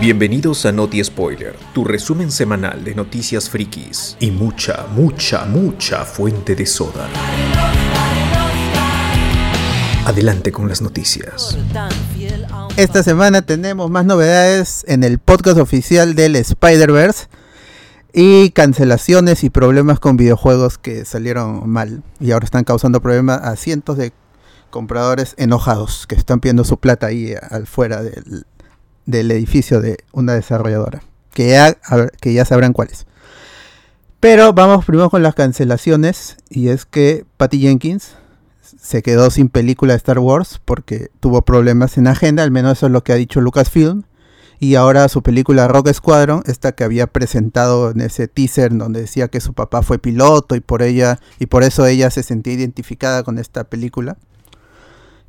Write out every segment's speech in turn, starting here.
Bienvenidos a Noti Spoiler, tu resumen semanal de noticias frikis y mucha, mucha, mucha fuente de soda. Adelante con las noticias. Esta semana tenemos más novedades en el podcast oficial del Spider-Verse y cancelaciones y problemas con videojuegos que salieron mal y ahora están causando problemas a cientos de compradores enojados que están pidiendo su plata ahí al fuera del, del edificio de una desarrolladora, que ya, que ya sabrán cuáles. Pero vamos primero con las cancelaciones y es que Patty Jenkins se quedó sin película de Star Wars porque tuvo problemas en agenda, al menos eso es lo que ha dicho Lucasfilm. Y ahora su película Rock Squadron, esta que había presentado en ese teaser donde decía que su papá fue piloto y por ella y por eso ella se sentía identificada con esta película.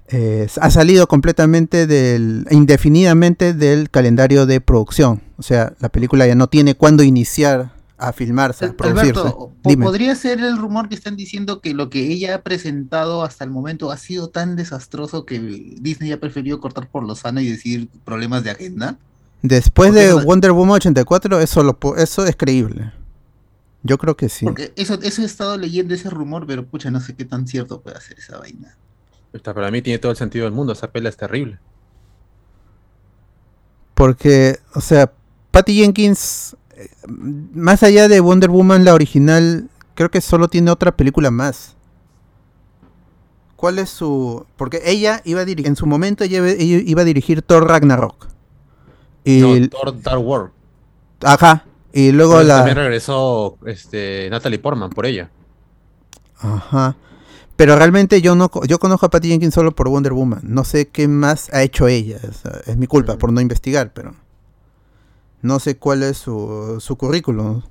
Eh, ha salido completamente del, indefinidamente del calendario de producción. O sea, la película ya no tiene cuándo iniciar a filmarse, a producirse. Alberto, ¿podría ser el rumor que están diciendo que lo que ella ha presentado hasta el momento ha sido tan desastroso que Disney ha preferido cortar por lo sano y decir problemas de agenda? Después de Wonder Woman 84, eso, lo, eso es creíble. Yo creo que sí. Porque eso, eso he estado leyendo ese rumor, pero pucha, no sé qué tan cierto puede ser esa vaina. Para mí tiene todo el sentido del mundo, esa pela es terrible. Porque, o sea, Patty Jenkins, eh, más allá de Wonder Woman, la original, creo que solo tiene otra película más. ¿Cuál es su...? Porque ella iba a dirigir, en su momento ella iba a dirigir Thor Ragnarok. Y Thor Dark World. Ajá. Y luego la... También regresó este, Natalie Portman por ella. Ajá. Pero realmente yo no yo conozco a Patty Jenkins solo por Wonder Woman. No sé qué más ha hecho ella. es mi culpa por no investigar, pero no sé cuál es su, su currículum.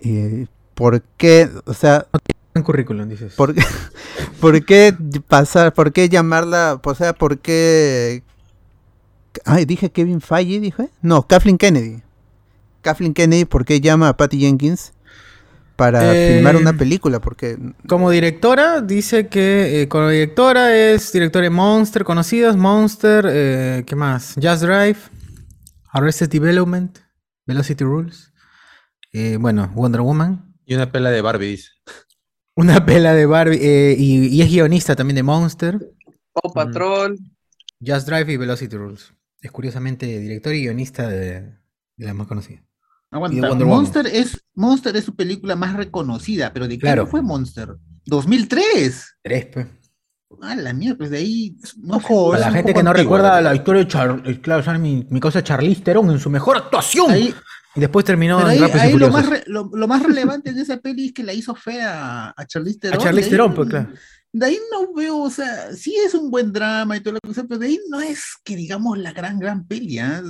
Y por qué, o sea, un currículum, dices. ¿Por por qué pasar, por qué llamarla, o sea, por qué Ay, dije Kevin Feige, dije. No, Kathleen Kennedy. Kathleen Kennedy, ¿por qué llama a Patty Jenkins? Para eh, filmar una película, porque... Como directora, dice que eh, como directora es directora de Monster, conocidas, Monster, eh, ¿qué más? Just Drive, Arrested Development, Velocity Rules, bueno, Wonder Woman. Y una pela de Barbie, dice. Una pela de Barbie, y, es guionista también de Monster. Oh, Patrol. Just Drive y Velocity Rules. Es curiosamente director y guionista de, de la más conocida. Monster es, Monster es su película más reconocida, pero ¿de qué año fue Monster? 2003. Tres, pues. Ah, la mierda, pues de ahí. No, Ojo, la gente que no recuerda la historia de Char eh, claro, mi, mi cosa Charlize Theron en su mejor actuación. y después terminó en ahí, lo, más lo, más relevante de esa peli es que la hizo fea a Charlize Theron. A Charlize Theron, pues claro. De ahí no veo, o sea, sí es un buen drama y todo lo que sea, pero de ahí no es que digamos la gran, gran peli. ¿eh?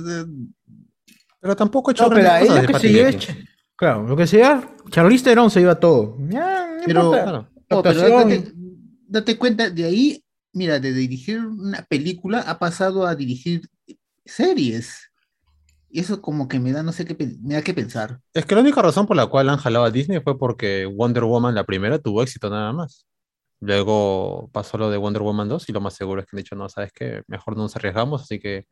Pero tampoco he hecho no, pero lo que se lleva Claro, lo que sea, Charlize Theron se iba todo. pero, date, date, cuenta, de ahí, mira, de dirigir una película ha pasado a dirigir series. Y eso como que me da, no sé qué, me da que pensar. Es que la única razón por la cual han jalado a Disney fue porque Wonder Woman, la primera, tuvo éxito nada más. Luego pasó lo de Wonder Woman 2 y lo más seguro es que han dicho, no, sabes qué, mejor no nos arriesgamos, así que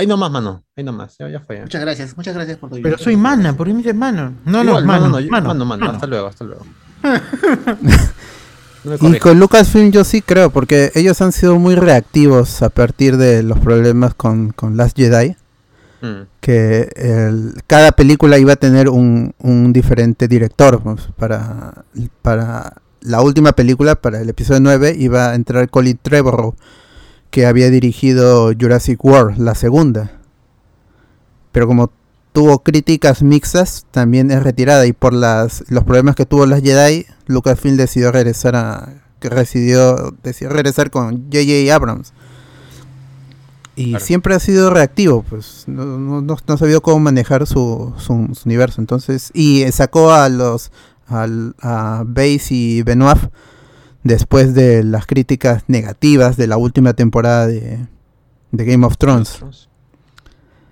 Ahí nomás, mano. Ahí nomás. Ya, ya fue. Muchas gracias. Muchas gracias por tu Pero soy mana. ¿Por qué me dices mano? No, no, mano, mano, mano, mano, Hasta luego, hasta luego. y con Lucasfilm yo sí creo, porque ellos han sido muy reactivos a partir de los problemas con, con Last Jedi. Mm. Que el, cada película iba a tener un, un diferente director. Pues, para, para la última película, para el episodio 9, iba a entrar Colin Trevorrow que había dirigido Jurassic World, la segunda. Pero como tuvo críticas mixtas, también es retirada y por las, los problemas que tuvo las Jedi, Lucasfilm decidió regresar a que decidió, decidió regresar con J.J. Abrams. Y siempre ha sido reactivo, pues no, no, no, sabía cómo manejar su, su, universo. Entonces, y sacó a los a Base y Benoit después de las críticas negativas de la última temporada de, Game of Thrones.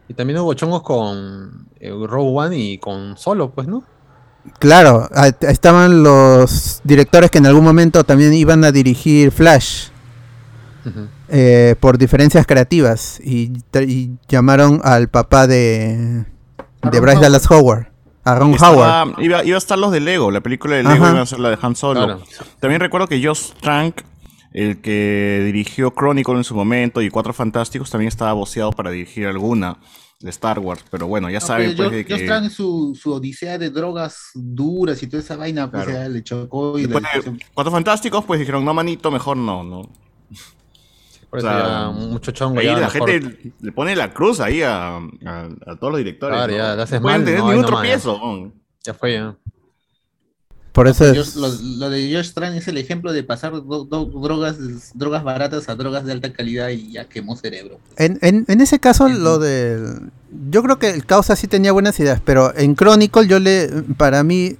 Y también hubo chongos con eh, Rogue One y con Solo, pues, ¿no? Claro, estaban los directores que en algún momento también iban a dirigir Flash. eh, por diferencias creativas y, llamaron al papá de, Bryce. Dallas Howard, a Ron Estaba- Howard. Iba, iba a estar los de Lego, la película de Lego Ajá. iba a ser la de Han Solo. Claro. También recuerdo que Josh Trank, el que dirigió Chronicle en su momento y Cuatro Fantásticos, también estaba voceado para dirigir alguna de Star Wars. Pero bueno, ya No, saben pues de Josh- Trank, su, su odisea de drogas duras y toda esa vaina, pues Claro. ya le chocó y después la de Cuatro Fantásticos, pues dijeron, no manito, mejor no, no. Por eso O sea, ya mucho chongo. Ahí ya la mejor- gente le pone la cruz ahí a, a- a todos los directores. Claro, ¿no? ya, le haces No pueden mal, tener no, ningún tropiezo. Ya fue ya. Por eso es, lo, lo de Josh Trank es el ejemplo de pasar do- do- drogas, drogas baratas a drogas de alta calidad y ya quemó cerebro. En, en, en ese caso, lo del. Yo creo que el Causa sí tenía buenas ideas, pero en Chronicle, yo le. Para mí,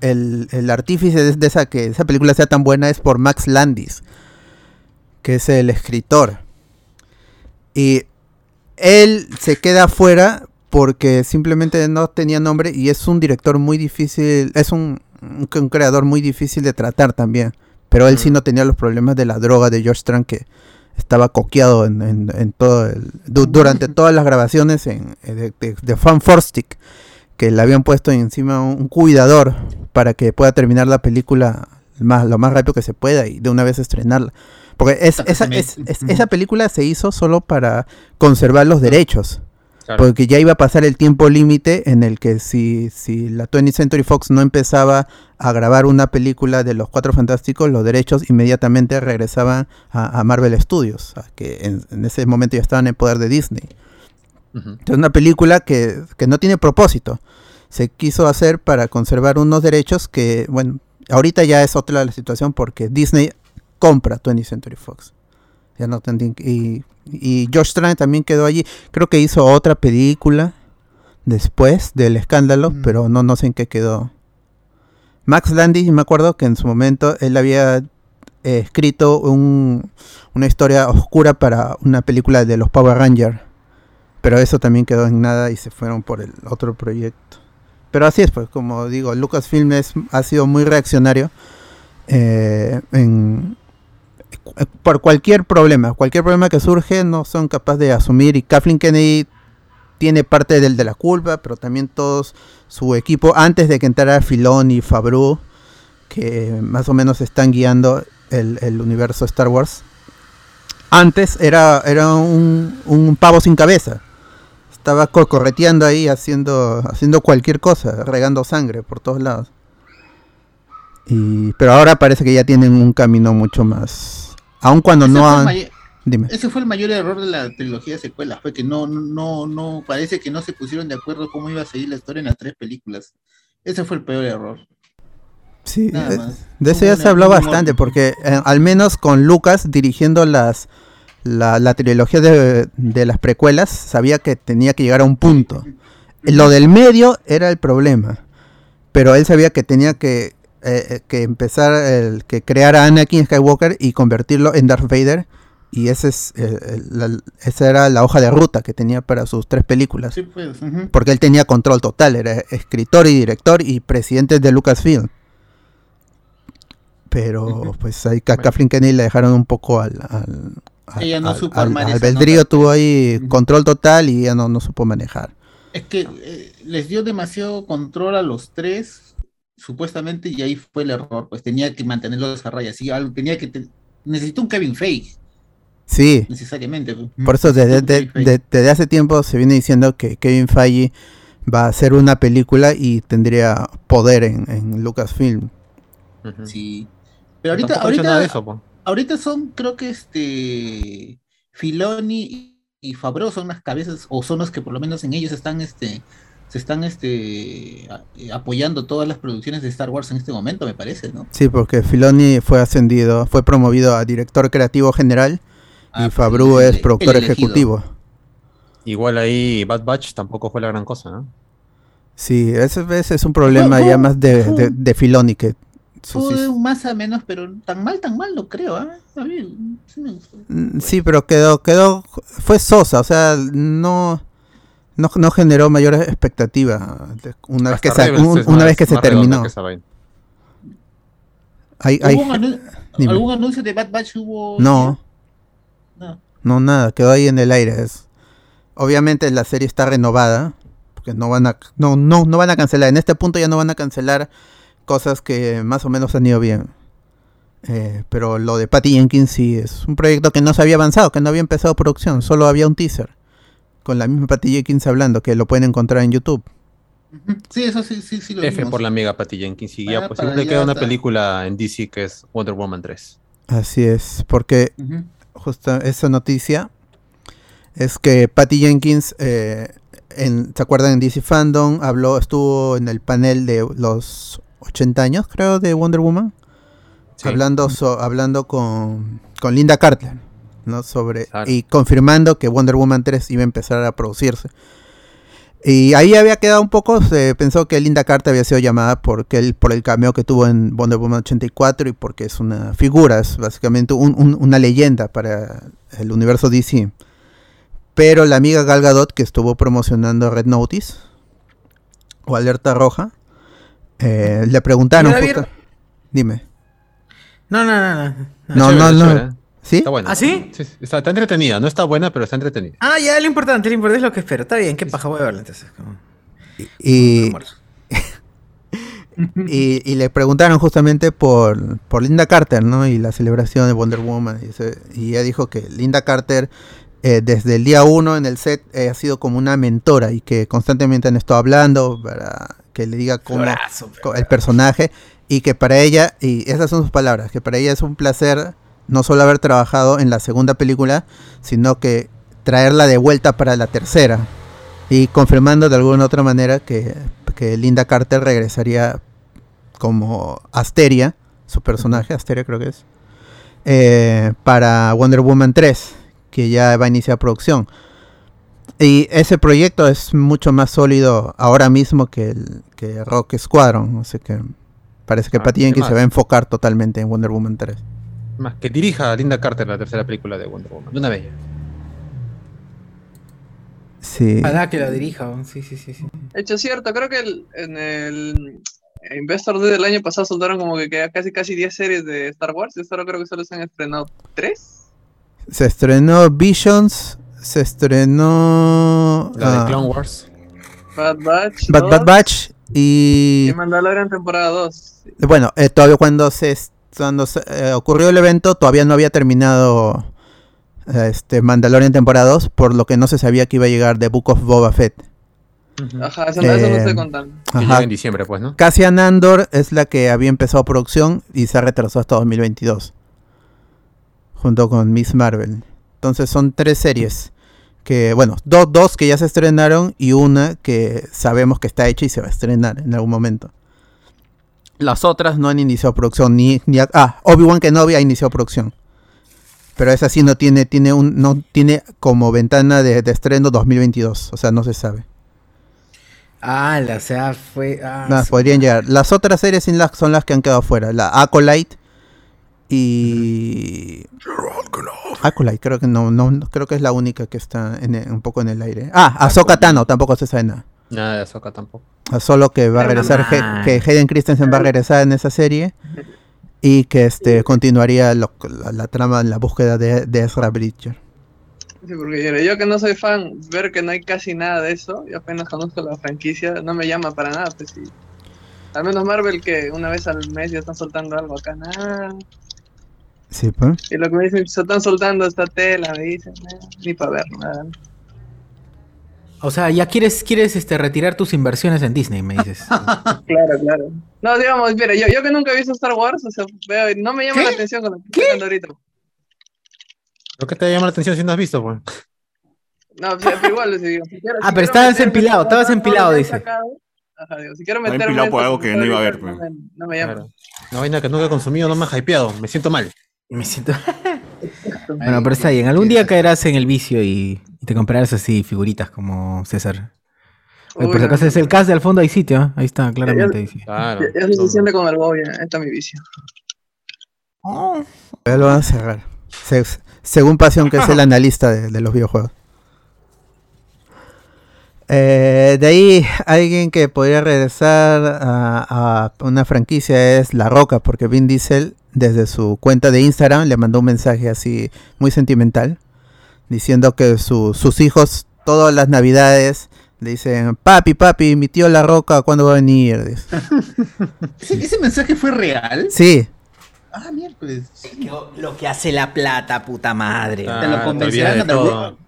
el, el artífice de, de esa que esa película sea tan buena es por Max Landis, que es el escritor. Y él se queda afuera porque simplemente no tenía nombre y es un director muy difícil, es un, un- un creador muy difícil de tratar también. Pero él sí no tenía los problemas de la droga de George Trank que estaba coqueado en, en- en todo el, du- durante todas las grabaciones en, eh, de, de, de Fan Forstic, que le habían puesto encima un, un cuidador para que pueda terminar la película más, lo más rápido que se pueda y de una vez estrenarla. Porque es, esa, se me- es- es- esa película se hizo solo para conservar los derechos. Claro. Porque ya iba a pasar el tiempo límite en el que si, si la 20th Century Fox no empezaba a grabar una película de los Cuatro Fantásticos, los derechos inmediatamente regresaban a, a Marvel Studios, que en, en ese momento ya estaban en poder de Disney. Ujú. Es una película que, que no tiene propósito. Se quiso hacer para conservar unos derechos que, bueno, ahorita ya es otra la situación porque Disney compra 20th Century Fox. Ya no que- y, y Josh Trank también quedó allí. Creo que hizo otra película después del escándalo, Mm. pero no, no sé en qué quedó. Max Landis, me acuerdo que en su momento él había eh, escrito un- una historia oscura para una película de los Power Rangers. Pero eso también quedó en nada y se fueron por el otro proyecto. Pero así es, pues, como digo, Lucasfilm es, ha sido muy reaccionario eh, en, por cualquier problema. Cualquier problema que surge no son capaces de asumir y Kathleen Kennedy tiene parte del de la culpa, pero también todos su equipo, antes de que entrara Filón y Fabru, que más o menos están guiando el, el universo Star Wars. Antes era, era un, un pavo sin cabeza. Estaba co- correteando ahí haciendo, haciendo cualquier cosa, regando sangre por todos lados. Y, pero ahora parece que ya tienen un camino mucho más. Aun cuando Ese no han. Dime. Ese fue el mayor error de la trilogía de secuelas, fue que no, no, no, parece que no se pusieron de acuerdo cómo iba a seguir la historia en las tres películas. Ese fue el peor error. Sí, Nada más. de eso ya se habló bastante, porque eh, al menos con Lucas dirigiendo las la, la trilogía de, de las precuelas, sabía que tenía que llegar a un punto. Lo del medio era el problema, pero él sabía que tenía que, eh, eh, que empezar, el, que crear a Anakin Skywalker y convertirlo en Darth Vader, y ese es, eh, la- esa era la hoja de ruta que tenía para sus tres películas. Sí, pues. Porque él tenía control total, era escritor y director y presidente de Lucasfilm. Pero pues ahí a Kathleen Kennedy le dejaron un poco al, al, al- Ella no al- supo al- albedrío, tuvo ahí control total y ella no, no supo manejar. Es que eh, les dio demasiado control a los tres, supuestamente, y ahí fue el error, pues tenía que mantenerlos a raya, sí, algo, tenía que, te- necesitó un Kevin Feige, Sí, necesariamente. pues. por eso desde, de- de- desde hace tiempo se viene diciendo que Kevin Feige va a hacer una película y tendría poder en, en Lucasfilm. Sí. Pero ahorita, Tampoco ahorita, nada de eso, po. ahorita son, creo que este Filoni y, Favreau son las cabezas, o son los que por lo menos en ellos están este se están este a- eh, apoyando todas las producciones de Star Wars en este momento, me parece, ¿no? Sí, porque Filoni fue ascendido, fue promovido a director creativo general Ah, y pues, Fabru el- es productor ejecutivo. Igual ahí Bad Batch tampoco fue la gran cosa, ¿no? Sí, ese, ese es un problema ya más de, fue- de, de Filoni que Fue sí, más o menos, pero tan mal, tan mal no creo, ¿ah? A mí sí me gustó. mm, sí, pero quedó, quedó, fue sosa, o sea, no, no, no generó mayor expectativa una vez que se, un- una más- vez que se terminó. que. Hay, hay- ¿Hubo un anu- dime. ¿Algún anuncio de Bad Batch hubo? no, No. No, nada, quedó ahí en el aire. Es- Obviamente la serie está renovada, porque no van a no, no, no van a cancelar. En este punto ya no van a cancelar cosas que más o menos han ido bien. Eh, pero lo de Patty Jenkins sí es un proyecto que no se había avanzado, que no había empezado producción, solo había un teaser con la misma Patty Jenkins hablando, que lo pueden encontrar en YouTube. Sí, eso sí, sí, sí lo F vimos. por la amiga Patty Jenkins. Y ya, pues le queda una está. película en DC que es Wonder Woman 3. Así es, porque Ujú. justo esa noticia es que Patty Jenkins, eh, en, ¿se acuerdan? En DC Fandom habló, estuvo en el panel de los 80 años, creo, de Wonder Woman, Sí. hablando, so- hablando con, con Linda Carter, ¿no? Sobre, y confirmando que Wonder Woman 3 iba a empezar a producirse. Y ahí había quedado un poco, se pensó que Linda Carter había sido llamada porque él, por el cameo que tuvo en Wonder Woman 84 y porque es una figura, es básicamente un- un- una leyenda para el universo DC. Pero la amiga Gal Gadot que estuvo promocionando Red Notice o Alerta Roja, eh, le preguntaron... Dime. No, no, no, no. No, no, no. ¿Sí? Está buena. ¿Ah, sí? Sí, está, está entretenida. No está buena, pero está entretenida. Ah, ya, lo importante, lo importante es lo que espero. Está bien, qué paja, voy a verla entonces. como- Y, y, y le preguntaron justamente por, por Linda Carter, ¿no? Y la celebración de Wonder Woman. Y, ese- y ella dijo que Linda Carter, eh, desde el día uno en el set, eh, ha sido como una mentora y que constantemente han estado hablando para que le diga cómo Florazo, el personaje. Y que para ella, y esas son sus palabras, que para ella es un placer no solo haber trabajado en la segunda película, sino que traerla de vuelta para la tercera. Y confirmando de alguna otra manera que, que Linda Carter regresaría como Asteria, su personaje, Asteria creo que es, eh, para Wonder Woman 3, que ya va a iniciar producción. Y ese proyecto es mucho más sólido ahora mismo que el que Rock Squadron, sea que parece que Ah, Patty ¿qué Jenkins se va a enfocar totalmente en Wonder Woman 3. Más que dirija a Linda Carter la tercera película de Wonder Woman. De una vez. ya. Sí. Ojalá que lo dirija, sí, sí, sí. sí. Hecho cierto, creo que el- en el Investor Day del año pasado soltaron como que queda casi casi 10 series de Star Wars y solo creo que solo se han estrenado 3. Se estrenó Visions, se estrenó La ah, de Clone Wars. Bad Batch. Bad Bad 2, Batch y Y Mandalorian temporada 2. bueno, eh, todavía cuando se cuando se, eh, ocurrió el evento todavía no había terminado eh, este Mandalorian temporada 2, por lo que no se sabía que iba a llegar The Book of Boba Fett. Ajá, eso, no- eso no Eh. Que Ajá. en diciembre, pues, ¿no? Cassian Andor es la que había empezado producción y se ha retrasado hasta 2022. Junto con Miss Marvel. Entonces son tres series. Que, bueno, do- dos que ya se estrenaron y una que sabemos que está hecha y se va a estrenar en algún momento. Las otras no han iniciado producción. Ni, ni a- ah, Obi-Wan Kenobi ha iniciado producción. Pero esa sí no tiene, tiene un, no tiene como ventana de, de estreno 2022. O sea, no se sabe. Ah, la, o sea, fue. Ah, podrían madre. llegar. Las otras series sin las, son las que han quedado fuera. La Acolyte y... Acolyte, creo que no, no, no, creo que es la única que está en el- un poco en el aire. Ah, Ahsoka Tano, tampoco se sabe nada. Nada de Ahsoka tampoco. Ah, Solo que va a regresar, He- que Hayden Christensen va a regresar en esa serie y que este continuaría lo- la, la trama en la búsqueda de, de Ezra Bridger. Sí, porque yo, yo que no soy fan, ver que no hay casi nada de eso, y apenas conozco la franquicia, no me llama para nada, pues sí. Al menos Marvel que una vez al mes ya están soltando algo acá, nada. Sí, pues. Y lo que me dicen, se están soltando esta tela, me dicen, "Nah, ni para ver nada. O sea, ya quieres, quieres este, retirar tus inversiones en Disney, me dices. Claro, claro. No, digamos, mira, yo, yo que nunca he visto Star Wars, o sea, veo, y no me llama la atención con lo que estoy ahorita. ¿Pero qué te llama la atención si no has visto, pues? No, o sea, pero igual, si, digo, si quiero- Ah, si pero estabas empilado, estabas lo empilado, que dice. sacado, Ajá, digo, si quiero meterme empilado por algo que no iba a ver, No pues. me, no me llama. Claro. Una vaina que nunca he consumido, no me ha hypeado. Me siento mal. Me siento. bueno, pero está bien. Algún día caerás en el vicio y, y te comprarás así figuritas como César. Oye, Uy, por si acaso es el cast de al fondo, hay sitio. ¿eh? Ahí está, claramente. Sí. Claro. Ya, ya es suficiente con el ahí está mi vicio. Ya lo van a cerrar. Se- según Pasión, que es el analista de, de los videojuegos. Eh, de ahí, alguien que podría regresar a, a una franquicia es La Roca, porque Vin Diesel, desde su cuenta de Instagram, le mandó un mensaje así muy sentimental. Diciendo que su- sus hijos todas las navidades le dicen, papi, papi, mi tío La Roca, ¿cuándo va a venir? ¿Ese, ese mensaje fue real? Sí, Ah, miércoles. Lo que hace la plata, puta madre. Te lo Ah, te convencerán olvidas de a través- todo.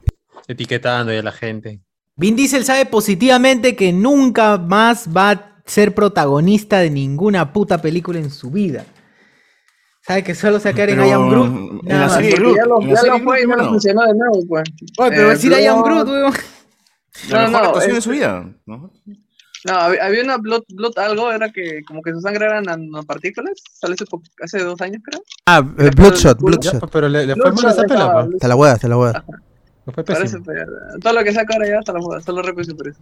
Etiquetando ya a la gente. Vin Diesel sabe positivamente que nunca más va a ser protagonista de ninguna puta película en su vida. Sabe que solo sacar en Pero I Am Groot. en la serie Groot, ya lo, ya fue y no lo funcionó de nuevo, pues. Oye, pero Eh, decir I Am Groot, weón. La No, mejor no, actuación de es- su vida. ¿no? No, había, había una blood, blood algo, era que como que su sangre eran nanopartículas. Salió hace, dos años, creo. Ah, eh, Bloodshot, Bloodshot. pero le, le fue mal esa pela. Te la huevas, te la huevas. Le fue pésimo. todo lo que saca ahora ya hasta la solo repito por eso.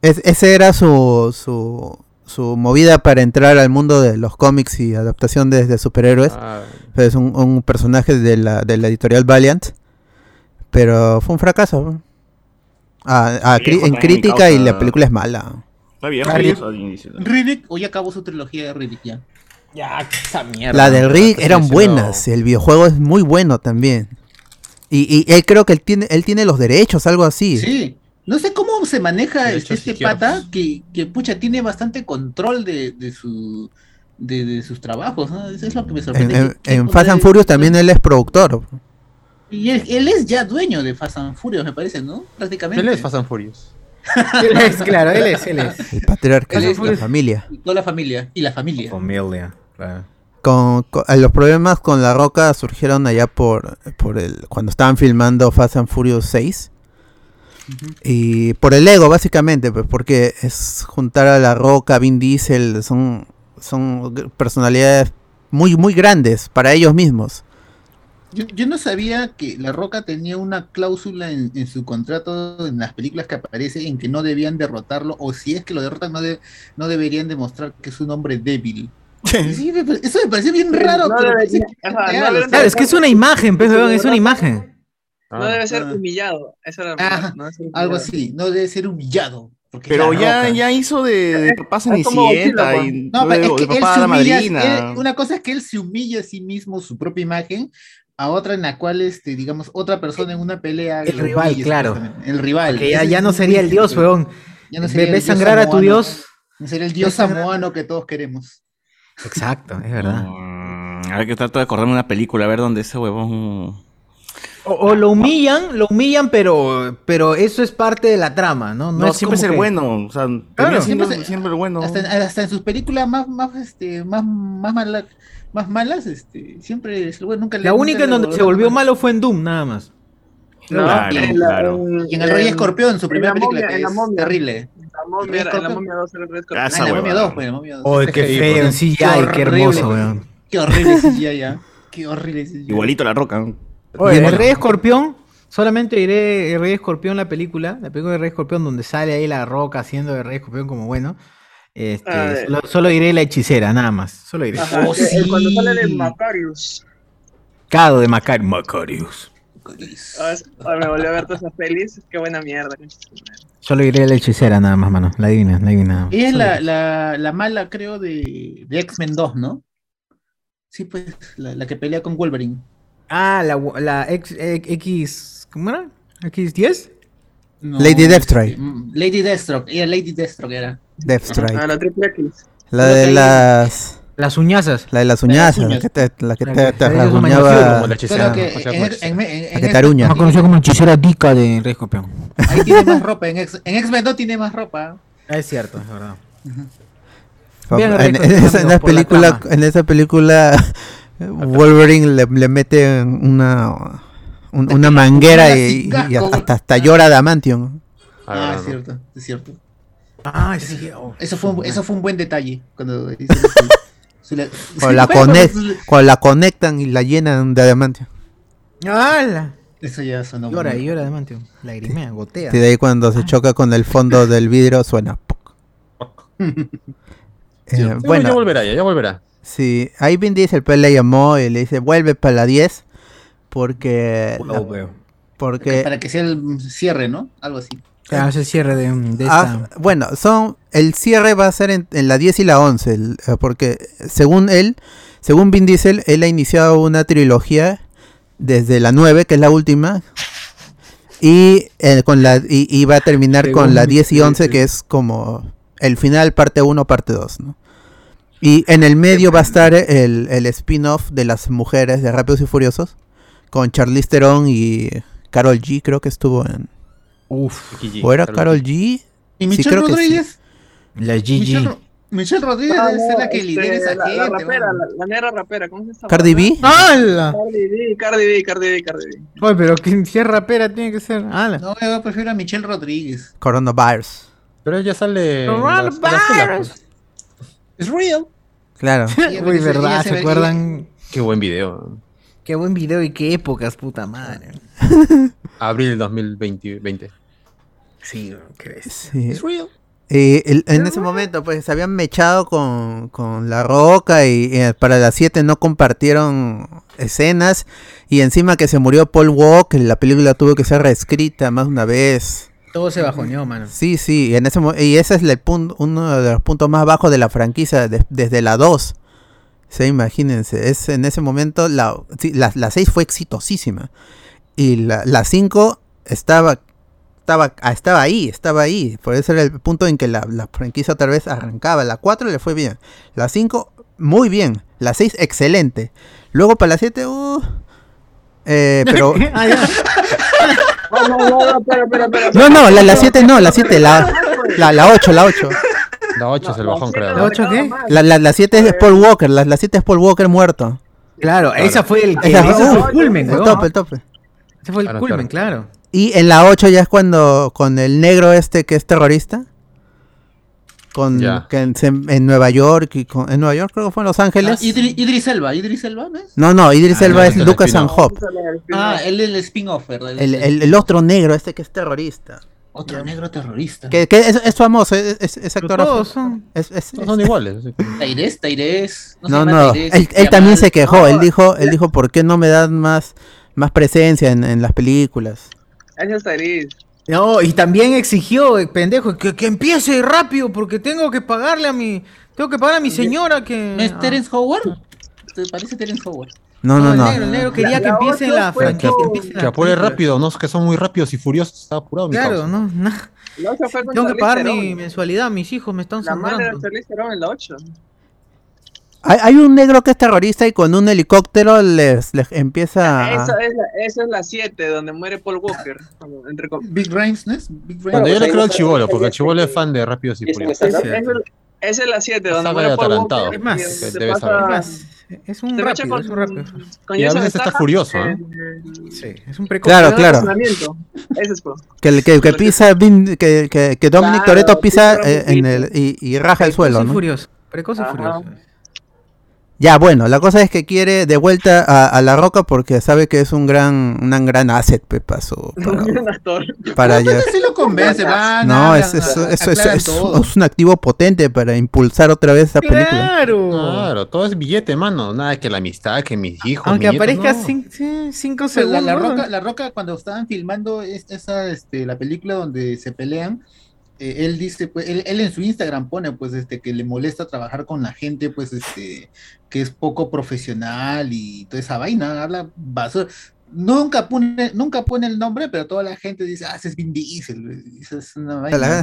Es, ese era su, su, su movida para entrar al mundo de los cómics y adaptación de, de superhéroes. Ah, Es un, un personaje de la, de la editorial Valiant. Pero fue un fracaso. Ah, ah, en crítica causa- y la película es mala. Está inicio. Riddick, ya acabó su trilogía de Riddick ya. Ya, esa mierda. La del Rick eran buenas. El videojuego es muy bueno también. Y, y él creo que él tiene, él tiene los derechos, algo así. Sí. No sé cómo se maneja este izquierdos. pata que, que pucha tiene bastante control de, de su de, de sus trabajos, ¿no? Eso es lo que me En, sorprende. en- ¿Qué- qué en Fast and Furious también él es productor. Y él, él es ya dueño de Fast and Furious, me parece, ¿no? Prácticamente. Él es Fast and Furious. Él es, claro, él es, él es. El patriarca Él de es- la familia. Y toda la familia. Y la familia. Familia, claro. Con, con- eh, los problemas con la roca surgieron allá por, por el cuando estaban filmando Fast and Furious 6 y por el ego básicamente pues porque es juntar a la roca Vin Diesel son son personalidades muy muy grandes para ellos mismos Yo, yo no sabía que La Roca tenía una cláusula en, en su contrato en las películas que aparece en que no debían derrotarlo o si es que lo derrotan no, de- no deberían demostrar que es un hombre débil. Sí, eso me pareció bien raro. No pero debería- parece que es no que es una imagen, pues, es una imagen. No Ah. debe ser Ah. humillado. Eso era Ah, no algo así, no debe ser humillado. Pero ya, ya hizo de, de papá Cenicienta y No, de, pero es de que él papá se la humilla, él- una cosa es que él se humilla a sí mismo, su propia imagen, a otra en la cual, este, digamos, otra persona en una pelea. El rival, claro. El rival. Que ya, ya no sería el dios, weón. Ya no sería Ve, el ve dios sangrar a tu dios. No sería el dios samoano que todos queremos. Exacto, es verdad. Mm, Ahora que trato de acordarme una película, a ver dónde ese huevón. O, o lo humillan, lo humillan, pero, pero eso es parte de la trama, ¿no? No, es siempre ser que- bueno. O sea, Claro, termina siendo siempre siempre bueno. Hasta, en- hasta en sus películas más, más, este, más, más, mala- más malas, este, siempre es bueno, nunca le- La única en donde se volvió mal. malo fue en Doom, nada más. No, Claro, y en la- claro. en- Y en el Rey en- Escorpión, su primera la película, momia, que es momia. terrible. La momia, la momia 2 era el Rey Escorpión. Ah, la momia huevada. 2, pues, en la momia 2. Oh, qué feo en CGI, qué horrible, hermoso, weón. Qué horrible CGI ya. Qué horrible CGI. Igualito la roca. Oye, el Rey Escorpión, solamente diré el Rey Escorpión, la película, la película de Rey Escorpión, donde sale ahí la roca haciendo de Rey Escorpión como bueno. Este, Ah, solo, solo diré la hechicera, nada más. Solo diré. Ajá, Oh, eh, Cuando sí. sale de Macarius. Cado de Macar Macarius. Ah, ah, me volvió a ver todas esas pelis. Qué buena mierda. Solo diré la hechicera, nada más, mano. La divina, la divina. Ella es la, la, la mala, creo, de, de X-Men 2, ¿no? Sí, pues, la, la que pelea con Wolverine. Ah, la, la X, X. ¿Cómo era? ¿X10? No, Lady Deathstrike. mm, Lady Deathstroke, ella Lady Deathstroke era. Deathstrike Ah, la triple X. la de las Las uñazas. la de las uñas la que te la que La te, que- te rasguñaba como la hechicera. La que te aruña. Más conocida como hechicera dica de Rey Escorpión. Ahí tiene más ropa. En, X- en X-Men 2 tiene más ropa. Es cierto, es verdad. En, esa, película en esa película Wolverine le, le mete una un- una manguera y, y hasta, hasta llora Adamantium Ah, Ah, no, es cierto, es cierto. Ah, sí. oh. Eso fue, un- eso fue un buen detalle. Cuando la, Bueno, cuando la conectan y la llenan de Adamantium ¡Hala! Eso ya sonó. Llora muy y llora de Mantium. Lagrimea, gotea. y de ahí cuando se choca con el fondo del vidrio suena poc. Eh, Ya, ya bueno volverá, ya, ya volverá. Sí ahí Vin Diesel pues le llamó y le dice vuelve para la 10 porque la- porque Para que sea el cierre, ¿no? Algo así. Ah, es el cierre de, de Ah, esta. bueno, son el cierre va a ser en, en la 10 y la 11, el- eh, porque según él, según Vin Diesel, él ha iniciado una trilogía desde la 9, que es la última, Y, eh, con la, y, y va a terminar con la Según- 10 y 11, sí, que es como el final, parte 1, parte 2, ¿no? Y en el medio va a estar el, el spin-off de las mujeres de Rápidos y Furiosos, con Charlize Theron y Carol G, creo que estuvo en... Uf, G. ¿O era Carol G? ¿Y Michelle creo que sí. Rodríguez? La Michelle. Ro- Michelle Rodríguez Ah, debe ser no, la que este, lidera esa la, gente. la rapera, la, la negra rapera, ¿cómo se llama? ¿Cardi B? ¡Hala! Cardi B, Cardi B, Cardi B, Cardi B. Oye, pero si es rapera tiene que ser. ¡Hala! No, yo prefiero a Michelle Rodríguez. Coronavirus. Pero ella sale. Coronavirus. Es real. Claro. Uy, verdad, ¿se acuerdan? Qué buen video. Qué buen video y qué épocas, puta madre. Abril 2020. 20. Sí, ¿qué ves? Sí. Es real. Eh, el- en ese momento, pues se habían mechado con, con La Roca y eh, para las 7 no compartieron escenas. Y encima que se murió Paul Walker, la película tuvo que ser reescrita más de una vez. Todo se bajoneó, mano. Sí, sí, y, en ese, y ese es el punto, uno de los puntos más bajos de la franquicia de- desde la 2. Sí, imagínense, es en ese momento la, la, la 6 fue exitosísima. Y la, la 5 estaba, estaba, ah, estaba ahí, estaba ahí. Por eso era el punto en que la, la franquicia otra vez arrancaba. La 4 le fue bien. La 5, muy bien. La 6, excelente. Luego para la 7, uh, eh, pero... Ah. No, no, no, no, espera, espera, espera. No, no, la, la 7 no, la 7, la, la, la 8, la 8. La 8 es el bajón, creo. ¿La ocho qué? La, la, la 7 es Paul Walker, la, la 7 es Paul Walker muerto. Claro, esa fue el, que, Esa fue- el culmen, El tope, el tope. Ese fue el Claro, culmen, claro. Y en la 8 ya es cuando con el negro este que es terrorista. Con que en, en Nueva York y con, en Nueva York creo que fue en Los Ah, Ángeles. Idri- Idris Elba, Idris Elba, ¿no es? No, no, Idris Ah, Elba no, es Lucas el and. Ah, él es el spin-off, ¿verdad? El, el, el otro negro este que es terrorista. Otro negro terrorista. Que, que es, es famoso, es, es, actor. todos son. es- es- Todos son iguales. Tairés, Tairés. No, no, Tairés, él, él también se quejó, él dijo, él dijo, ¿por qué no me dan más, más presencia en, en las películas? Es Tyrese. No, y también exigió, eh, pendejo, que, que empiece rápido porque tengo que pagarle a mi... Tengo que pagar a mi señora que... ¿No es. Terence Howard? ¿Te parece Terence Howard? No, No, no, el negro, el negro quería La- que empiece la franquicia. Que apure rápido, no, que son muy rápidos y furiosos. Está apurado, Claro, no, no. La 8 fue con Tengo que pagar mi mensualidad, mis hijos me están La madre sangrando. Charlize Theron en la 8. Hay, hay un negro que es terrorista y con un helicóptero les, les empieza a... Esa es, la, esa es la 7, donde muere Paul Walker. cuando- Entre Big Brains, ¿no es? Big Cuando Brains. yo le creo al está- chivolo, porque el chivolo es fan de Rápidos y Furiosos. Esa es, esa es la 7, donde muere Paul atarantado. Walker. Es más, se debes pasa- saber. Es más, es un rápido, con, es un rápido. con Y a veces está furioso, ¿eh? Sí, es un precoz. Claro, claro. Ese es pues. Que, el- que, que pisa, que, que, que Dominic Claro, Toretto pisa eh, en el, y, y raja el suelo, Precoz y ¿no? furioso. Precoz y Ajá. furioso. Ya, bueno, la cosa es que quiere de vuelta a, a La Roca porque sabe que es un gran, un gran asset, pe, para su- para, Un actor. para No, sí lo convence, van. No, es, es, a- es- es- aclaran es- todo. es un activo potente para impulsar otra vez esa película. ¡Claro! Claro, todo es billete, mano. Nada que la amistad, que mis hijos. Aunque aparezca no. cinco Pues la, segundos. la roca, la roca cuando estaban filmando es- esa, este, la película donde se pelean, eh, él dice, pues, él, él en su Instagram pone, pues, este, que le molesta trabajar con la gente, pues, este, que es poco profesional y toda esa vaina, habla basura. Nunca pone, nunca pone el nombre, pero toda la gente dice, ah, ese es Vin Diesel, esa es una vaina. La-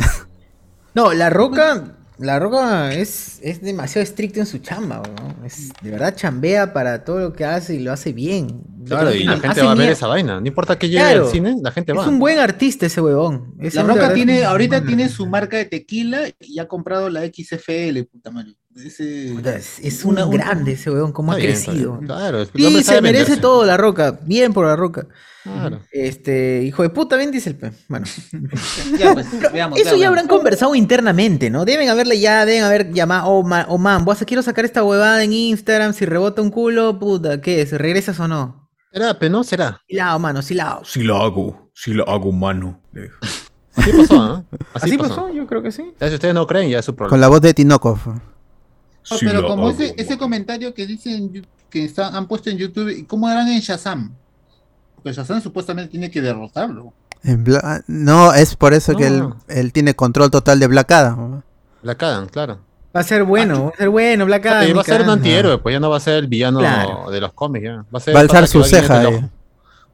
No, la roca, la roca es, es demasiado estricto en su chamba, ¿no? Es, de verdad chambea para todo lo que hace y lo hace bien. Claro, y la gente va a ver esa vaina. No importa que llegue Claro. al cine, la gente va. Es un buen artista ese huevón. Ese La Roca tiene, ahorita tiene su marca de tequila y ha comprado la XFL, puta madre. Ese- Es, es una- un un- grande ese huevón, cómo ha bien, crecido. Claro, Y se merece venderse. todo la roca. Bien por la roca. Claro. Este, hijo de puta, bien dice el pe. Bueno. Ya, pues, veamos, Eso ya habrán conversado internamente, ¿no? Deben haberle ya, deben haber llamado, oh, man, oh, man, voy a- quiero sacar esta huevada en Instagram, si rebota un culo, puta, ¿qué es? ¿Regresas o no? ¿Será, pe, no? ¿Será? Silao, mano, silao. Si la hago, si la hago, mano. Así pasó, ¿ah? Así, Así pasó. pasó, yo creo que sí. Ya, si ustedes no creen, ya es su con problema. la voz de Tinoco. No, Si pero como hago, ese, ese comentario que dicen que está, han puesto en YouTube, ¿y ¿cómo harán en Shazam? Porque Shazam supuestamente tiene que derrotarlo. En Bla- no, es por eso que él, él tiene control total de Black Adam. La cagan, claro. Va a ser bueno, va a ser bueno, Black Adam. Va a ser un antihéroe, pues ya no va a ser el villano Claro. de los cómics, ya. Va a ser Va a alzar su va a guiar ceja. eh.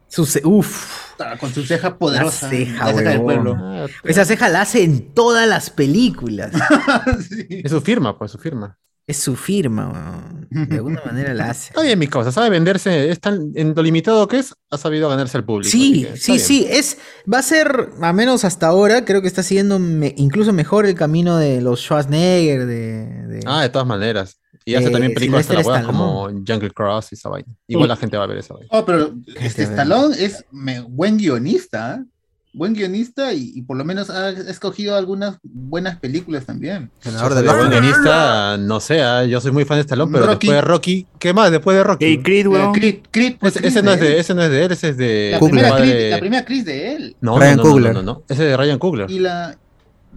Su ce- Uf. Con su ceja poderosa. La ceja, la ceja del pueblo. Ah, Esa ceja la hace en todas las películas. Sí. Es su firma, pues, su firma. Es su firma, weón. De alguna manera la hace. Está bien, mi causa, sabe venderse, es tan, en lo limitado que es, ha sabido ganarse al público. Sí, sí, bien. sí, es, va a ser, a menos hasta ahora, creo que está siguiendo me- incluso mejor el camino de los Schwarzenegger, de... de- Ah, de todas maneras. Y hace Eh, también películas de la como Jungle Cross y esa vaina. Igual la gente va a ver esa vaina. Oh, pero este. Stallone es me- buen guionista. Buen guionista y, y por lo menos ha escogido algunas buenas películas también. Ganador Oscar. buen guionista, no sé, ah, yo soy muy fan de Stallone, pero Rocky. después de Rocky, ¿qué más? Después de Rocky. Y Creed, Eh, weón. Creed, Creed, pues, Ese, Creed ese no es de, ese no es de él, ese es de. la, primera Creed, la primera Creed de él. No, Ryan no, no, no, Coogler. no, no, ese es de Ryan Coogler. Y la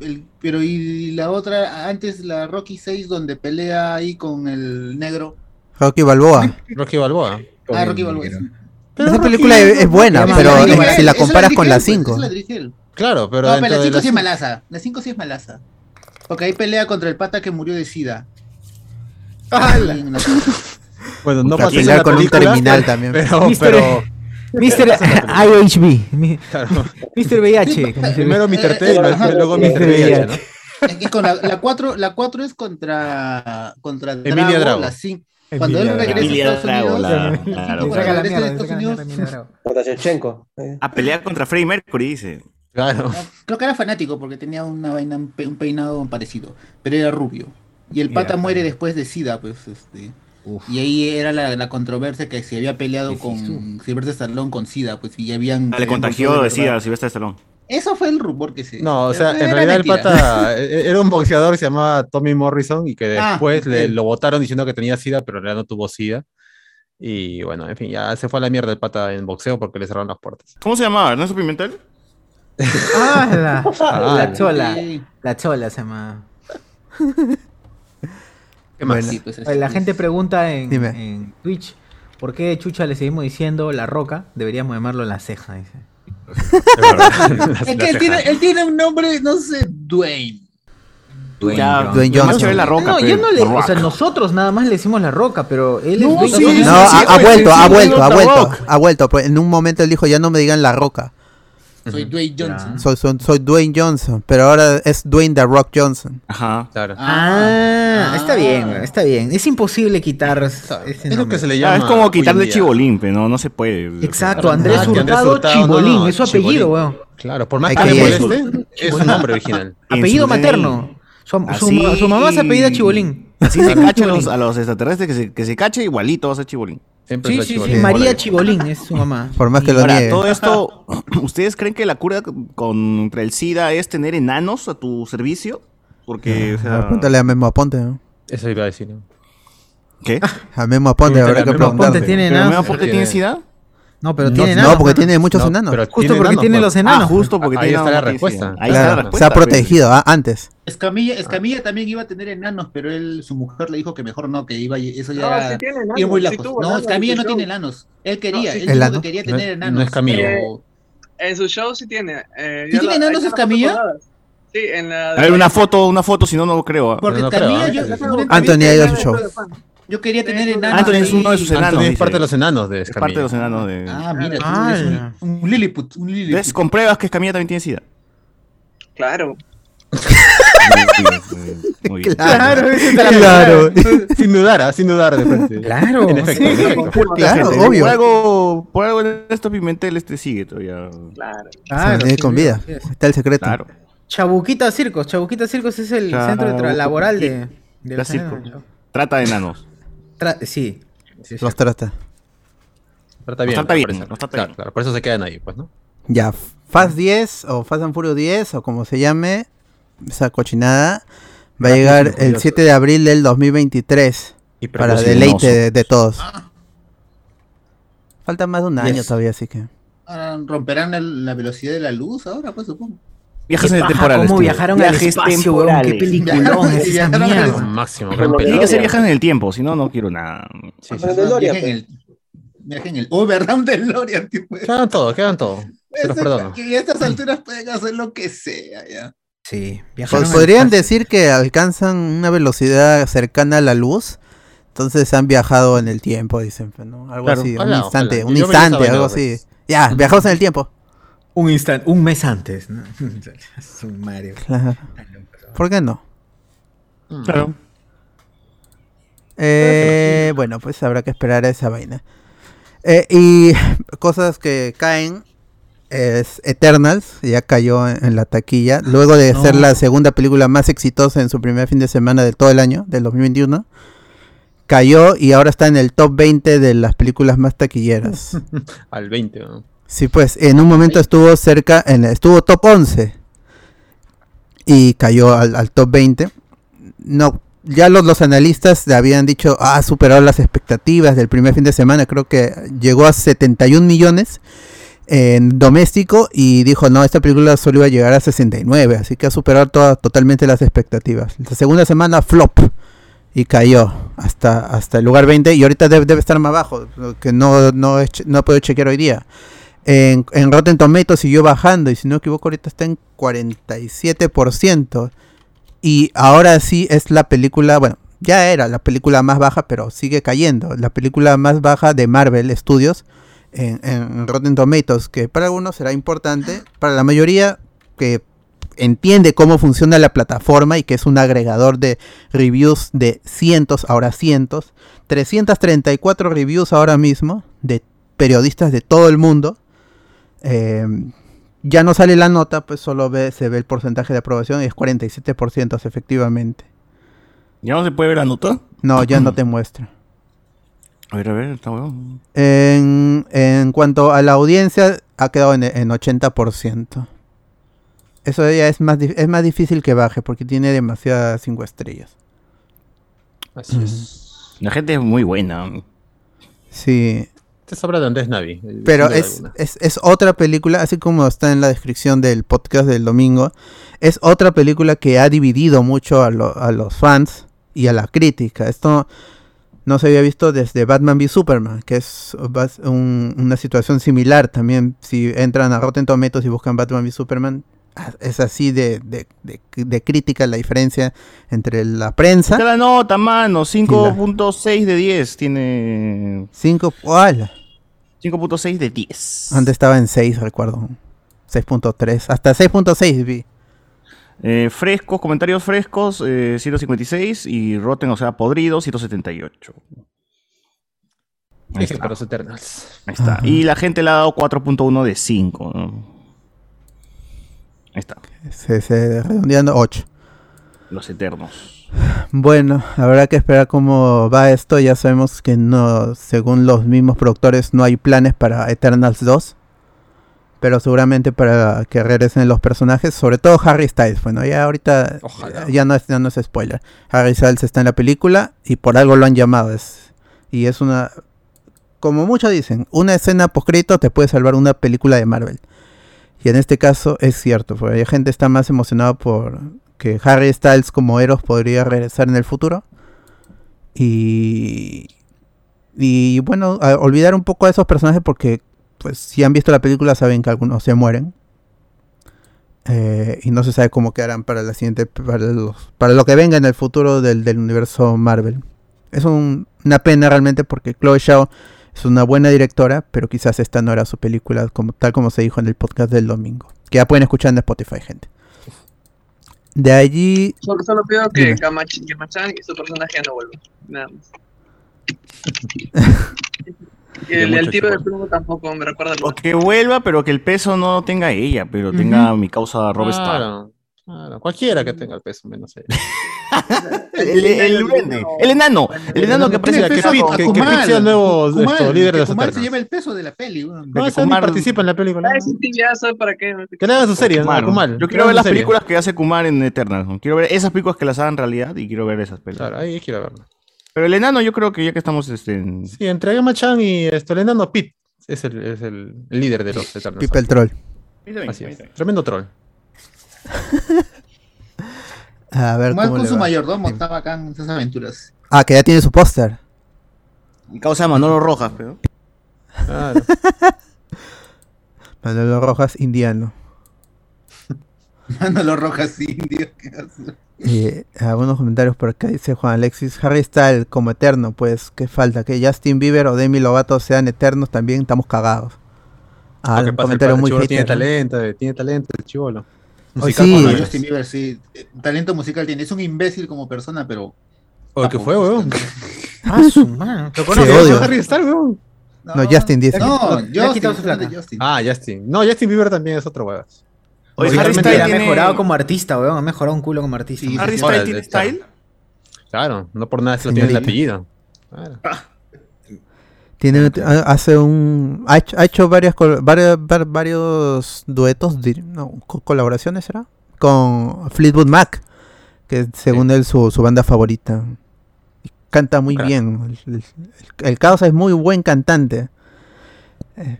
el- pero y la otra antes la Rocky 6 donde pelea ahí con el negro. Rocky Balboa. Rocky Balboa. Ah, Rocky Balboa. Sí. Esa película es, es buena, no, pero no, si la comparas dirige con él, la pues, 5. esa la dirige él. Claro, pero No, pero la de 5 las sí es cinco- malaza. La 5 sí es malaza. Porque ahí pelea contra el pata que murió de SIDA. La- Bueno, no Para pelear la con un película, terminal también. Pero, Mister- pero Mr. IHB. mi- claro, Mr. VIH. primero. Mr. T luego Mr. Mr. VIH, ¿no? Es que con la, la 4 la 4 es contra contra Emilia Drago. la Cuando él regresa a Estados Unidos. Contra Shevchenko. eh. A pelear contra Freddie Mercury, dice. Claro. creo que era fanático porque tenía una vaina, un pe- un peinado parecido, pero era rubio. Y el pata Era muere después de SIDA, pues, este. Uf. Y ahí era la, la controversia que se había peleado con. Sylvester Stallone con SIDA, pues, y ya habían... Ah, Le contagió, de decía verdad. Sylvester Stallone. Eso fue el rumor que se... No, o sea, en realidad el pata eh, era un boxeador que se llamaba Tommy Morrison y que Ah, después le, lo votaron diciendo que tenía SIDA, pero en realidad no tuvo SIDA. Y bueno, en fin, ya se fue a la mierda el pata en boxeo porque le cerraron las puertas. ¿Cómo se llamaba? ¿Ernesto Pimentel? Ah, la, Ah, la chola. Sí. La chola se llama. ¿Qué más? Bueno. Sí, pues, Oye, La gente pregunta en, en Twitch ¿por qué Chucha le seguimos diciendo la roca? Deberíamos llamarlo la ceja, dice. Es que él tiene, él tiene un nombre, no sé, Dwayne. Ya, Dwayne Johnson. chévere es la roca. no, pe, yo no le. The O sea, Rock. nosotros nada más le decimos la roca, pero él No, es. sí, sí, No, ha, ha oye, vuelto, sí, ha sí, vuelto, The ha vuelto, ha vuelto. Pues en un momento él dijo, ya no me digan La Roca. Soy Dwayne Johnson. Soy, soy, soy Dwayne Johnson, pero ahora es Dwayne The Rock Johnson. Ajá. Claro. Ah, Ah. está bien, está bien. Es imposible quitar ese Es lo que se le Ya, llama. es como quitarle chibolín, pero no, no se puede. Exacto, Ah, Andrés Hurtado, no, Chibolín, no, es su apellido, weón. Claro, por más Hay que que le moleste, es su nombre original. Apellido materno. Su, su- Así- su mamá se apellida Chibolín. Así se cachan a los extraterrestres que se, que se cache igualito va a ser chibolín. Siempre Sí, es sí, la sí, Chibolín. María. Chibolín es su mamá. Por más que lo Ahora, niegue. todo esto, ¿ustedes creen que la cura contra el SIDA es tener enanos a tu servicio? Porque, o sea, Pregúntale a Memo Aponte, ¿no? Eso iba a decir. ¿no? ¿qué? A Memo Aponte habrá que Memo preguntarle. Aponte tiene ¿Pero enanos. Memo Aponte tiene SIDA? No, pero No, tiene no, enanos. No, porque tiene muchos No, enanos. pero Justo tiene porque enanos, tiene los enanos. Ah, justo porque Ahí tiene está la respuesta. Ahí Claro, está la se respuesta. ha protegido ah, antes. Escamilla, Escamilla también iba a tener enanos, pero él, su mujer le dijo que mejor no, que iba, eso ya No, era sí tiene enanos, muy lejos. no, Escamilla no tiene enanos. Él quería, No, sí. él dijo que quería tener enanos. no es Camilla. pero- En su show sí tiene. Eh, ¿Sí tiene enanos ahí Escamilla? Sí, en la. A ver, una foto, una foto, si no, no lo creo. ¿ah? Porque Escamilla, ¿eh? yo, Anthony ha ido a su show. Yo quería tener Anthony enanos. Anthony es uno de sus Anthony enanos. es dice. parte de los enanos de Es parte de los Escamilla. enanos de... Ah, mira, tú Ah, eres ya. un, un Lilliput, un Lilliput. ¿Ves? Compruebas que Escamilla también tiene SIDA. Claro. Muy bien. Claro, Claro, Sin dudar, ¿ah? sin dudar de frente. Claro, En efecto, sí. en efecto. claro, Gente, obvio. Por algo, por algo en esto Pimentel este sigue todavía. Claro. Se Claro, mantiene sí, con vida. sí. Está el secreto. Claro. Chabuquita Circos. Chabuquita Circos es el centro laboral de, de. Trata de enanos. Tra- sí. sí, sí. Los trata. Trata bien. Nos trata bien, nos trata Claro, bien. claro, por eso se quedan ahí, pues, ¿no? Ya, Fast 10 o Fast and Furious 10 o como se llame, esa cochinada, va a llegar el Furioso. 7 de abril del 2023 Y para deleite de, de todos. Falta más de un año Yes. todavía, así que... Ah, romperán la, la velocidad de la luz ahora, pues supongo. Viajes en el temporal. ¿Cómo viajaron al Viajes espacio, weón? Qué temporales. peliculón es esa mierda. Máximo, Tiene que ser viajes en el tiempo, si no, no quiero nada. Sí, sí, Viajen pues. el, viajen el. Oh, ¿verdad? Un DeLorean, tío. Quedan todo, quedan todo. Se los Ese- perdono. Que a estas alturas pueden hacer lo que sea, ya. Sí, viajaron Podrían decir que alcanzan una velocidad cercana a la luz, entonces han viajado en el tiempo, dicen, ¿no? Algo Claro, así, un instante, un Yo instante, algo así. Ya, viajamos en el tiempo. Un instante, un mes antes, ¿no? Mario. Claro. ¿Por qué no? Claro. Eh, bueno, pues habrá que esperar a esa vaina. Eh, y cosas que caen es Eternals, ya cayó en, en la taquilla, luego de ser la segunda película más exitosa en su primer fin de semana de todo el año, del 2021. Cayó y ahora está en el top 20 de las películas más taquilleras. Al 20, ¿no? Sí, pues en un momento estuvo cerca, en, estuvo top 11 y cayó al, al top 20. No, ya los, los analistas le habían dicho, ah, ha superado las expectativas del primer fin de semana, creo que llegó a 71 millones en doméstico y dijo, no, esta película solo iba a llegar a 69, así que ha superado toda, totalmente las expectativas. La segunda semana flop y cayó hasta, hasta el lugar 20 y ahorita debe, debe estar más bajo, que no, no, he no he podido chequear hoy día. En, en Rotten Tomatoes siguió bajando y si no me equivoco ahorita está en 47%. Y ahora sí es la película, bueno, ya era la película más baja, pero sigue cayendo. La película más baja de Marvel Studios en, en Rotten Tomatoes, que para algunos será importante, para la mayoría que entiende cómo funciona la plataforma y que es un agregador de reviews de cientos, ahora cientos, 334 reviews ahora mismo de periodistas de todo el mundo. Eh, ya no sale la nota, pues solo ve, se ve el porcentaje de aprobación y es 47% efectivamente. ¿Ya no se puede ver la nota? No, ya no te muestra. A ver, a ver, está bueno. En, en cuanto a la audiencia, ha quedado en, en 80%. Eso ya es más, es más difícil que baje porque tiene demasiadas 5 estrellas. Así es. La gente es muy buena. Sí, Sobra de Andrés Navi. eh, pero sin duda es, es, es otra película, así como está en la descripción del podcast del domingo, es otra película que ha dividido mucho a, lo- a los fans y a la crítica. Esto no se había visto desde Batman v Superman, que es un- una situación similar también. Si entran a Rotten Tomatoes y buscan Batman v Superman, ah, es así de, de, de- de crítica la diferencia entre la prensa. Está la nota, mano. 5.6 de 10 tiene. 5, ¡Hola! 5.6 de 10. Antes estaba en 6, recuerdo. 6.3, hasta 6.6 vi. Eh, frescos, comentarios frescos, eh, 156 y Rotten, o sea, podrido, 178. Ahí está. para los Eternals. Ahí está. Y la gente le ha dado 4.1 de 5. ¿no? Ahí está. Se, se redondeando 8. Los Eternos. Bueno, habrá que esperar cómo va esto. Ya sabemos que no, según los mismos productores, no hay planes para Eternals 2. Pero seguramente para que regresen los personajes, sobre todo Harry Styles. Bueno, ya ahorita Ojalá. ya no es, ya no es spoiler. Harry Styles está en la película y por algo lo han llamado. Es, y es una, como muchos dicen, una escena postcrédito te puede salvar una película de Marvel. Y en este caso es cierto, porque la gente está más emocionada por que Harry Styles como Eros podría regresar en el futuro. Y, y bueno, olvidar un poco a esos personajes porque pues si han visto la película saben que algunos se mueren. Eh, y no se sabe cómo quedarán para la siguiente para, los- para lo que venga en el futuro del, del universo Marvel. Es un- una pena realmente porque Chloe Zhao es una buena directora, pero quizás esta no era su película como tal como se dijo en el podcast del domingo. Que ya pueden escuchar en Spotify, gente. De allí Solo, solo pido que. Kamach- Kamachan y su personaje ya no vuelvan. Nada más. El, el tiro de plomo tampoco me recuerda. O que vuelva, pero que el peso no tenga ella, pero tenga mi causa Rob Stark. Claro, claro. Cualquiera que tenga el peso menos ella. El, el, el el enano, el enano que Tiene aparece que a que- que Kumal, el nuevo, Kumal, esto, líder de los Kumal se lleva el peso de la peli. weón. No, ese Kumar- participa en la película. Ah, es para que. Que le hagan su serie, ¿no? Kumar. Kumal. Yo quiero ver las películas que hace Kumar en Eternals. ¿no? Quiero ver esas películas que las hagan realidad y quiero ver esas películas. Claro, ahí quiero verlo. Pero el enano yo creo que ya que estamos este, en... Sí, entre Gemma Chan y esto, el enano Pete es el, es el, el líder de los Eternals. Pipe el Troll. Así es. Tremendo troll. A ver con su va. mayordomo estaba acá en esas aventuras. Ah, que ya tiene su póster. Mi causa Manolo Rojas, pero... Claro. Manolo Rojas, indiano. Manolo Rojas Indio. ¿qué hace? Y eh, algunos comentarios por acá dice Juan Alexis, Harry Styles como eterno, pues qué falta, que Justin Bieber o Demi Lovato sean eternos también estamos cagados. Ah, un el comentario pa- muy tiene talento, eh, tiene talento el chivolo. Musical, sí. ¿cuándo No, es? Justin Bieber sí, talento musical tiene, es un imbécil como persona, pero... Oye, ¿qué fue, weón? Ah, su mano. Lo odio. Harry Styles, weón. No, Justin dice. No, Le ha quitado Justin. Justin. Ah, Justin. No, Justin Bieber también es otro weón. Oye, Harry Styles ha tiene... mejorado como artista, weón. Ha mejorado un culo como artista. Sí, man. Harry Styles tiene style. Claro, no por nada se lo tiene el apellido. Claro. Tiene, ha- hace un. Ha hecho, ha hecho varias, col- varias- var- varios duetos, no, co- colaboraciones, ¿será? Con Fleetwood Mac, que es, según él su, su banda favorita. Canta muy bien. El, el, el Causa es muy buen cantante. Eh,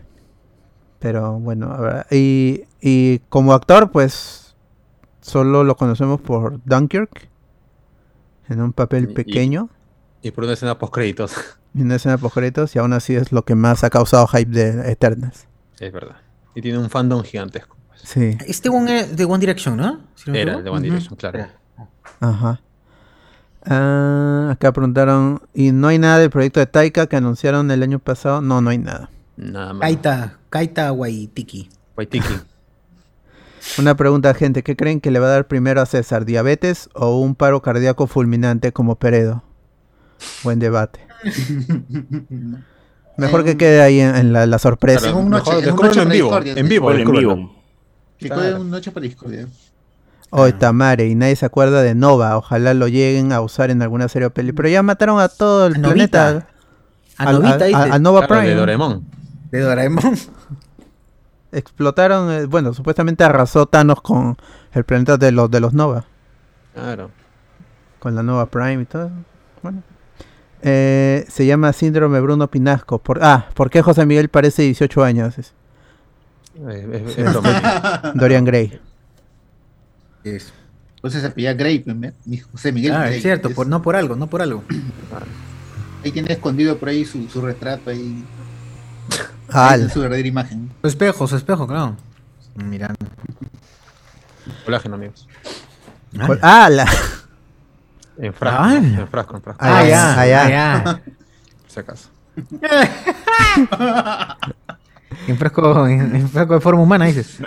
pero bueno, ver, y, y como actor, pues solo lo conocemos por Dunkirk, en un papel y- pequeño. Y por una escena post créditos. Y una escena post y aún así es lo que más ha causado hype de Eternals. Es verdad. Y tiene un fandom gigantesco. pues. Sí, Este one es de One Direction, ¿no? Si no Era de One Direction, claro. ajá. Ah, acá preguntaron, ¿y no hay nada del proyecto de Taika que anunciaron el año pasado? No, no hay nada. Nada más. Kaita, Kaita Waitiki. Waitiki. Una pregunta, gente, ¿qué creen que le va a dar primero a César? ¿Diabetes o un paro cardíaco fulminante como Peredo? Buen debate. Mejor que quede ahí en, en la, la sorpresa. Claro, un noche- mejor en un descúbrelo noche en para vivo. discordia, En vivo, en vivo. Que Claro. un noche para discordia. Hoy Tamare y nadie se acuerda de Nova. Ojalá lo lleguen a usar en alguna serie o peli. Pero ya mataron a todo el A Novita. planeta. A Al- Novita, dice. a- a Nova Claro, de Prime. Doraemon. De Doraemon. Explotaron, eh, bueno, supuestamente arrasó Thanos con el planeta de los de los Nova, Claro. con la Nova Prime y todo. Bueno. Eh, se llama síndrome Bruno Pinasco. Por, ah, ¿por qué José Miguel parece 18 años? Es Es, es- es broma. Dorian Gray. Entonces se pilla pues, mi José Miguel. Ah, es cierto, Es- por, no por algo, no por algo. Ahí tiene escondido por ahí su, su retrato ahí. Ah, es su verdadera imagen. Su espejo, su espejo, claro. Mirando. Colágeno, amigos. Col- ah, la- En frasco. Ah. En frasco, en frasco. Ah, ya, ah, ya. Por si acaso. En frasco, en, en frasco de forma humana, dices.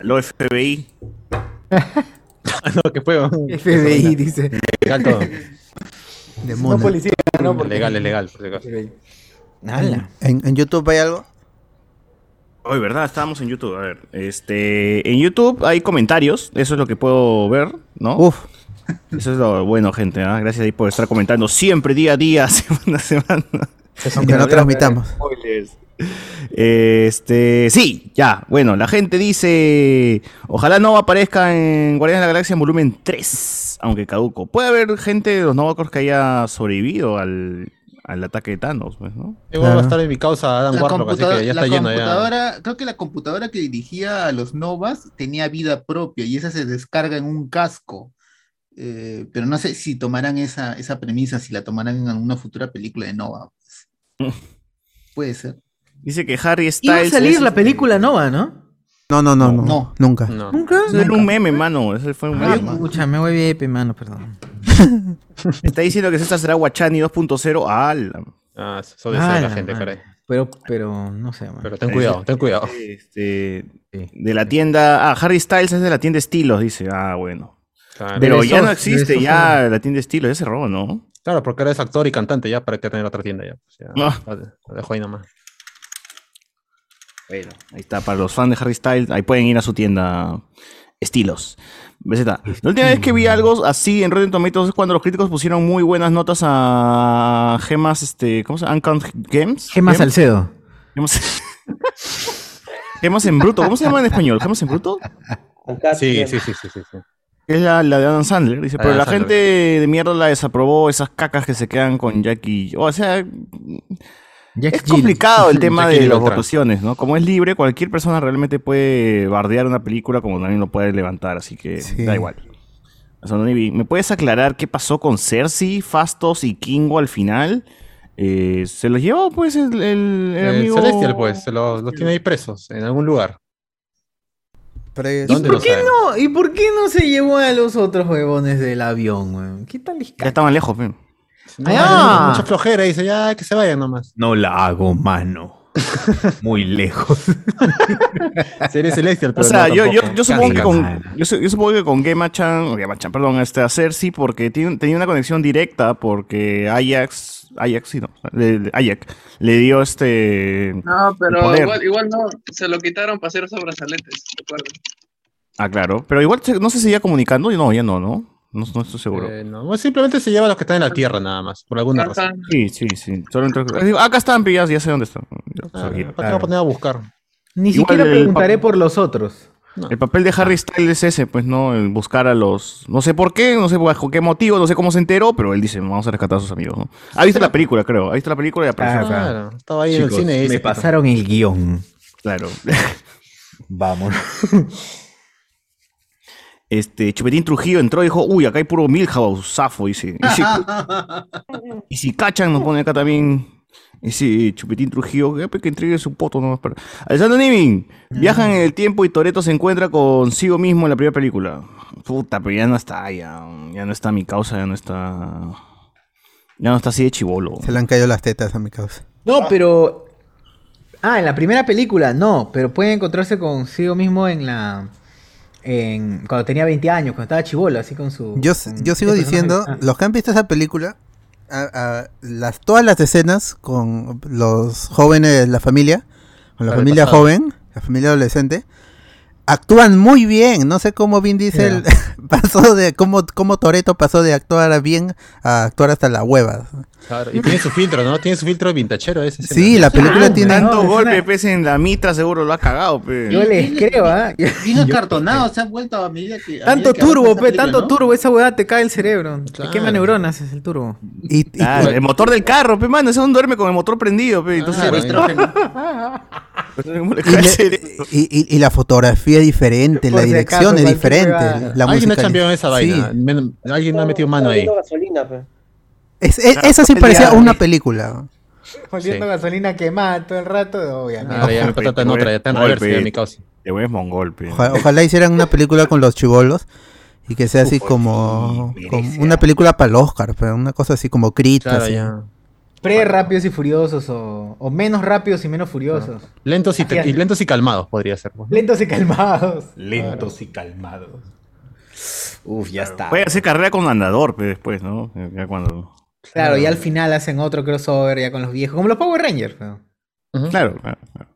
Lo FBI. no, que fue. FBI, dice. Legal todo. de Moon. policía, no, porque- Legal, es legal, por si acaso. ¿En, en YouTube hay algo? Hoy, ¿verdad? Estábamos en YouTube. A ver, este, en YouTube hay comentarios. Eso es lo que puedo ver, ¿no? Uf, Eso es lo bueno, gente. ¿ah? Gracias ahí por estar comentando siempre, día a día, semana a semana. aunque no transmitamos. Este, sí, ya. Bueno, la gente dice, ojalá Nova aparezca en Guardianes de la Galaxia en volumen 3, aunque caduco. Puede haber gente de los Novacors que haya sobrevivido al, al ataque de Thanos, pues, ¿no? Igual va a estar en mi causa Adam La, Warlock, así que ya está lleno ya. creo que la computadora que dirigía a los Novas tenía vida propia y esa se descarga en un casco. Eh, pero no sé si tomarán esa, esa premisa, si la tomarán en alguna futura película de Nova. pues. Puede ser. Dice que Harry Iba a Styles... salir es- la película Nova, ¿no? No, no, no, no, No. nunca. No. ¿Nunca? Eso era un meme, mano. Ese fue un Ah, meme. pucha, me voy bien, mano, perdón. Está diciendo que esta será Guachani 2.0. ¡Hala! Ah, eso desea Ah, la la gente, caray. Pero, pero, no sé, man. Pero ten cuidado, ten cuidado. Este, Sí. de la tienda... Ah, Harry Styles es de la tienda Estilos, dice. Ah, bueno. Claro. Pero ya no existe ya la tienda Estilos. Ya cerró, ¿no? Claro, porque eres actor y cantante ya, para que tener otra tienda ya. Pues ya, Ah. lo- Lo dejo ahí nomás. Bueno, ahí está, para los fans de Harry Styles, ahí pueden ir a su tienda Estilos. BZ. La última vez que vi algo así en Rotten Tomatoes es cuando los críticos pusieron muy buenas notas a gemas, este, ¿cómo se llama? Uncounted Games. Gema Gems- Salcedo. Gemas, gemas en bruto, ¿cómo se llama en español? ¿Gemas en bruto? Sí, sí, sí, sí, sí. sí. Es la, la de Adam Sandler, dice, pero Adam la Sandler. gente de mierda la desaprobó, esas cacas que se quedan con Jackie. O sea, Jack Es Jill. complicado el tema de las votaciones, ¿no? Como es libre, cualquier persona realmente puede bardear una película como también lo puede levantar, así que Sí. da igual. O sea, ¿Me puedes aclarar qué pasó con Cersei, Fastos y Kingo al final? Eh, ¿Se los llevó, pues, el, el- el El amigo? Celestial, pues, se lo- los tiene ahí presos en algún lugar. ¿Dónde ¿Por qué no? ¿Y por qué no se llevó a los otros huevones del avión, weón? ¿Qué tal Ya estaban lejos, pe. No, Ah. Mucha flojera, dice, ya que se vayan nomás. No la hago, mano. Muy lejos. Sería Celestial, O pero sea, no, yo, yo, yo supongo que con, yo, su- yo supongo que con Gema-chan, o Gema-chan, perdón, este, a Cersei, porque tiene, tenía una conexión directa, porque Ajax, Ajax, sí, no, le- Ajax, le dio este... No, pero igual, igual no, se lo quitaron para hacer esos brazaletes, recuerdo. Ah, claro, pero igual no se seguía comunicando, no, ya no, ¿no? No, no estoy seguro. Eh, no, pues simplemente se lleva a los que están en la tierra nada más, por alguna razón. Sí, sí, sí. Solo entre- Digo, acá están, pillas, ya sé dónde están. Ah, sabía. ¿Para qué va a poner a buscar? Ni Igual siquiera preguntaré por los otros. El papel de Harry Styles es ese, pues, ¿no? El buscar a los... No sé por qué, no sé bajo qué motivo, no sé cómo se enteró, pero él dice, vamos a rescatar a sus amigos, ¿no? Ha visto la película, creo. Ha visto la película y apareció. Ah, Claro, estaba ahí en el cine. y me pasaron el guion. Claro. Vamos. Este, Chupetín Trujillo entró y dijo, uy, acá hay puro Milhouse, Safo, dice. Y si, y si cachan, nos pone acá también ese Chupetín Trujillo, que, que entregue su poto nomás para... Alessandro Nimin, viajan en el tiempo y Toreto se encuentra consigo mismo en la primera película. Puta, pero ya no está, ya, ya no está mi causa, ya no está... Ya no está así de chivolo. Se le han caído las tetas a mi causa. No, pero. Ah, en la primera película, no, pero puede encontrarse consigo mismo en la. En, cuando tenía 20 años, cuando estaba chivolo, así con su. Yo, con yo sigo ese diciendo. Ah. los que han visto esa película, a- a- las, todas las escenas con los jóvenes, la familia, con la familia joven, la familia adolescente, actúan muy bien. No sé cómo Vin Diesel pasó de, cómo, cómo Toreto pasó de actuar bien a actuar hasta la hueva. Claro, y tiene su filtro, ¿no? Tiene su filtro vintachero ese. Sí, la película Ah, tiene... Tanto golpe una- pese en la mitra seguro lo ha cagado, pe. Yo les creo, ¿ah? Yo- Bien acartonado, se ha vuelto a medida que. a Tanto medida que avanza turbo, esa pe, película, tanto ¿no? turbo, esa weá te cae el cerebro. Te quema neuronas, es el turbo. Y, y- Ah, el motor del carro, pe, mano, ese no duerme con el motor prendido, pe. Entonces, estrógeno. ¿cómo le y y- y- la fotografía es diferente, la dirección es diferente. La Alguien ha cambiado esa Sí. vaina. Alguien ha metido mano ahí. gasolina, pe. Es- es- esa sí parecía día- una película. Oliendo Sí. gasolina quemada todo el rato, obviamente. Ahora ya me patata en otra, ya está en ya mi causa. Te mongol. Ojalá, ojalá hicieran una película con los chivolos y que sea así como, como una película para el Oscar, pero una cosa así como Creed. Claro, así. Ya. Pre rápidos y furiosos o, o menos rápidos y menos furiosos. Lentos y, te- y lentos y calmados podría ser. pues, ¿no? Lentos y calmados. Lentos y calmados. Uf, ya está. Puede hacer carrera con andador, pe, después, ¿no? Ya cuando... Claro, y al final hacen otro crossover ya con los viejos, como los Power Rangers. ¿no? Claro, claro. claro.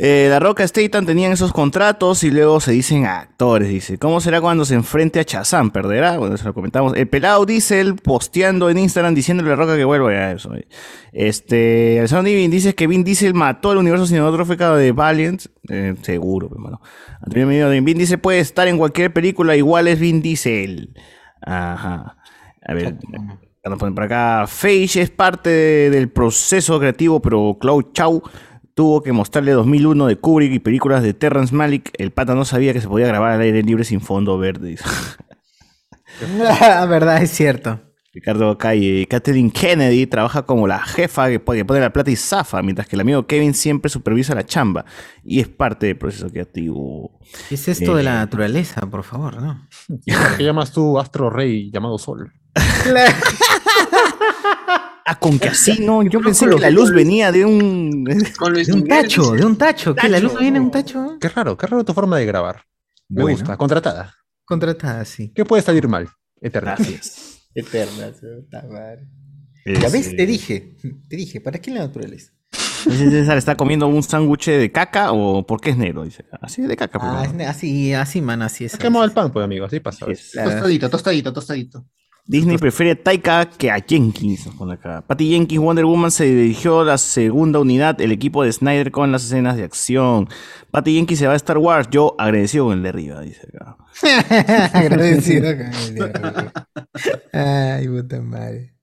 Eh, la Roca Statham tenían esos contratos y luego se dicen actores, dice. ¿Cómo será cuando se enfrente a Chazam? ¿Perderá? Bueno, eso lo comentamos. El pelado dice él posteando en Instagram diciéndole a la Roca que vuelva ya eso. eh. Este, Alessandro Nivin dice que Vin Diesel mató al universo cinematográfico de Valiant. Eh, seguro, hermano. Antonio Medina Vin Diesel puede estar en cualquier película, igual es Vin Diesel. Ajá. A ver, nos ponen por acá. Feige es parte de- del proceso creativo, pero Cloud Chow tuvo que mostrarle 2001 de Kubrick y películas de Terrence Malick. El pata no sabía que se podía grabar al aire libre sin fondo verde. La verdad es cierto. Ricardo Calle. Kathleen Kennedy trabaja como la jefa que pone, que pone la plata y zafa, mientras que el amigo Kevin siempre supervisa la chamba y es parte del proceso creativo. ¿Qué es esto de la Eh. naturaleza, por favor, no? ¿Qué llamas tú Astro Rey llamado Sol? Ah, con que así, ¿no? Yo pensé que la luz venía de un... De un tacho, de un tacho. ¿Qué? ¿La luz viene en un tacho? Qué raro, qué raro tu forma de grabar. Me Bueno. gusta, contratada. Contratada, sí. ¿Qué puede salir mal? Eternas. puta madre. Ya ves, te dije. Te dije, ¿para qué la naturaleza? César, ¿está comiendo un sándwich de caca o por qué es negro? Dice, así de caca. pues, Ah, Así, así, man, así es. Ha quemado el pan, pues, amigo, así pasa. Tostadito, tostadito, tostadito. Disney prefiere Taika que a Jenkins. pone acá. Patty Jenkins, Wonder Woman, se dirigió a la segunda unidad, el equipo de Snyder con las escenas de acción. Patty Jenkins se va a Star Wars, yo agradecido con el de arriba, dice acá. Agradecido con el de- Ay, puta madre.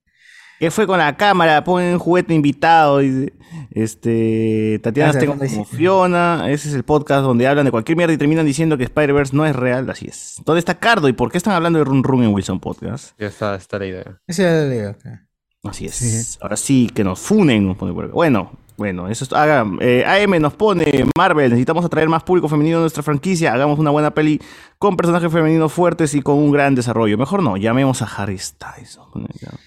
¿Qué fue con la cámara? Ponen juguete invitado. Dice. Este, Tatiana Gracias, tengo fondo como dice. Fiona. Ese es el podcast donde hablan de cualquier mierda y terminan diciendo que Spider-Verse no es real. Así es. ¿Dónde está Cardo? ¿Y por qué están hablando de Run Run en Wilson Podcast? Ya está, está la idea. Ya lo leo acá. Así es. Sí. Ahora sí, que nos funen. Bueno, Bueno, eso es. Haga, eh, AM nos pone Marvel, necesitamos atraer más público femenino a nuestra franquicia. Hagamos una buena peli con personajes femeninos fuertes y con un gran desarrollo. Mejor no, llamemos a Harry Styles.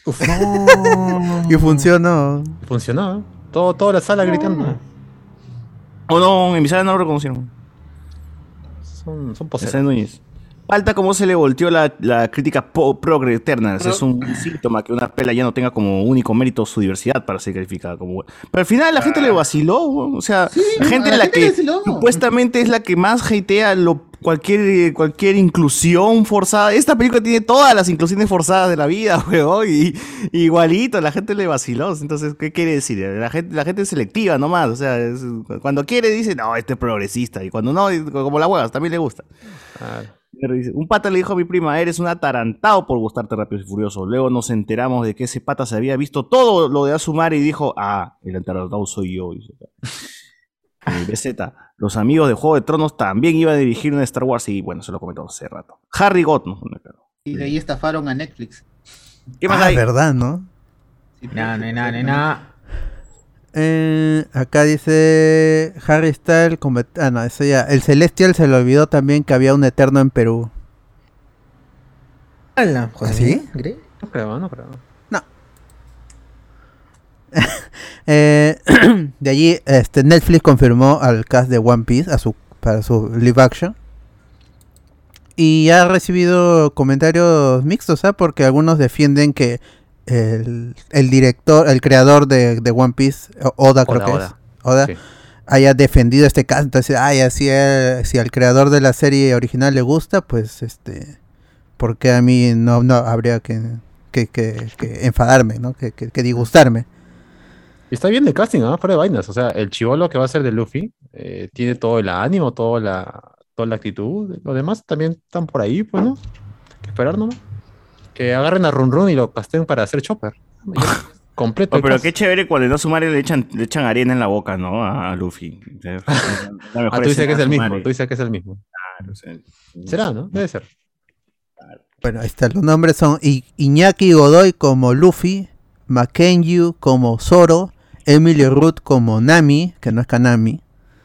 Y funcionó. Funcionó, ¿eh? Todo, toda la sala gritando. O no, en mi sala no lo reconocieron. Son, son. Núñez. Falta cómo se le volteó la, la crítica progre Eternals. Es un síntoma que una pela ya no tenga como único mérito su diversidad para ser calificada como. Pero al final la gente le vaciló. weón. O sea, la gente la la gente que vaciló. supuestamente es la que más hatea lo, cualquier, cualquier inclusión forzada. Esta película tiene todas las inclusiones forzadas de la vida, weón. Y, igualito, la gente le vaciló. Entonces, ¿qué quiere decir? La gente, la gente es selectiva nomás. O sea, es- cuando quiere dice, no, este es progresista. Y cuando no, como la huevas, también le gusta. Dice, Un pata le dijo a mi prima, eres un atarantado por gustarte Rápido y Furioso. Luego nos enteramos de que ese pata se había visto todo lo de Asumar y dijo, ah, el atarantado soy yo. Eh, BZ, los amigos de Juego de Tronos también iban a dirigir una Star Wars y bueno, se lo comentamos hace rato. Harry Gott. Y de ahí estafaron a Netflix. ¿Qué más Ah, hay? verdad, ¿no? Nada, hay nada. Eh, acá dice Harry Styles. Ah, no, eso ya. El Celestial se le olvidó también que había un Eterno en Perú. Hola, ¿Ah, sí? ¿Crees? No creo, no creo. Eh, de allí, este, Netflix confirmó al cast de One Piece a su, para su live action. Y ha recibido comentarios mixtos, ¿ah? Porque algunos defienden que el, el director, el creador de, de One Piece, Oda creo Oda, que Oda. es, Oda, Sí. haya defendido este cast. Entonces, ay, así él- si al creador de la serie original le gusta, pues, este, ¿por qué a mí no, no habría que, que, que- que enfadarme, ¿no? Que, que- que disgustarme. Y está bien el casting, ¿no? Fuera de vainas. O sea, el chivolo que va a ser de Luffy eh, tiene todo el ánimo, toda la, toda la actitud. Los demás también están por ahí, pues, ¿no? Hay que esperar nomás. Que agarren a Run Run y lo casten para hacer Chopper. Completo. Oh, pero qué chévere cuando no Sumare le echan, le echan arena en la boca, ¿no? A, a Luffy. Ah, tú dices que es el mismo. Tú dices que es el mismo. Claro, Será, ¿no? Debe ser. Bueno, ahí está. Los nombres son I- Iñaki Godoy como Luffy, Mackenzie como Zoro, Emily Root como Nami, que no es Kanami,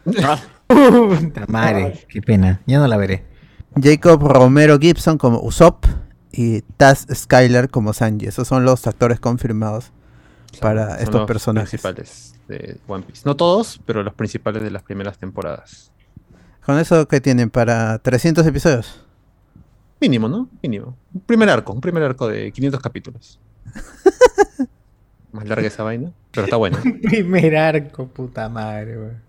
Puta madre, qué pena. Ya no la veré. Jacob Romero Gibson como Usopp y Taz Skyler como Sanji. Esos son los actores confirmados para Son estos los personajes. principales de One Piece. No todos, pero los principales de las primeras temporadas. Con eso que tienen para 300 episodios. Mínimo, ¿no? Mínimo. Un primer arco, un primer arco de 500 capítulos. Más larga esa vaina, pero está bueno. Primer arco, puta madre, weón.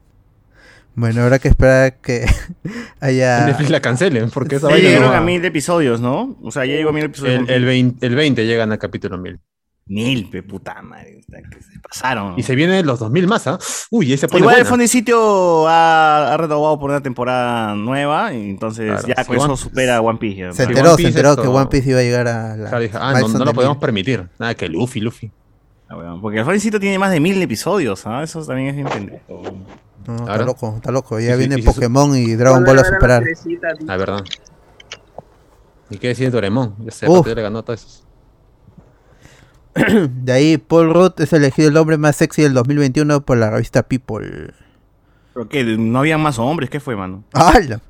Bueno, habrá que esperar que haya... Netflix la cancelen, porque esa Ya vaina no llegaron va. a mil episodios, ¿no? O sea, ya llegó a mil episodios. El, el 20, el 20 llegan al capítulo 1000. Mil, pe puta madre. que Se pasaron. Y se vienen los 2000 más, ¿ah? Uy, ese pone Igual el fondo y sitio ha, ha renovado por una temporada nueva. Y entonces Claro, ya sí, con eso One- supera a One Piece. ya. Se One enteró, se enteró esto- que One Piece iba a llegar a la... Claro, dije, ah, no, no lo podemos mil. permitir. Nada, que Luffy, Luffy. Ah, bueno, Porque el sitio tiene más de mil episodios. ¿ah? Eso también es bien pendejo. No, está loco, está loco. Ya Y viene y Pokémon y Dragon Ball a superar. Ah, verdad. ¿Y qué decir de Doremon? Ya ya le ganó a todos esos. De ahí, Paul Rudd es elegido el hombre más sexy del 2021 por la revista People. ¿Pero qué? ¿No habían más hombres? ¿Qué fue, mano? ¡Hala!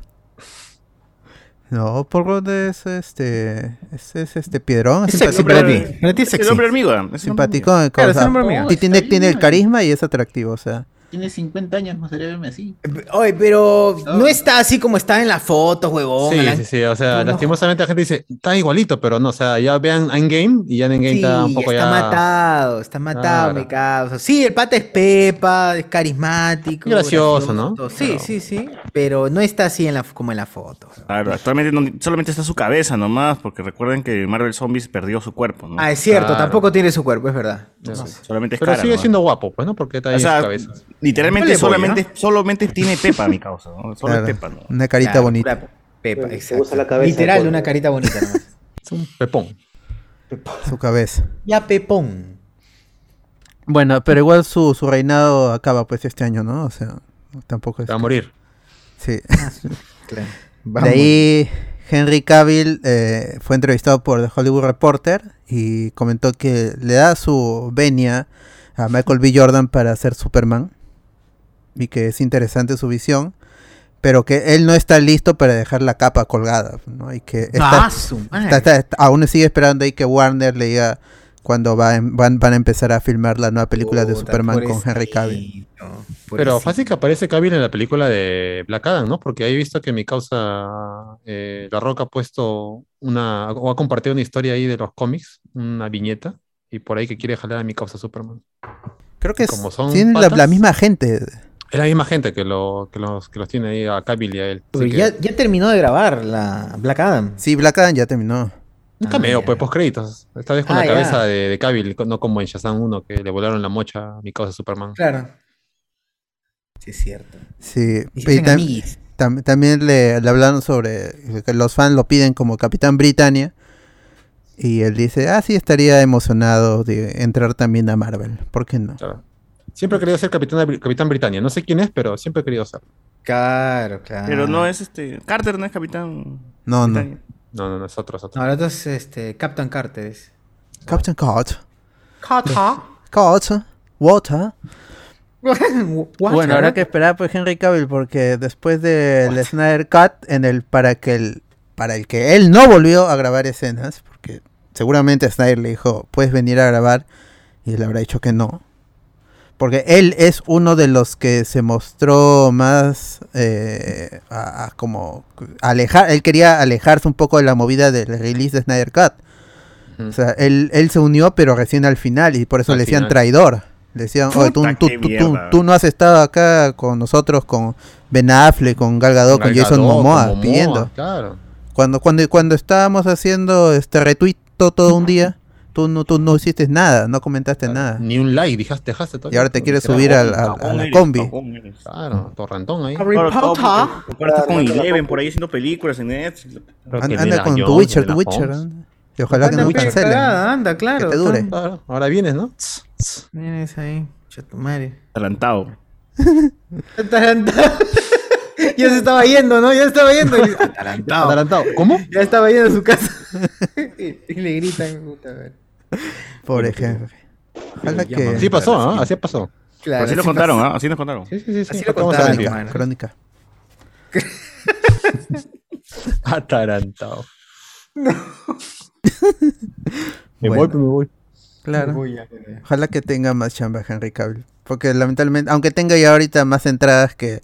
No, Rudd es este. Es, es este piedrón. Es sexy simpático. para ti. Para ti es El hombre hormiga. Simpático. Claro, es hombre hormiga. tiene, tiene el carisma y es atractivo, o sea. Tiene 50 años, me gustaría verme así. Oye, pero no está así como está en la foto, huevón. Sí, sí, sí. O sea, No, no. lastimosamente la gente dice, está igualito, pero no. O sea, ya vean Endgame y ya en Endgame Sí, está un poco está ya. matado, está matado, Claro. mi causa. Sí, el pata es Pepa, es carismático. Gracioso, ¿no? Sí, sí, sí. Pero no está así en la, como en la foto. Claro, actualmente no- solamente está su cabeza nomás, porque recuerden que Marvel Zombies perdió su cuerpo, ¿no? Ah, es cierto, Claro. tampoco tiene su cuerpo, es verdad. Solamente es Pero cara, sigue ¿no? siendo guapo, pues, ¿no? Porque está ahí O sea, en su cabeza. Literalmente No le voy, solamente, solamente tiene Pepa, mi causa, ¿no? Solo Claro, es Pepa, ¿no? Una carita Claro, bonita. Pepa, exacto. usa la cabeza Literal, por- una carita bonita nomás. Es un pepón. Su cabeza. ya Pepón. Bueno, pero igual su, su reinado acaba pues este año, ¿no? O sea, tampoco es. Va a morir. Sí. Claro. De ahí Henry Cavill eh, fue entrevistado por The Hollywood Reporter y comentó que le da su venia a Michael B. Jordan para hacer Superman. Y que es interesante su visión. Pero que él no está listo para dejar la capa colgada. ¿no? Y que está, Ah, está- está- está- aún sigue esperando ahí que Warner le diga cuando va en- van, van a empezar a filmar la nueva película de Superman con Henry Cavill. Pero fácil que aparece Cavill en la película de Black Adam, ¿no? Porque ahí he visto que mi causa, eh, La Roca ha puesto una, o ha compartido una historia ahí de los cómics, una viñeta, y por ahí que quiere jalar a mi causa Superman. Creo que es, Como son tienen la misma gente. Es la misma gente que, lo, que, los, que los tiene ahí a Cavill y a él. Pero que- ya, terminó de grabar la Black Adam. Sí, Black Adam ya terminó. Un cameo, Ah, ya. pues, post créditos. Esta vez con Ah, la ya. cabeza de, de Cavill, no como en Shazam 1, que le volaron la mocha a mi causa Superman. Claro. Sí, es cierto. Sí. Y tam- tam- también le, le hablaron sobre que los fans lo piden como Capitán Britannia. Y él dice, ah, sí, estaría emocionado de entrar también a Marvel. ¿Por qué no? Claro. Siempre he querido ser Capitán, Capitán Britannia. No sé quién es, pero siempre he querido ser. Claro, claro. Pero no es este. Carter no es capitán. No, no. Britannia. No, no, no, es otro, es otro. No, el otro es este, Captain Carter. es. Captain Carter. Carter. Carter. Water. Water. Bueno, habrá que esperar por Henry Cavill porque después del Snyder Cut, en el para que el para el que él no volvió a grabar escenas, porque seguramente Snyder le dijo, puedes venir a grabar, y él habrá dicho que no. Porque él es uno de los que se mostró más eh, a- a como alejar, él quería alejarse un poco de la movida del release de Snyder Cut. O sea, él, él se unió, pero recién al final, y por eso Al le decían final. traidor. Le decían, oye, tú, Puta, tú- qué tú- tú- mierda. tú no has estado acá con nosotros, con Ben Affleck, con Gal Gadot, con Gal Jason Gadot, Momoa, con pidiendo. Claro. Cuando, cuando, cuando estábamos haciendo este retweet to- todo un día, tú no, tú no hiciste nada, no comentaste nada. Ni un like, dejaste, dejaste todo. Y ahora te quieres subir al- al- a la combi. Claro, torrentón ahí. Harry Potter. estás con Eleven por ahí haciendo películas en Netflix. Anda con tu Jones, Witcher, tu Witcher. Y ojalá que no cancelen. anda, claro. Que te dure. ahora vienes, ¿no? Tss, tss. Vienes ahí, chatumare. Adelantado. Atarantado. ya se estaba yendo, ¿no? Ya se estaba yendo. Atarantado. Adelantado. ¿Cómo? Ya estaba yendo a su casa. y le gritan, puta Por ejemplo. Ojalá que... Así pasó, ¿ah? Así pasó. Claro, así nos así contaron. ¿ah? Así nos contaron. Sí, sí, sí. Así sí. lo contaron. Crónica. Atarantado. Me Bueno. voy, pues me voy. Claro. Ojalá que tenga más chamba Henry Cavill. Porque lamentablemente, aunque tenga ya ahorita más entradas que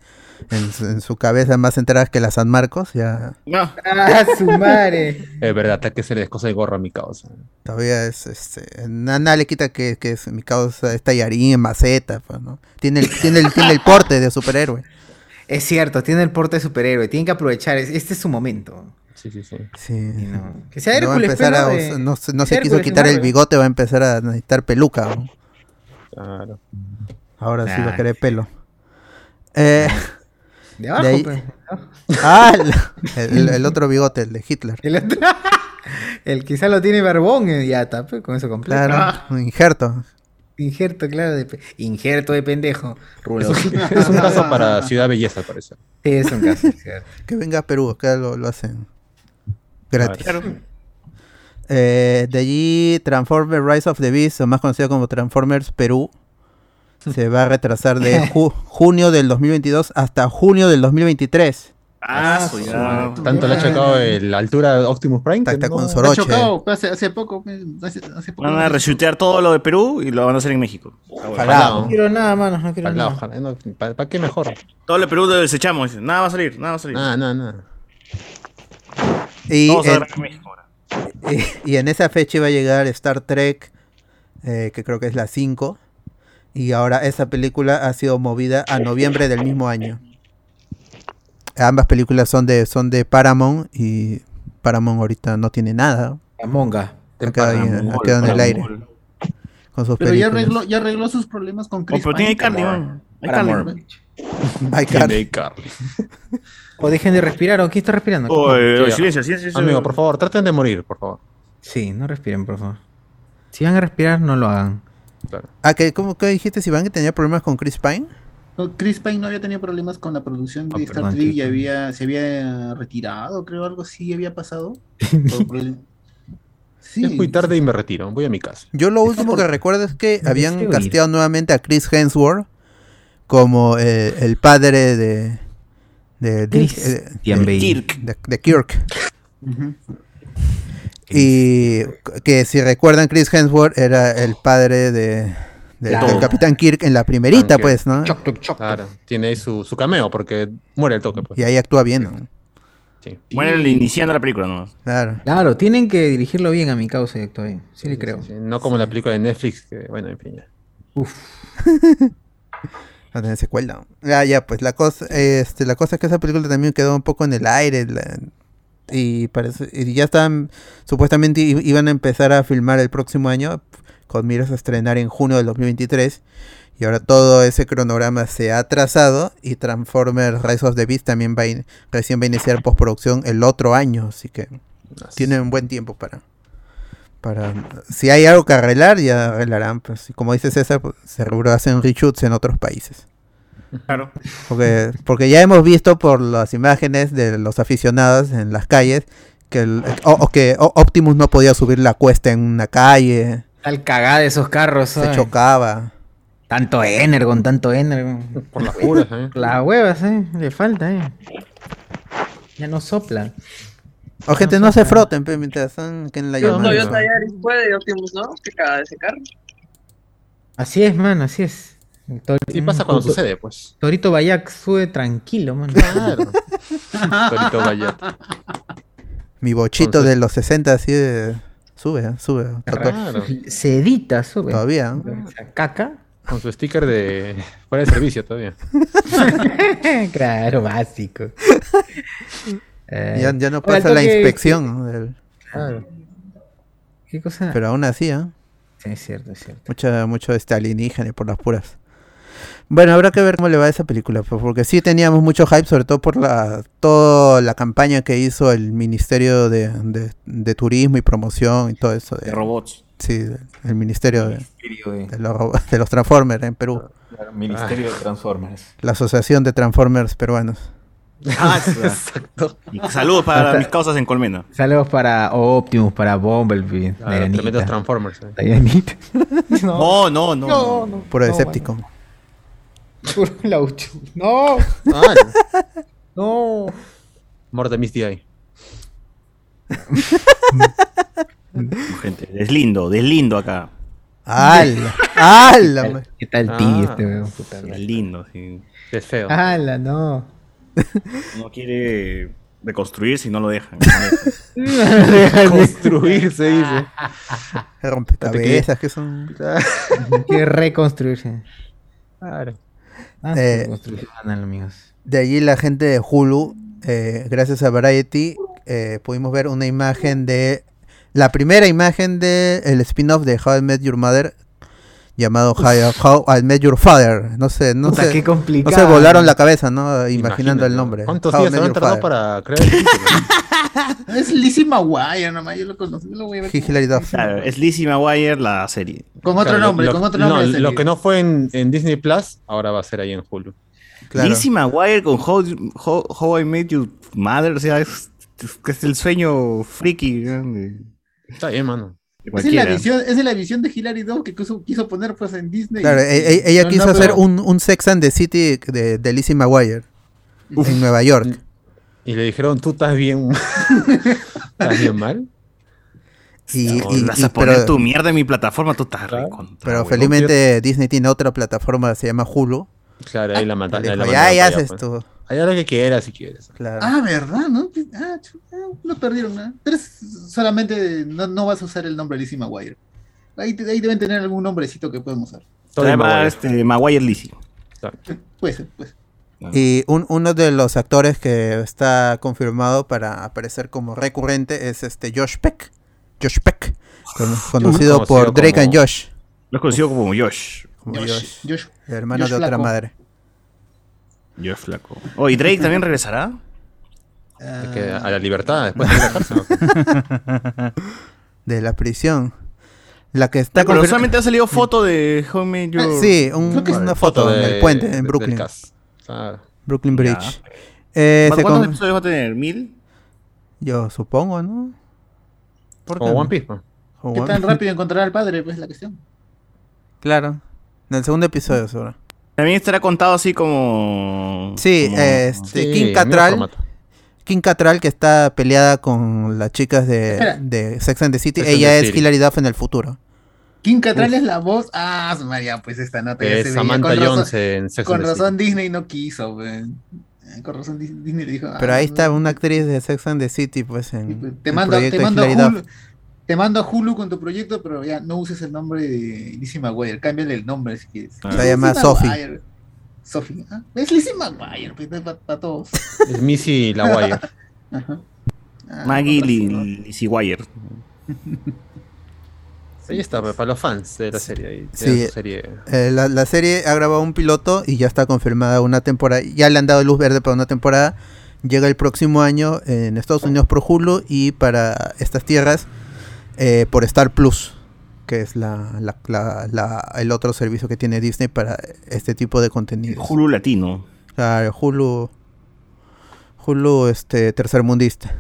en su, en su cabeza, más entradas que la San Marcos, ya No. Ah, su madre. Es verdad, hasta que se le descosa el gorro a mi causa. todavía es, este, na- nada le quita que, que es mi causa es tallarín en maceta, pues, ¿no? Tiene el, tiene el, tiene el porte de superhéroe. Es cierto, tiene el porte de superhéroe. Tienen que aprovechar. es- Este es su momento. Sí, sí, sí. Sí. Y no- Que sea No va a Hércules, empezar a de- no, se- no se quiso Hércules quitar el bigote, va a empezar a necesitar peluca. ¿no? Claro. Ahora sí va a Nah. querer pelo. Eh, De abajo, De ahí- pues. ah, el, el- el otro bigote, el de Hitler. El, otro- el quizá lo tiene barbón y ya está, pues, con eso completo. Claro, un injerto. Injerto, claro, de pe- injerto de pendejo. Rulo. Es un, es un caso para Ciudad Belleza, al parecer. Sí, es un caso. Que venga a Perú, acá lo, lo hacen gratis. Claro. Eh, de allí, Transformers Rise of the Beast, o más conocido como Transformers Perú, se va a retrasar de ju- junio del 2022 hasta junio del 2023. Ah, ya. Tanto le ha chocado la altura de Optimus Prime. Está, que está no- con Soroche. chocado hace, hace poco. Hace, hace poco Van a reshutear todo lo de Perú y lo van a hacer en México. Ojalá. No quiero nada, mano, no quiero Ojalá, nada. ojalá. no, ¿Para qué mejor? Todo lo de Perú lo desechamos. Nada va a salir, nada va a salir. Nada, nada, nada. Y, Vamos a en, ver en México ahora. y- y en esa fecha iba a llegar Star Trek, eh, que creo que es la 5. Y ahora esa película ha sido movida a noviembre del mismo año. Ambas películas son de, son de Paramount y Paramount ahorita no tiene nada. La monga. Ha quedado, ahí- ha quedado en el aire con sus Pero ya películas. arregló, ya arregló sus problemas con Oh, Chris pero tiene. Carly. Hay Carly. O dejen de respirar, ¿o quién está respirando? Oh, eh, silencio, silencio. Amigo, por favor, traten de morir, por favor. Sí, no respiren, por favor. Si van a respirar, no lo hagan. Claro. Ah, ¿qué, ¿cómo que dijiste, Iván, que tenía problemas con Chris Pine? No, Chris Pine no había tenido problemas con la producción de Ah, Star Trek y Chris había, se había retirado, creo, algo así había pasado. Sí. Es muy tarde y me retiro, voy a mi casa. Yo lo último que recuerdo es que habían casteado nuevamente a Chris Hemsworth como eh, el padre de de. Kirk. de- de Kirk. Y que si recuerdan, Chris Hemsworth era el padre de, de- Claro. del Capitán Kirk en la primerita, Aunque- pues, ¿no? Choc, choc, choc. Claro, tiene ahí su, su cameo porque muere el toque. Pues. Y ahí actúa bien, ¿no? Sí. Bueno, iniciando la película, ¿no? Claro. Claro, tienen que dirigirlo bien a mi causa y actúa bien. Sí le creo. Sí, no como la película de Netflix, que bueno, en fin. ya. Uf. A tener secuela. Ya, ya, pues la cosa, este, la cosa es que esa película también quedó un poco en el aire. la- y parece, y ya están, supuestamente iban a empezar a filmar el próximo año, con miras a estrenar en junio del 2023. Y ahora todo ese cronograma se ha atrasado y Transformers Rise of the Beast también va in- recién va a iniciar postproducción el otro año, así que Así. tienen un buen tiempo para para si hay algo que arreglar ya arreglarán pues y como dice César pues, seguro hacen reshoots en otros países Claro. porque porque ya hemos visto por las imágenes de los aficionados en las calles que el- o, o que Optimus no podía subir la cuesta en una calle Tal cagada de esos carros. se ¿sabes? chocaba Tanto Energon, tanto Energon. Por las puras, ¿eh? Las huevas, eh. Le falta, eh. Ya no sopla. o gente no se froten pe, mientras están que en la Pero llamada Toyota Yaris puede y Optimus no. Qué cagada ese carro. Así es, man, así es. Sí pasa cuando un- sucede, pues. Torito Bayak sube tranquilo, man. Claro. Torito Gallardo. mi bochito Entonces- de los 60 así de, sube eh, sube Claro. Sedita sube. todavía caca. Con su sticker de fuera de servicio todavía. claro, básico. Eh, ya, ya no pasa la inspección ¿no? del- Claro. ¿Qué cosa? pero aún así ¿ah? Sí, es cierto, es cierto. Mucha, mucho este alienígena por las puras. Bueno, habrá que ver cómo le va a esa película, pues, porque sí teníamos mucho hype, sobre todo por la toda la campaña que hizo el Ministerio de, de- de Turismo y Promoción y todo eso. De, De robots. sí, el Ministerio de, Ministerio de- de los, ro- de los Transformers en Perú. Ministerio de Transformers. La Asociación de Transformers Peruanos. Ah, Y saludos para mis causas en Colmena. Saludos para Optimus, para Bumblebee, Claro, tremendos. Transformers. ¿eh? Dianita. No, no, no. no. Puro Decepticon. Puro Lauchu. No, Ah, no. Morte Miss DI. Gente, deslindo, deslindo acá. ¡Hala! ¡Hala! ¿Qué tal Ah. Tibi este weón? Puta madre. Deslindo, sí. Es feo. ¡Hala, no! No quiere reconstruirse y no lo dejan. Construirse, dice. Rompecabezas que son. Que reconstruirse. Claro. Ah, Eh, reconstrucción, amigos. De allí la gente de Hulu, eh, gracias a Variety, eh, pudimos ver una imagen de la primera imagen de el spin-off de How I Met Your Mother llamado How, How I Met Your Father. No sé, no Puta, sé. qué No complicado. se volaron la cabeza, ¿no? Imaginando el nombre. ¿Cuántos How días se han tardado para crear el título? Es Lizzie McGuire nomás, yo lo conozco. yo lo voy a ver. He- Hilary Duff. Claro, es Lizzie McGuire la serie. Con otro Claro, nombre, lo- con otro no, nombre. lo que no fue en, en Disney Plus, ahora va a ser ahí en Hulu. Claro. Lizzie McGuire con How, How- How I Met Your Mother, o sea, es, es, es el sueño friki ¿no? Está bien, mano. Esa es la visión, esa es la visión de Hilary Duff que quiso, quiso poner pues en Disney. Claro, e- e- ella No, quiso no, hacer pero- un, un Sex and the City de, de Lizzie McGuire en Nueva York. Y le dijeron, tú estás bien. ¿Estás bien mal? Y, No, y- vas y- a poner pero, tu mierda en mi plataforma, tú estás Claro. recontra, pero felizmente Disney tiene otra plataforma que se llama Hulu. Claro, ahí la mataron. Le ahí la dijo, mandaron ya, haces pues. tú. Allá lo que quieras si quieres. Claro. Ah, ¿verdad? ¿No? Ah, chu- ah, no perdieron nada. Pero es solamente no, no vas a usar el nombre Lizzie McGuire. Ahí, te- ahí deben tener algún nombrecito que pueden usar. Todo Se llama Maguire. este, Maguire Lizzie. Puede ser, pues. Y un- uno de los actores que está confirmado para aparecer como recurrente es este Josh Peck. Josh Peck, con- conocido Conocido por Drake como- and Josh. Lo he conocido como Josh. como Josh, Josh, Josh. el hermano Josh de otra Flaco. Madre. Josh Flaco. Oh, ¿y Drake también regresará? Es que a la libertad, después de la cárcel. De la prisión. La que está Pero confir- solamente ha salido foto de Met Your- Sí, un- Creo que es una foto en de- el puente de- en Brooklyn. Claro. Brooklyn. Bridge. Eh, ¿Cuántos con- episodios va a tener? ¿Mil? Yo supongo, ¿no? ¿Por qué Como no? One Piece, pues. ¿Qué tan rápido encontrar al padre? Pues la cuestión. Claro. En el segundo episodio, seguro. También estará contado así como. Sí, como- este, Sí, Kim Catral. Kim Catral, que está peleada con las chicas de, de Sex and the City. Sex Ella the es City. Hilary Duff en el futuro. Kim Cattrall es la voz. Ah, María, pues esta nota ya se Es veía. Samantha Con razón- Jones en Sex Con and the razón City. Disney no quiso, pues. Eh, Con razón Dis- Disney le dijo. ah, Pero ahí está una actriz de Sex and the City, pues sí, en pues, Te mando, te mando Hulu. Te mando a Hulu con tu proyecto, pero ya no uses el nombre de Lizzie McGuire. Cámbiale el nombre si quieres. Ah. Se llama Sophie. Sophie. ¿ah? Es Lizzie McGuire, pues, para todos. Es Missy La Wire. Ajá. Ah, Maggie Lizzie Wire. Ahí está, para los fans de la serie. Sí. serie. Eh, la, la serie ha grabado un piloto y ya está confirmada una temporada. Ya le han dado luz verde para una temporada. Llega el próximo año en Estados Unidos por Hulu y para estas tierras eh, por Star Plus, que es la, la- la- la- el otro servicio que tiene Disney para este tipo de contenido. Hulu Latino. Claro, Hulu, Hulu este, tercermundista,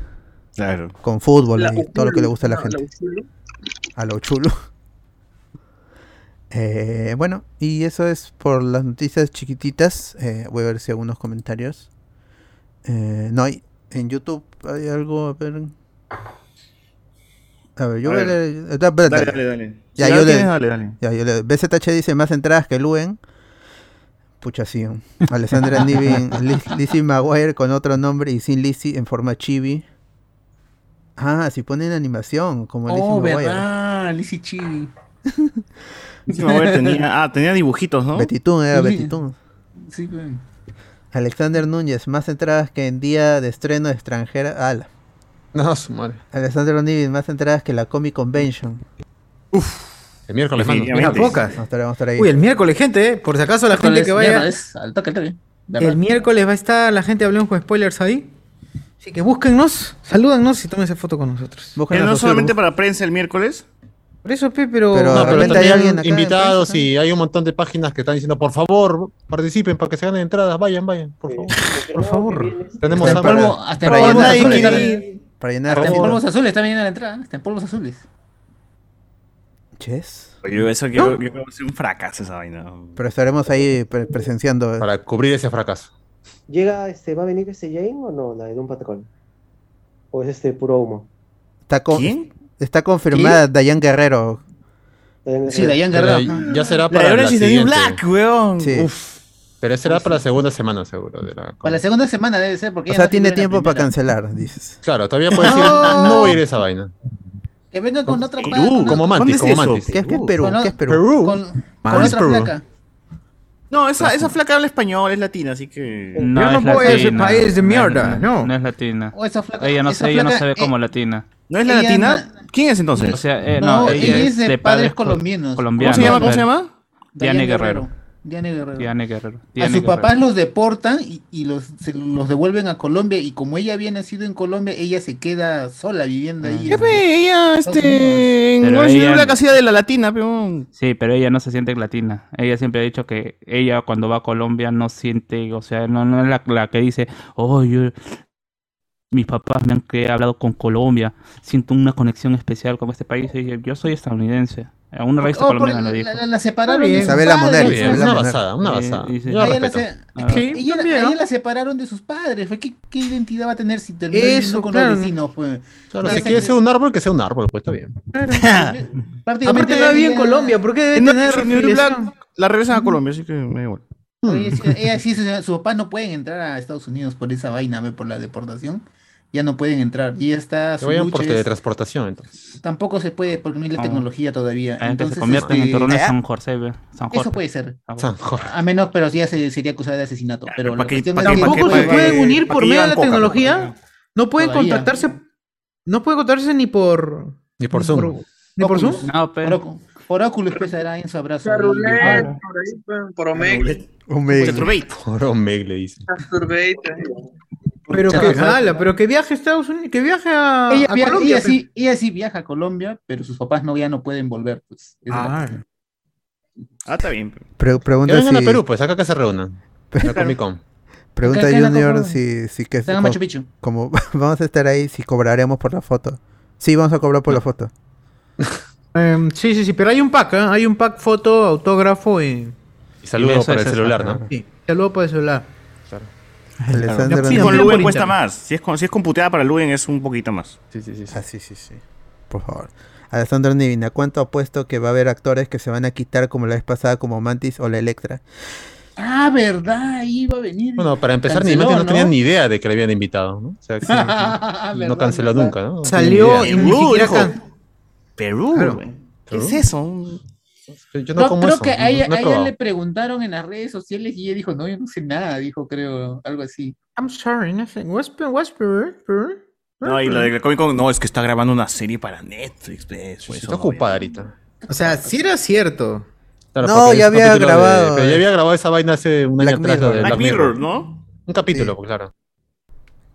Claro. con fútbol La y todo lo que le gusta a la no, gente. A lo chulo. Eh, bueno, y eso es por las noticias chiquititas. Eh, voy a ver si hay algunos comentarios. Eh, no hay. En YouTube hay algo. A ver. A ver, yo A ver. da- Dale, da- dale, dale. Ya, Si yo le- tienes, dale, dale. ya, yo le- BZH dice más entradas que Luen. Pucha, sí. Alessandra Niven, Liz- Lizzie McGuire con otro nombre y sin Lizzie en forma chibi. Ah, si ponen animación, como Lizzie Oh, McGuire. verdad, Lizzie Chibi. Lizzie McGuire tenía, ah, tenía dibujitos, ¿no? Betty Toon, era Sí. Betty Toon. Sí, pues. Alexander Núñez, más entradas que en día de estreno de extranjera. Ala. No, su madre. Alexander Núñez, más entradas que la Comic Convention. El miércoles, mano. Mira, pocas. Vamos a estar, vamos a estar ahí. Uy, el miércoles, gente, eh, por si acaso la gente que vaya. Miércoles, al toque, al. El miércoles va a estar la gente hablemos con spoilers ahí. Así que búsquennos, salúdennos y tómense foto con nosotros. Pero no solamente para prensa el miércoles. Por eso, Pe, pero. Pero- No, hay alguien acá invitados y hay un montón de páginas que están diciendo, por favor, participen para que se ganen entradas, vayan, vayan, por favor. Por favor. Tenemos Hasta hasta para para llenar- Para llenar hasta en polvos azules está bien la entrada. Hasta en polvos azules. Chess. Yo eso quiero, yo creo que va a ser un fracaso esa vaina. Pero estaremos ahí pre- presenciando. Para cubrir ese fracaso. ¿Llega, este, va a venir este Jane o no, la de Doom Patrol? ¿O es este puro humo? Está, con- ¿Quién? está confirmada Dayan Guerrero. Sí, Dayan Pero Guerrero. ya será La para la New siguiente. Black, weón. Sí. Uf. Pero será para la segunda semana, seguro. de la- Para la segunda semana debe ser porque O ella sea, no tiene tiempo para cancelar, dices. Claro, todavía puedes decir, no voy a ir a esa vaina. Que venga con otra Perú, pa- con Como otra- Mantis, es como? Mantis. ¿Qué es, qué es Uh, Perú? con- ¿Qué es Perú? Perú. Con, con otra Perú. flaca. No, esa, esa flaca habla español, es latina, así que. Yo No, no es puedo ir a ese país de mierda, no. No es latina. O esa flaca. Ella no, esa se, ella no flaca, se ve eh, como latina. ¿No es la Ella latina? na- ¿Quién es entonces? O sea, eh, No, no, ella es de padres colombianos. ¿Cómo colombianos. se llama? ¿Cómo se llama? Diane Guerrero. Diane Guerrero. Diane Guerrero. A sus papás los deportan y, y los, se los devuelven a Colombia y como ella había nacido en Colombia, ella se queda sola viviendo ahí. ¿Qué en-? Ella, este. En Pero ella- Black hacía de la latina, pero. Sí, pero ella no se siente latina. Ella siempre ha dicho que ella cuando va a Colombia no siente, o sea, no, no es la, la que dice, oh, yo, mis papás me han que he hablado con Colombia, siento una conexión especial con este país. Y yo soy estadounidense. A una revista Oh, por- colombiana lo dijo. la, la- la separaron bien. sus Isabela. Isabela Una basada, una Eh, basada. A ella, la se- que ella, ¿no? ella la separaron de sus padres. ¿Qué, qué identidad va a tener si termina Eso, viviendo con claro. los vecinos? Pues? Claro, si quiere que- ser un árbol, que sea un árbol, pues está bien. Prácticamente Aparte no había en Colombia, ¿por qué debe En tener? Black la regresan a Colombia, así que me da igual. Oye, sí, ella sí, su, su papá no pueden entrar a Estados Unidos por esa vaina, por la deportación. Ya no pueden entrar. Y está Que su vayan por lucha es- teletransportación, entonces. tampoco se puede porque no hay la Ah. tecnología todavía. Ah, que Entonces, se convierten en este, turrones San Jorge. San Jorge. eso puede ser. Ah. San Jorge. A menos, pero ya se, sería acusada de asesinato. Pero ¿para la qué- cuestión para es qué- que- qué- Tampoco se pueden unir por medio de la coca, tecnología. No pueden Todavía. contactarse. No pueden contactarse ni por. Ni por Zoom. Ni por Zoom. No, pero. Por, por Oculus pesará en su abrazo. Por roulette, por ahí, pues, por Omega, Chaturbate. Por Omeg le dicen. Masturbate. Pero que, Ajá. ala, pero que viaje a Estados Unidos, que viaje a, Ella, a viaja- Colombia. ella sí, ella sí viaja a Colombia, pero sus papás no, ya no pueden volver. Pues. Ah. Ah, está bien. Pre- Que pregunta vengan a si, Perú, pues acá que se reúnan. La Comic Con. pregunta Acá- Junior si, si que en Machu Picchu. como vamos a estar ahí, si cobraremos por la foto. Sí, vamos a cobrar por la foto. Em, sí, sí, sí, pero hay un pack, ¿eh? hay un pack foto, autógrafo y... Y saludo beso para el celular. ¿no? Sí, saludo por el celular. Si sí, con por cuesta más. Si es, con, si es computeada para Luen es un poquito más. Sí, sí, sí. sí. Ah, sí, sí, sí. Por favor. Alessandro Nivina, ¿cuánto apuesto que va a haber actores que se van a quitar como la vez pasada como Mantis o la Electra? Ah, verdad, ahí iba a venir. Bueno, para empezar, ni no, ¿no? tenía ni idea de que le habían invitado, ¿no? O sea, que no canceló nunca, ¿no? Salió ni Perú, Perú, Claro. güey. ¿Qué Perú. es eso? Yo No, no como creo eso. que a ella, no a ella le preguntaron en las redes sociales y ella dijo, no, yo no sé nada, dijo, creo, algo así. I'm sorry, nothing. What's, what's? No, y lo de Comic Con, no, es que está grabando una serie para Netflix. pues, eso Está ocupada ahorita. O sea, sí era cierto. Claro, No, ya había de- grabado, pero ya había grabado esa vaina hace un Black año atrás, lo Mirror. de Black Black Mirror. ¿no? Un capítulo, Sí. pues, claro.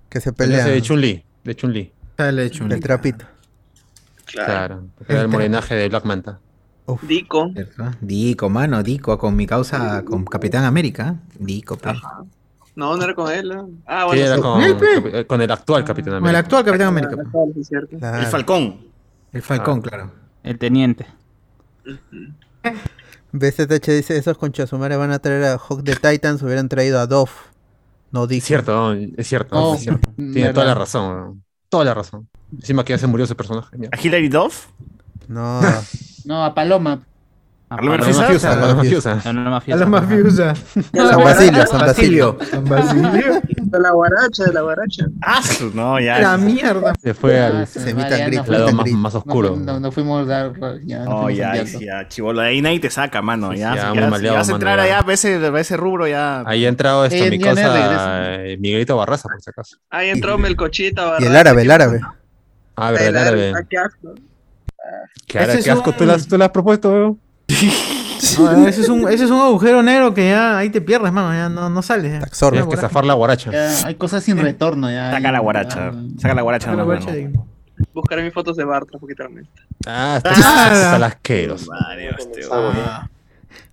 Que se Ese pelean De Chun-Li. De Chun-Li. Hecho del trapito. Claro. Claro. el morenaje de Black Manta. Dico. Dico, mano, Dico, con mi causa, con Capitán América. Dico, pe. No, no era con él. ¿no? Ah, Sí, bueno. era sí. con, eh, con el actual Capitán Con el América. actual Capitán América. Ah, claro. El Falcón. El Falcón, claro. El teniente. BZH dice, esos conchasumares van a traer a Hawk de Titans, hubieran traído a Dove. No Es dice. cierto, es cierto. Oh, es cierto. Tiene toda la razón. Toda la razón. Encima que ya se murió ese personaje. ya. ¿A Hilary Duff? No. No, a Paloma. Ah? Mafiusa, Paloma para Mafiusa. para una A mafiosa. la mafiosa. San Basilio, San Basilio. San Basilio. De la guaracha, de la guaracha. Ah, no, ya. La mierda. Se fue Ah, al al lado más, oscuro. no, no fuimos a dar. Ya, no ya, ya, chivolo, ahí nadie te saca, mano. Ya, sí, ya, vas a entrar allá a ese, a ese rubro ya. Ahí ha entrado esta Eh, mi cosa regresa. eh, Miguelito Barraza, por si acaso. Ahí entró Melcochita. Y el árabe, el árabe. Ah, verdad, el árabe. Ah, qué asco. Es un- tú le has, tú has propuesto, weón. No, ese, es un, ese es un agujero negro que ya ahí te pierdes, mano. Ya no, no sales. ya. Te absorbe. Tienes que zafar la guaracha. Ya, hay cosas sin retorno. Ya, Saca la Ya, guaracha. Saca la guaracha, Saca la guaracha de- Buscaré mis fotos de Bartra, literalmente. Ah, está, Ah. está las asqueros. Madre, hostia. Ah,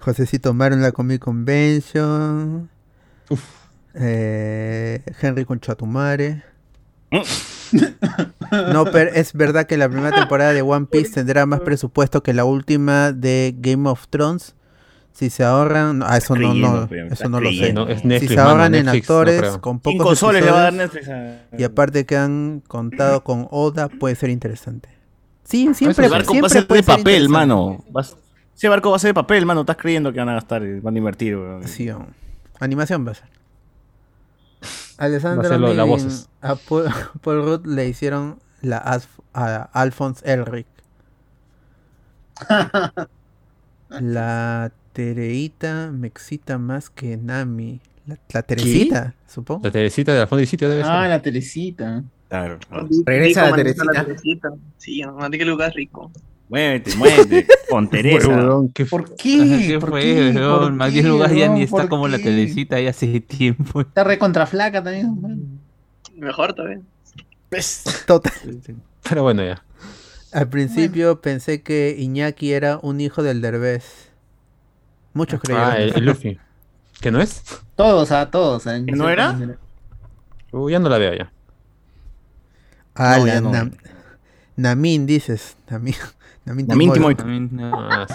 Josecito en la Comic Convention. Eh, Henry con Chatumare. No, pero es verdad que la primera temporada de One Piece tendrá más presupuesto que la última de Game of Thrones. Si se ahorran, no, ah, eso no, creyendo, no, pero, eso no lo sé. No, Si se mano, ahorran en Netflix, actores con pocos Cinco soles le va a dar Netflix a... y aparte que han contado con Oda, puede ser interesante. Sí, siempre, Ese barco va a ser puede de ser papel, mano. Vas- Ese barco va a ser de papel, mano. Estás creyendo que van a gastar, van a invertir, weón. Sí, animación va a ser. Alessandro a Paul, Paul Rudd le hicieron la Asf- a Alphonse Elric. La Tereita me excita más que Nami. La, la Teresita, supongo. La Teresita de la Sitio debe Ah, ser. la telecita. Claro. Regresa la manita Teresita. Teresita. Sí, no, que lugar rico. Muévete, muévete. Con Teresa. Weón, qué ¿Por qué? ¿Qué ¿Por fue, qué? weón? ¿Por Más bien lugar ya ni está ¿Por como la telecita ya hace tiempo. Está recontra flaca también. Mejor también. Total. Pero bueno, ya. Al principio pensé que Iñaki era un hijo del Derbez. Muchos creyeron. Ah, el, el Luffy. ¿Que no es? Todos, a todos. ¿eh? ¿Que no era? Uh, ya no la veo ya. Ah, No, la ya no. Nam- Namin, dices. Namin, Namin Namin Timoy. Timoy. También, no. Ah,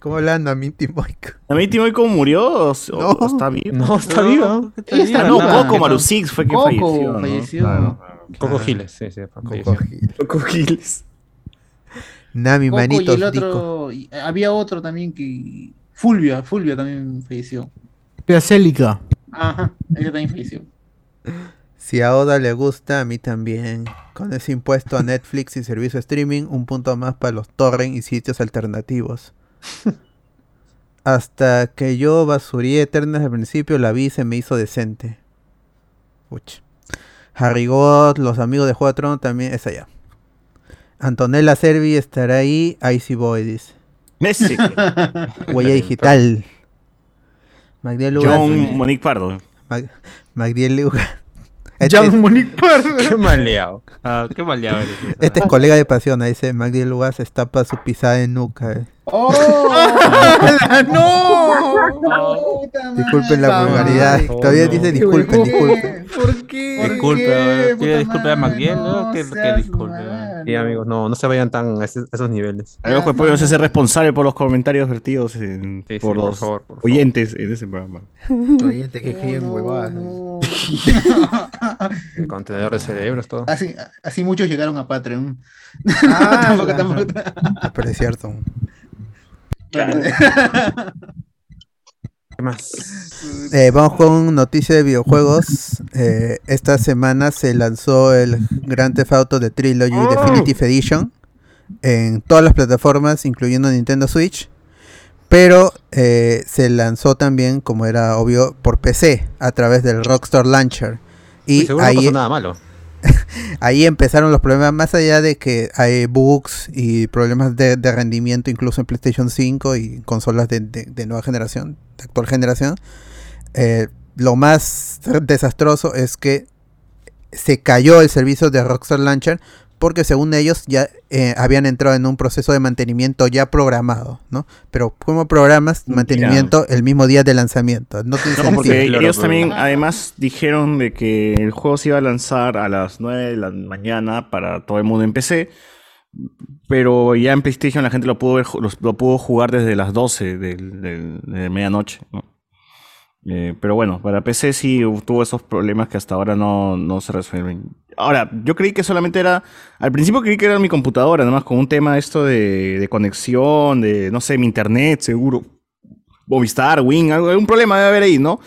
¿Cómo habla Namin Timoy? ¿También Timoy cómo murió? ¿O, o No. está vivo? no, está viva. Ella está no. Coco Maru Six fue que Coco falleció. ¿no? falleció. Claro. Coco. Giles, sí, sí. Coco Gil. Coco Giles. Nami, Coco y manitos, el Dico. otro. y había otro también que. Fulvia, Fulvia también falleció. Piacélica. Ajá, ella también falleció. Si a Oda le gusta, a mí también. Con ese impuesto a Netflix y servicio streaming, un punto más para los torrent y sitios alternativos. Hasta que yo basurí Eternas al principio, la vi y se me hizo decente. Uch. Harry God, los amigos de Juego de también es allá. Antonella Servi estará ahí, Icy Boy dice. Messi. Huella digital. Magdiel. John Monique Pardo. Mag- Magdiel. Este, John Monique Pardo. Qué maleado. Ah, qué maleado eres. este es colega de pasión, ahí dice Magdiel Lugar se estapa su pisada en nuca. ¡Oh! ¡No! Disculpen la vulgaridad. Todavía dice disculpen, disculpen. ¿Por qué? Disculpe, pide disculpe a Magdiel, no. Que, disculpe. Sí, amigos, no, no se vayan tan a, esos niveles. Algo que puede ser responsable por los comentarios vertidos por los favor, por favor. oyentes en ese programa. Oyentes que escriben huevadas. El contenedor de cerebros, todo. Así, así muchos llegaron a Patreon. Ah, Tampoco, tampoco. Pero es cierto. ¿Qué más? Eh, vamos con noticia de videojuegos. Eh, esta semana se lanzó el Grand Theft Auto de Trilogy Definitive Edition en todas las plataformas, incluyendo Nintendo Switch. Pero eh, se lanzó también, como era obvio, por PC a través del Rockstar Launcher. Y Y seguro no ahí, pasó nada malo. ahí empezaron los problemas, más allá de que hay bugs y problemas de, rendimiento incluso en PlayStation 5 y consolas de nueva generación, de actual generación. eh, lo más desastroso es que se cayó el servicio de Rockstar Launcher porque según ellos ya eh, habían entrado en un proceso de mantenimiento ya programado, ¿no? Pero ¿cómo programas mantenimiento el mismo día de lanzamiento? No tiene No, porque Claro, ellos también además dijeron de que el juego se iba a lanzar a las 9 de la mañana para todo el mundo en PC, pero ya en PlayStation la gente lo pudo, ver- lo, lo pudo jugar desde las 12 del- del- de medianoche. ¿no? Eh, pero bueno, para PC sí tuvo esos problemas que hasta ahora no, no se resuelven. Ahora, yo creí que solamente era. Al principio creí que era mi computadora, nada más con un tema esto de, conexión, de no sé, mi internet, seguro. Movistar, Wing, algo, algún problema debe haber ahí, ¿no?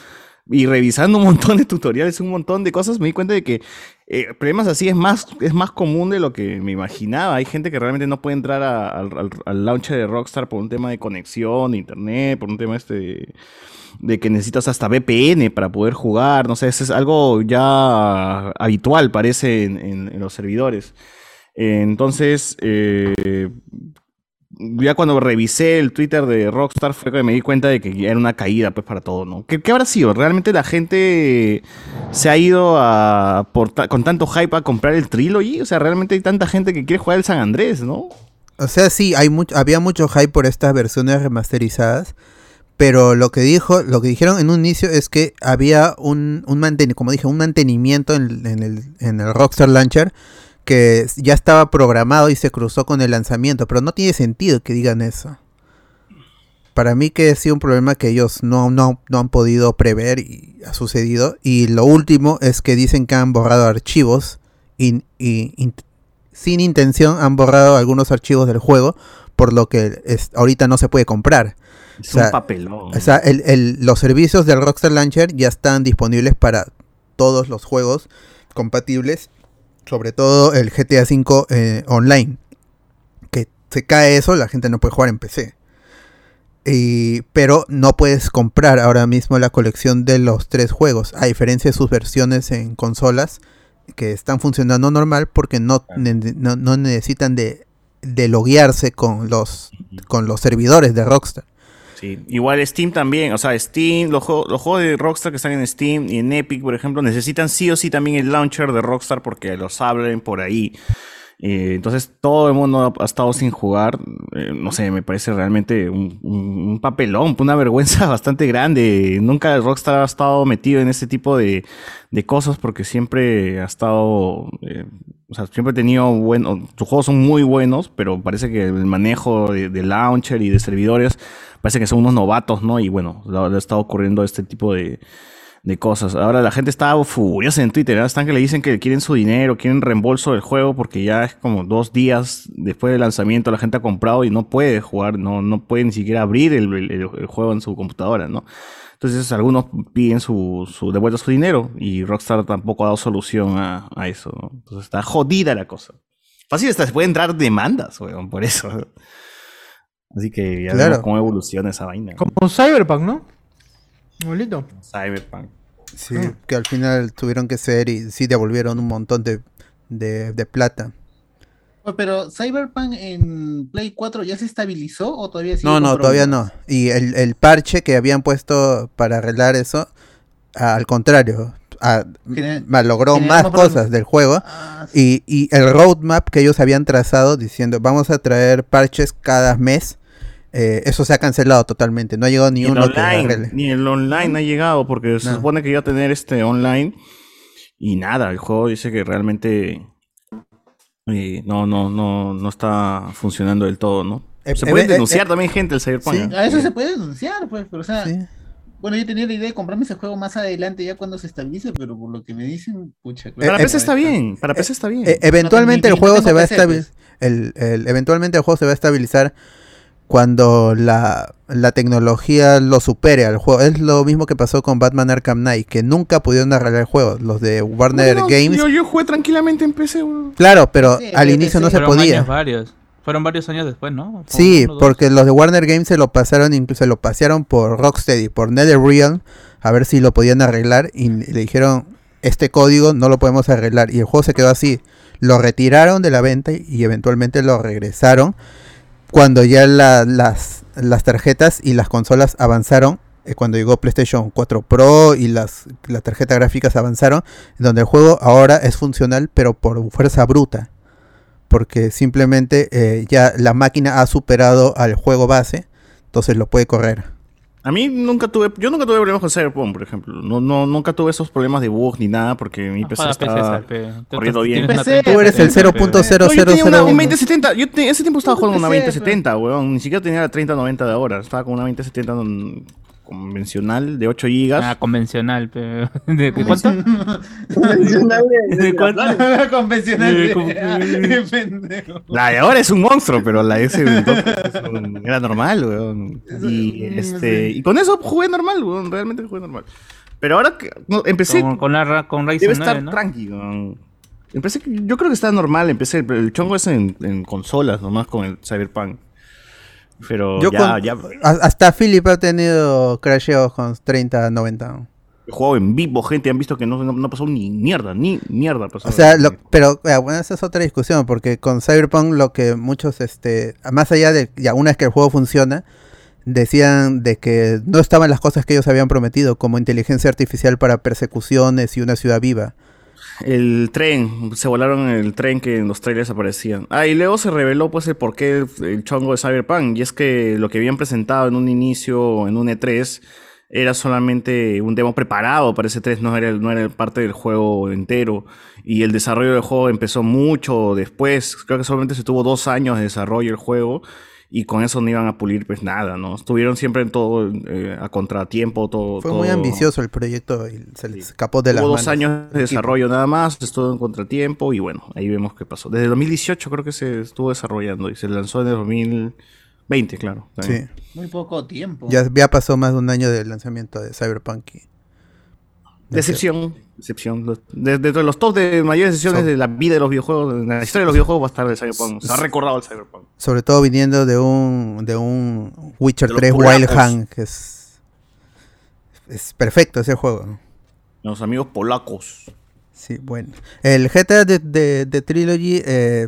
Y revisando un montón de tutoriales, un montón de cosas, me di cuenta de que eh, problemas así es más, es más común de lo que me imaginaba. Hay gente que realmente no puede entrar al- al launcher de Rockstar por un tema de conexión, de internet, por un tema este de, de que necesitas hasta VPN para poder jugar. No sé, eso es algo ya habitual, parece, en, los servidores. Entonces, eh, ya cuando revisé el Twitter de Rockstar fue que me di cuenta de que ya era una caída pues para todo, ¿no? ¿Qué, qué habrá sido? ¿Realmente la gente se ha ido a con tanto hype a comprar el Trilogy? O sea, realmente hay tanta gente que quiere jugar el San Andrés, ¿no? O sea, sí, hay mucho, había mucho hype por estas versiones remasterizadas, pero lo que dijo, lo que dijeron en un inicio es que había un, un manten- como dije, un mantenimiento en, el, en el Rockstar Launcher que ya estaba programado y se cruzó con el lanzamiento, pero no tiene sentido que digan eso. Para mí que ha sido un problema que ellos no, no, no han podido prever y ha sucedido. Y lo último es que dicen que han borrado archivos y, y- in- sin intención han borrado algunos archivos del juego, por lo que ahorita no se puede comprar. Es O sea, un papelón. O sea, el- el- los servicios del Rockstar Launcher ya están disponibles para todos los juegos compatibles, sobre todo el GTA V eh, online. Que se cae eso, la gente no puede jugar en PC. Y- pero no puedes comprar ahora mismo la colección de los tres juegos, a diferencia de sus versiones en consolas que están funcionando normal porque no, ne- no, no necesitan de, de loguearse con los, con los servidores de Rockstar. Sí, igual Steam también, o sea, Steam, los, juegos- los juegos de Rockstar que están en Steam y en Epic, por ejemplo, necesitan sí o sí también el launcher de Rockstar porque los abren por ahí. Eh, entonces todo el mundo ha, estado sin jugar, eh, no sé, me parece realmente un, papelón, una vergüenza bastante grande. Nunca Rockstar ha estado metido en este tipo de, cosas porque siempre ha estado, eh, o sea, siempre buenos, sus juegos son muy buenos, pero parece que el manejo de, launcher y de servidores parece que son unos novatos, ¿no? Y bueno, le le ha estado ocurriendo este tipo de, de cosas. Ahora la gente está furiosa en Twitter, ¿eh? están que le dicen que quieren su dinero, quieren reembolso del juego porque ya es como dos días después del lanzamiento la gente ha comprado y no puede jugar, no, no puede ni siquiera abrir el, el- el juego en su computadora, ¿no? Entonces algunos piden su, su de vuelta su dinero y Rockstar tampoco ha dado solución a, a eso, ¿no? Entonces está jodida la cosa. Fácil hasta se pueden entrar demandas, weón, por eso. Así que ya Claro. vemos cómo evoluciona esa vaina. Como Cyberpunk, ¿no? Igualito. Cyberpunk. Sí, que al final tuvieron que ser y sí devolvieron un montón de, de, de plata. Oye, Pero Cyberpunk en Play 4 ya se estabilizó o todavía sigue No, no, todavía no. Y el, el parche que habían puesto para arreglar eso, al contrario, a- genera más problemas. cosas del juego. Ah, Y, y el roadmap que ellos habían trazado diciendo vamos a traer parches cada mes, eh, eso se ha cancelado totalmente. No ha llegado ni, Ni uno online, ni el online ha llegado porque se No. supone que iba a tener este online y nada, el juego dice que realmente eh, no, no, no, no está funcionando del todo, ¿no? Eh, Se eh, puede eh, denunciar eh, también gente el Cyberpunk. sí. A eso se puede denunciar, pues, pero o sea, Sí. bueno, yo tenía la idea de comprarme ese juego más adelante ya cuando se estabilice, pero por lo que me dicen, pucha, Para PC está bien, para PC está bien. Eh, eventualmente No, el juego se va a estabilizar. El, el- eventualmente el juego se va a estabilizar cuando la, la tecnología lo supere al juego. Es lo mismo que pasó con Batman Arkham Knight, que nunca pudieron arreglar el juego. Los de Warner No, Games. Yo, yo jugué tranquilamente en PC. Claro, pero Sí, al inicio no se Fueron podía. años varios. Fueron varios años después, ¿no? Fue Sí, uno, porque los de Warner Games se lo pasaron, incluso se lo pasearon por Rocksteady, por NetherRealm, a ver si lo podían arreglar y le dijeron, este código no lo podemos arreglar. Y el juego se quedó así. Lo retiraron de la venta y eventualmente lo regresaron cuando ya la- las, las tarjetas y las consolas avanzaron. eh, Cuando llegó PlayStation 4 Pro y las, las tarjetas gráficas avanzaron, donde el juego ahora es funcional, pero por fuerza bruta porque simplemente eh, ya la máquina ha superado al juego base, entonces lo puede correr. A mí nunca tuve, yo nunca tuve problemas con Cyberpunk, por ejemplo. No, no, nunca tuve esos problemas de bugs ni nada porque mi PC estaba corriendo bien. Tú eres el PC, pe. No, yo tenía una, 0.0001. un 2070. Yo te- ese tiempo estaba jugando una PC, 2070, weón. Ni siquiera tenía la 3090 de ahora. Estaba con una 2070 non- convencional de 8 GB. Ah, convencional, pe. ¿De, de cuánto? Convencional de- de ¿De la cuánto? Convencional. De-. La de ahora es un monstruo, pero la de ese entonces es un- era normal, weón. Y, este, y con eso jugué normal, weón. Realmente jugué normal. Pero ahora que no, empecé, Con, con, la, con Ryzen debe 9, estar ¿no? tranqui, weón. Empecé, que- yo creo que está normal. Empecé, el, el chongo es en, en consolas, nomás con el Cyberpunk. Pero Yo ya, con- ya a- hasta Philip ha tenido crasheos con 30, 90. he jugado en vivo, gente. Han visto que no, no, no pasó ni mierda, ni mierda pasó. O sea, lo- pero bueno, esa es otra discusión, porque con Cyberpunk lo que muchos, este, más allá de, ya una vez que el juego funciona, decían de que no estaban las cosas que ellos habían prometido, como inteligencia artificial para persecuciones y una ciudad viva. El tren, se volaron el tren que en los trailers aparecían. Ah, y luego se reveló pues el porqué el, chongo de Cyberpunk. Y es que lo que habían presentado en un inicio, en un E3, era solamente un demo preparado para ese 3, no era, no era parte del juego entero. Y el desarrollo del juego empezó mucho después. Creo que solamente se tuvo dos años de desarrollo el juego. Y con eso no iban a pulir pues nada, ¿no? Estuvieron siempre en todo eh, a contratiempo, todo. Fue muy ambicioso el proyecto y se les escapó de las Hubo dos manos años de desarrollo nada más, estuvo en contratiempo y bueno, ahí vemos qué pasó. Desde 2018 creo que se estuvo desarrollando y se lanzó en el 2020, claro. Sí. también. Muy poco tiempo. Ya, ya pasó más de un año del lanzamiento de Cyberpunk. y- Decepción, decepción. Dentro de los top de mayores decisiones So- de la vida de los videojuegos, de la historia de los videojuegos va a estar el Cyberpunk. Se ha recordado el Cyberpunk. Sobre todo viniendo de un de un Witcher De los 3 Wild polacos. Hunt, que es es perfecto ese juego. Los amigos polacos. Sí, bueno. El GTA de, de, de Trilogy eh,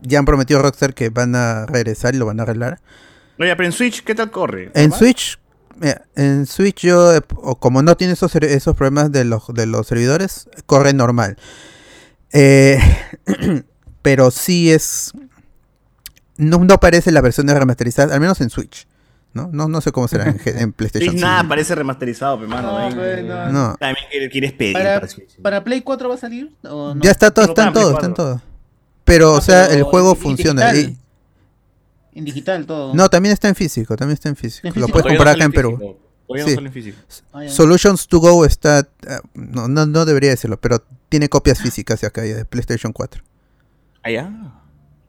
ya han prometido Rockstar que van a regresar y lo van a arreglar. Oye, pero en Switch, ¿qué tal corre? En. Switch, mira, en Switch yo, eh, o como no tiene esos, esos problemas de los, de los servidores, corre normal. Eh, pero sí es... No, no parece la versión de remasterizada, al menos en Switch. ¿no? No, no sé cómo será en, PlayStation. Sí, nada, parece remasterizado, pe, mano. No, no. No. También quiere- quieres pedir ¿Para, para Switch. ¿Para Play 4 va a salir? ¿O no? Ya está todo, Pero está en para todo, Play está en 4. todo. Pero, Ah, o sea, pero el juego funciona. y- En digital todo. no, también está en físico, también está en físico. ¿En Lo físico? puedes comprar acá en Perú. físico. Todavía Sí. no en físico. Ah. Solutions to Go está. eh, No, no, no debería decirlo, pero tiene copias físicas acá ya de PlayStation 4. Allá.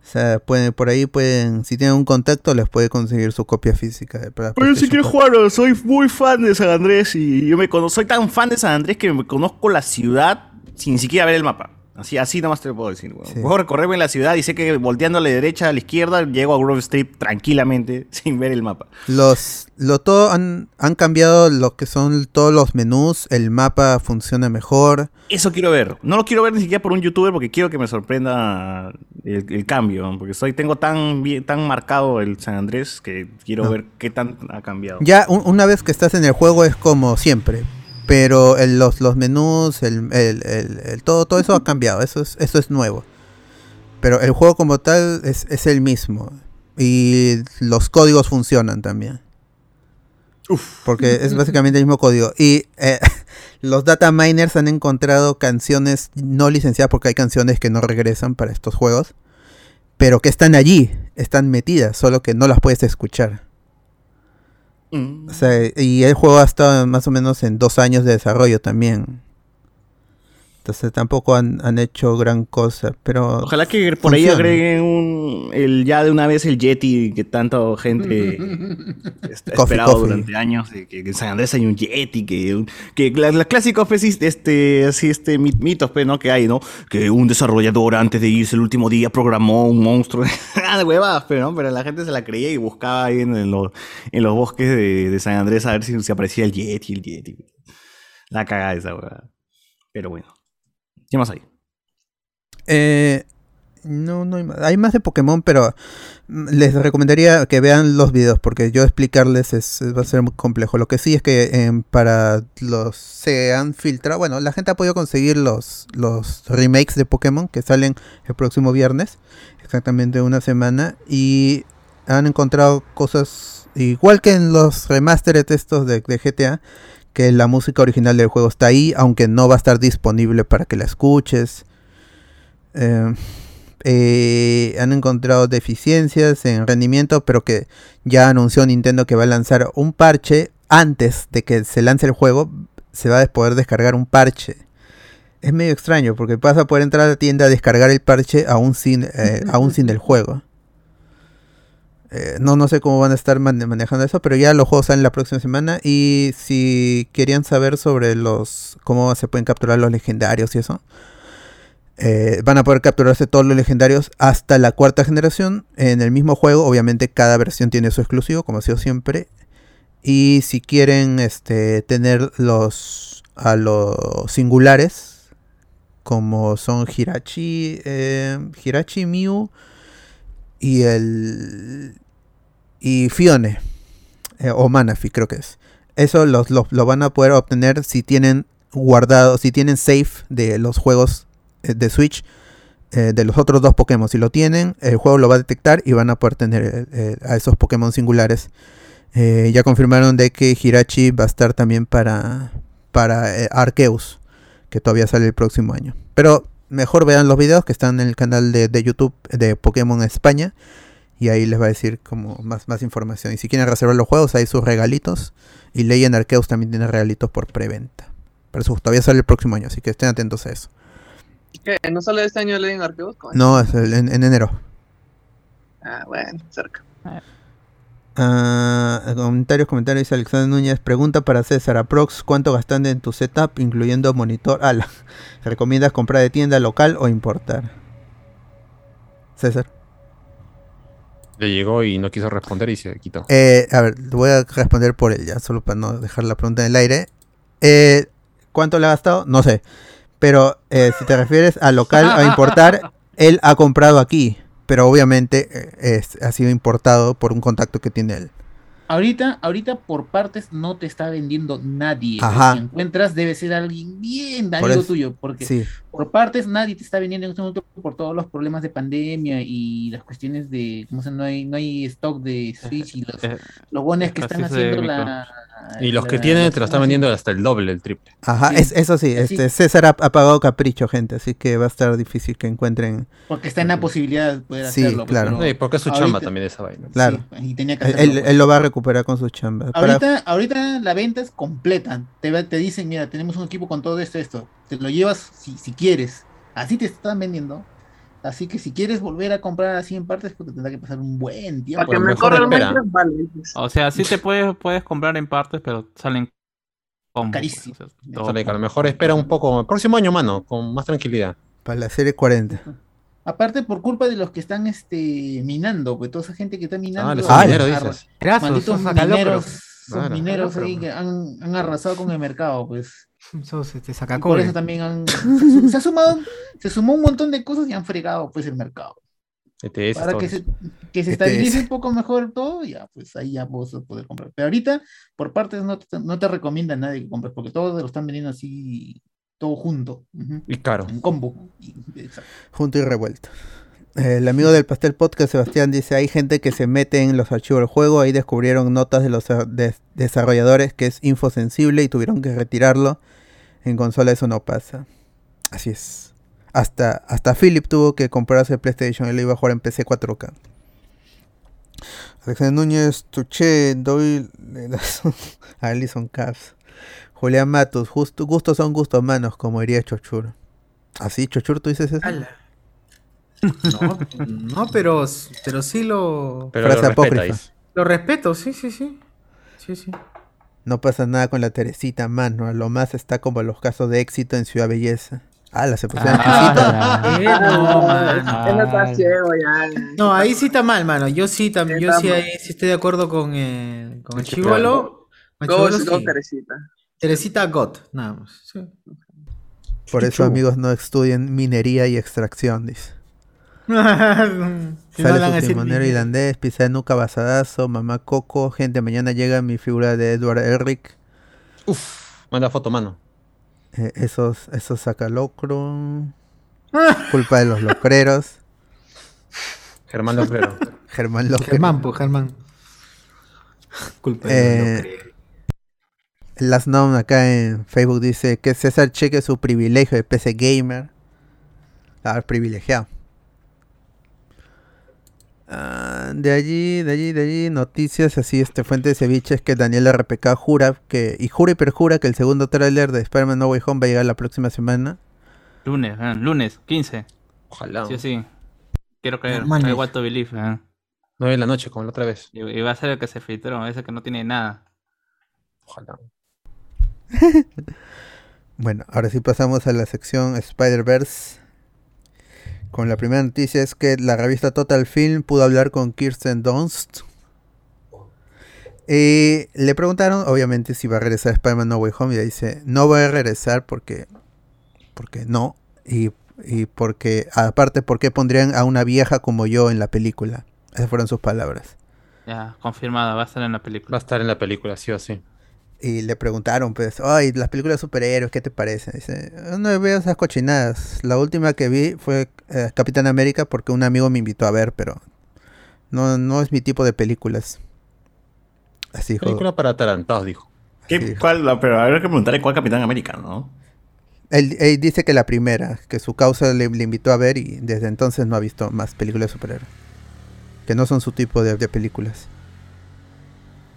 O sea, pueden, por ahí pueden, si tienen un contacto, les puede conseguir su copia física. de- para Pero yo sí quiero 4. jugarlo, soy muy fan de San Andrés y yo me conozco, soy tan fan de San Andrés que me conozco la ciudad sin siquiera ver el mapa. Así, así nomás te lo puedo decir, weón. Sí. Puedo recorrerme la ciudad y sé que volteando a la derecha, a la izquierda, llego a Grove Street tranquilamente sin ver el mapa. Los, lo todo han, han cambiado lo que son todos los menús, el mapa funciona mejor. Eso quiero ver. No lo quiero ver ni siquiera por un youtuber porque quiero que me sorprenda el, el cambio. Porque soy, tengo tan bien, tan marcado el San Andrés que quiero No. ver qué tan ha cambiado. Ya un- una vez que estás en el juego es como siempre. Pero el- los, los menús, el, el- el- todo, todo eso ha cambiado. Eso es, eso es nuevo. Pero el juego como tal es, es el mismo. Y los códigos funcionan también. Porque es básicamente el mismo código. Y eh, los data miners han encontrado canciones no licenciadas porque hay canciones que no regresan para estos juegos. Pero que están allí, están metidas, solo que no las puedes escuchar. O sea, y el juego ha estado más o menos en dos años de desarrollo también. Entonces tampoco han, han hecho gran cosa, pero... Ojalá que por ahí agreguen un, el, ya de una vez el Yeti que tanto gente está Coffee, esperado coffee. durante años, de que en San Andrés hay un Yeti, que, que la- clásicos pues, sí, este, así, este, mit- mitos pues, ¿no? que hay, ¿no? Que un desarrollador antes de irse el último día programó un monstruo, Ah, de huevadas, pero, ¿no? pero la gente se la creía y buscaba ahí en, en los, en los bosques de, de San Andrés a ver si, si aparecía el Yeti, el Yeti. La cagada esa huevada. Pero bueno. ¿Qué más hay? Eh, no, no hay más. Hay más de Pokémon, pero mm, les recomendaría que vean los videos porque yo explicarles es, va a ser muy complejo. Lo que sí es que em, para los se han filtrado, bueno, la gente ha podido conseguir los, los remakes de Pokémon que salen el próximo viernes, exactamente una semana, y han encontrado cosas igual que en los remastered estos de GTA, que la música original del juego está ahí, aunque no va a estar disponible para que la escuches. Eh, eh, han encontrado deficiencias en rendimiento, pero que ya anunció Nintendo que va a lanzar un parche antes de que se lance el juego. Se va a poder descargar un parche. Es medio extraño porque vas a poder entrar a la tienda a descargar el parche aún sin, eh, aún sin el juego. Eh, no, no sé cómo van a estar mane- manejando eso, pero ya los juegos salen la próxima semana. Y si querían saber sobre los cómo se pueden capturar los legendarios y eso, eh, van a poder capturarse todos los legendarios hasta la cuarta generación en el mismo juego. Obviamente cada versión tiene su exclusivo, como ha sido siempre. Y si quieren este, tener los a los singulares, como son Hirachi, eh, Hirachi Mew y el y Fione eh, o Manafi creo que es. Eso los, los- lo van a poder obtener si tienen guardado, si tienen save de los juegos eh, de Switch eh, de los otros dos Pokémon. Si lo tienen, el juego lo va a detectar y van a poder tener a esos Pokémon singulares. Ya confirmaron de que Hirachi va a estar también para, para Arceus, que todavía sale el próximo año. Pero mejor vean los videos que están en el canal de, de YouTube de Pokémon España. Y ahí les va a decir como más, más información. Y si quieren reservar los juegos, hay sus regalitos. Y Legend Arceus también tiene regalitos por preventa. Pero eso todavía sale el próximo año, así que estén atentos a eso. ¿Qué? ¿No sale este año Legend Arceus? No, es el- en, en enero. Ah, bueno, cerca. Ah, comentarios, comentarios, dice Alexander Núñez. Pregunta para César. Aprox, ¿cuánto gastan en tu setup, incluyendo monitor? Ala. ¿Recomiendas comprar de tienda local o importar? César. Le llegó y no quiso responder y se quitó. Eh, a ver, voy a responder por él ya, solo para no dejar la pregunta en el aire. Eh, ¿Cuánto le ha gastado? No sé. Pero eh, si te refieres a local o a importar, él ha comprado aquí. Pero obviamente eh, es- ha sido importado por un contacto que tiene él. Ahorita, ahorita por partes no te está vendiendo nadie. Ajá. Si encuentras debe ser alguien bien amigo tuyo, porque sí. Por partes nadie te está vendiendo en este momento por todos los problemas de pandemia y las cuestiones de, ¿cómo se no hay, no hay stock de Switch y los, los buenos que están haciendo la... Y los que tienen te lo están vendiendo hasta el doble, el triple. Ajá, Sí. es, eso sí, Así- este César ha, ha pagado capricho, gente, así que va a estar difícil que encuentren. Porque está en la posibilidad de poder Sí, hacerlo. pues, claro. pero Sí, porque es su ahorita- chamba también esa vaina. Claro. y tenía que Él, hacerlo, él- pues. él lo va a recuperar con su chamba. Para- Ahorita, ahorita la venta es completa. Te, te dicen, mira, tenemos un equipo con todo esto, esto. Te lo llevas si, si quieres. Así te están vendiendo. Así que si quieres volver a comprar así en partes, pues te tendrá que pasar un buen tiempo. Para que mejor espera. vale. pues. O sea, sí te puedes, puedes comprar en partes, pero salen combos, Carísimo. o sea, todo Sale que a lo mejor espera un poco. El próximo año, mano, con más tranquilidad. para la serie 40. Aparte, por culpa de los que están este minando, pues toda esa gente que está minando. Ah, los ah, mineros, dices. Malditos mineros, mineros ahí que han, han arrasado con el mercado, pues. Por eso también han, se, se ha sumado, se sumó un montón de cosas y han fregado pues el mercado. ETS, Para que se, que se ETS. estabilice un poco mejor todo, ya, pues ahí ya vos vas a poder comprar. Pero ahorita, por partes, no te, no te recomienda nadie que compres, porque todos lo están vendiendo así, todo junto, Y caro. en combo. Y-. Junto y revuelto. El amigo del Pastel Podcast, Sebastián, dice, hay gente que se mete en los archivos del juego, ahí descubrieron notas de los de- desarrolladores que es infosensible y tuvieron que retirarlo. En consola eso no pasa. Así es. Hasta, hasta Philip tuvo que comprarse el PlayStation, él iba a jugar en PC 4K. Alexander Núñez, Tuché, Doyle, Alison Caps, Julián Matus, justo, gustos son gustos manos, como diría Chochur. ¿Así, Chochur, tú dices eso? No, no, pero, pero sí lo. Pero Frase lo apócrifa. Lo respeto, sí, sí, sí. Sí, sí. No pasa nada con la Teresita, mano. A lo más está como los casos de éxito en Ciudad Belleza. Ah, la se pusieron Ah, eh, no, ahí sí está mal, mano. Yo sí también, yo sí ahí sí estoy de acuerdo con, eh, con el Sí, chivolo. Sí. Teresita. Teresita Got, nada más. Sí. Por eso, amigos, no estudien minería y extracción, dice. Si no Sale a su timonero ni- irlandés, pisa de nuca, basadazo, mamá Coco. Gente, mañana llega mi figura de Edward Elric. Manda foto, mano. Eh, esos, esos sacalocro. Culpa de los locreros. Germán Locrero. Germán Locre. Germán, pues, Germán. Culpa de Eh, los locreros. Last Known acá en Facebook dice que César cheque su privilegio de PC Gamer. Ah, privilegiado. Ah, de allí, de allí, de allí, noticias así, este fuente de ceviche es que Daniel RPK jura que, y jura y perjura que el segundo tráiler de Spider-Man No Way Home va a llegar la próxima semana. Lunes, eh, lunes, 15. Ojalá. Sí, sí. Quiero creer. I want to believe. eh. 9 de la noche, como la otra vez. Y, y va a ser el que se filtró, ese que no tiene nada. Ojalá. Bueno, ahora sí pasamos a la sección Spider-Verse. Con la primera noticia es que la revista Total Film pudo hablar con Kirsten Dunst. Y le preguntaron, obviamente, si va a regresar Spider-Man No Way Home. Y ella dice, no voy a regresar porque, porque no. Y, y porque, aparte, ¿por qué pondrían a una vieja como yo en la película? Esas fueron sus palabras. Ya, confirmada, va a estar en la Va película. a estar en la película, sí o sí. Y le preguntaron, pues, ay, las películas de superhéroes, ¿qué te parece? Dice, no veo esas cochinadas. La última que vi fue eh, Capitán América porque un amigo me invitó a ver, pero no, no es mi tipo de películas. Así dijo. Película para atarantados, dijo. ¿Qué- cuál- la- pero habrá que preguntarle cuál Capitán América, ¿no? Él, él dice que la primera, que su causa le, le invitó a ver y desde entonces no ha visto más películas de superhéroes. Que no son su tipo de, de películas.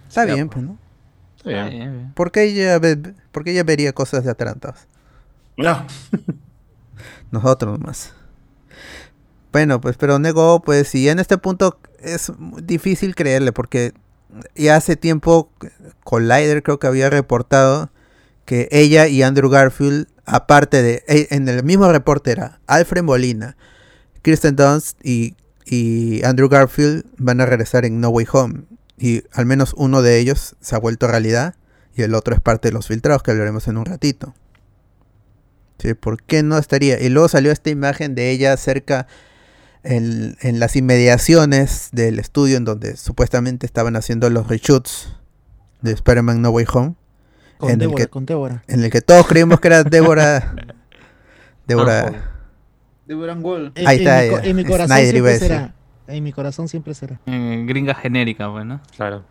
Está bien, pues. pues, ¿no? Está bien. ¿Por qué ella, ve- por qué ella vería cosas de atarantados? No. Nosotros nomás. Bueno, pues, pero negó, pues, y en este punto es difícil creerle, porque ya hace tiempo Collider creo que había reportado que ella y Andrew Garfield, aparte de, eh, en el mismo reporte era Alfred Molina, Kristen Dunst y, y Andrew Garfield van a regresar en No Way Home. Y al menos uno de ellos se ha vuelto realidad y el otro es parte de los filtrados que hablaremos en un ratito. Sí, ¿por qué no estaría? Y luego salió esta imagen de ella cerca en, en las inmediaciones del estudio en donde supuestamente estaban haciendo los reshoots de Spider-Man No Way Home. Con en, el Débora, que, con Débora. en el que todos creímos que era Débora. Débora. De Bran Wall. Ahí en está, mi En mi corazón Snyder iba a siempre decir. será. En mi corazón siempre será. Eh, gringa genérica, pues, ¿no? Claro.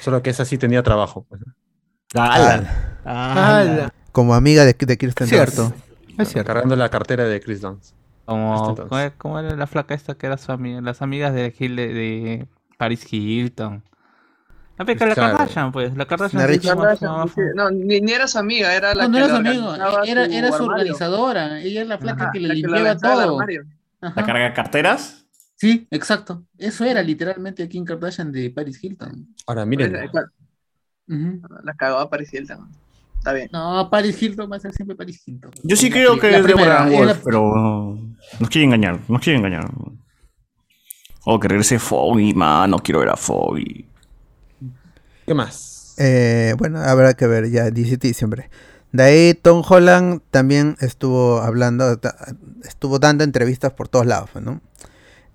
Solo que esa sí tenía trabajo. pues. Ah, Ala. Como amiga de, de Kirsten Cierto. Dunst. Es cierto. Cargando la cartera de Chris Dance. Como, entonces. ¿cómo, era- la flaca esta que era su amiga? Las amigas de, Gil- de, de Paris Hilton. La peca, la Claro. Kardashian, pues. La Kardashian. La fue- No, ni, ni era su amiga, era la No, no que era su era, era su organizadora. Ella es la flaca Ajá, que le limpiaba todo. ¿La carga de carteras? Sí, exacto. Eso era literalmente Kim Kardashian de Paris Hilton. Ahora, miren. Claro, Ujú. La cagó a Paris Hilton. Está bien. No, Paris Hilton va a ser siempre Paris Hilton. Yo sí La creo que la es primera, Deborah Wolf, la- pero nos quiere engañar, nos quiere engañar. O que regrese Foggy, man, no quiero ver a Foggy. ¿Qué más? Eh, bueno, habrá que ver ya 17 de diciembre. De ahí Tom Holland también estuvo hablando, estuvo dando entrevistas por todos lados, ¿no?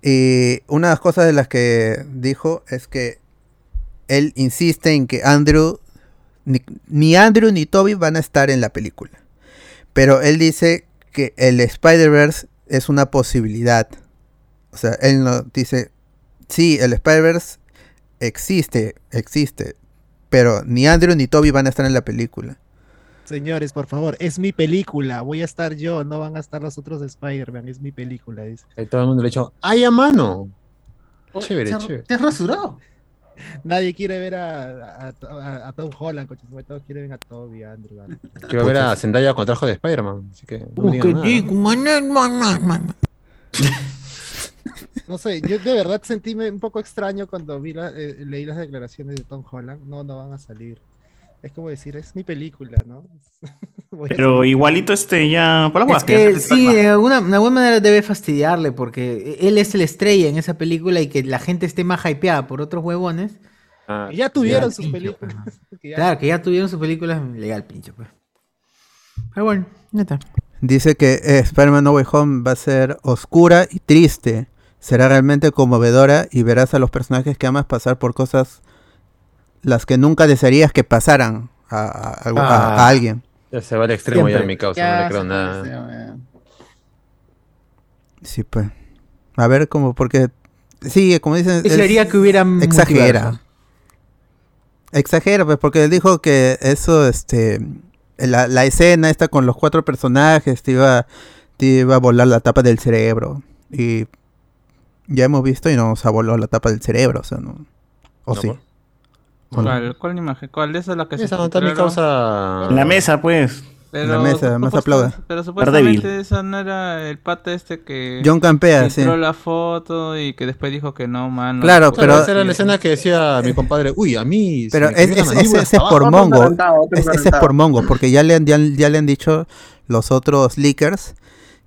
Y una de las cosas de las que dijo es que él insiste en que Andrew, ni, ni Andrew ni Toby van a estar en la película. Pero él dice que el Spider-Verse es una posibilidad. O sea, él no dice, sí, el Spider-Verse existe, existe, pero ni Andrew ni Toby van a estar en la película. Señores, por favor, es mi película. Voy a estar yo, no van a estar los otros Spider-Man. Es mi película. dice. Todo el mundo le ha dicho, ¡ay, a mano! Chévere, te- chévere. Te has rasurado. Nadie quiere ver a, a, a- a Tom Holland, coche, sobre todo quieren ver a Toby, a Andrew. a- Quiero ver a Zendaya con traje de Spider-Man. Así que. No digan nada. No sé, yo de verdad sentí un poco extraño cuando vi la- eh, leí las declaraciones de Tom Holland. No, no van a salir. Es como decir, es mi película, ¿no? Pero igualito este ya. Por Es que sí, de alguna, de alguna manera debe fastidiarle porque él es el estrella en esa película y que la gente esté más hypeada por otros huevones. Ah, Que ya tuvieron sus películas. que ya- Claro, que ya tuvieron sus películas, legal pincho, pues. Pero bueno, neta. Dice que eh, Spider-Man No Way Home va a ser oscura y triste. Será realmente conmovedora y verás a los personajes que amas pasar por cosas las que nunca desearías que pasaran a, a- a- a- a Ah. alguien. Ya se va al extremo ya Siempre. mi causa, no le creo nada. Sí, pues. A ver, como porque... Sí, como dicen... es- Desearía que hubiera un Exagera. multiverso. Exagera, pues, porque él dijo que eso, este... La, la escena esta con los cuatro personajes te iba, te iba a volar la tapa del cerebro. Y ya hemos visto y no nos ha volado la tapa del cerebro, o sea, ¿no? ¿O No, sí? pues. ¿O no? ¿Cuál, ¿Cuál imagen? ¿Cuál de esas es la que Esa no está mi causa. En la mesa, pues. Pero, la mesa, más aplauda. Pero supuestamente esa no era el pata este que John Campea, sí. la foto y que después dijo que no, mano. Claro, pero- esa era la escena que decía mi compadre, uy, a mí. se Pero es, es- ese es por abajo". Mongo. ese es por Mongo, porque ya le, han- ya, ya le han dicho los otros leakers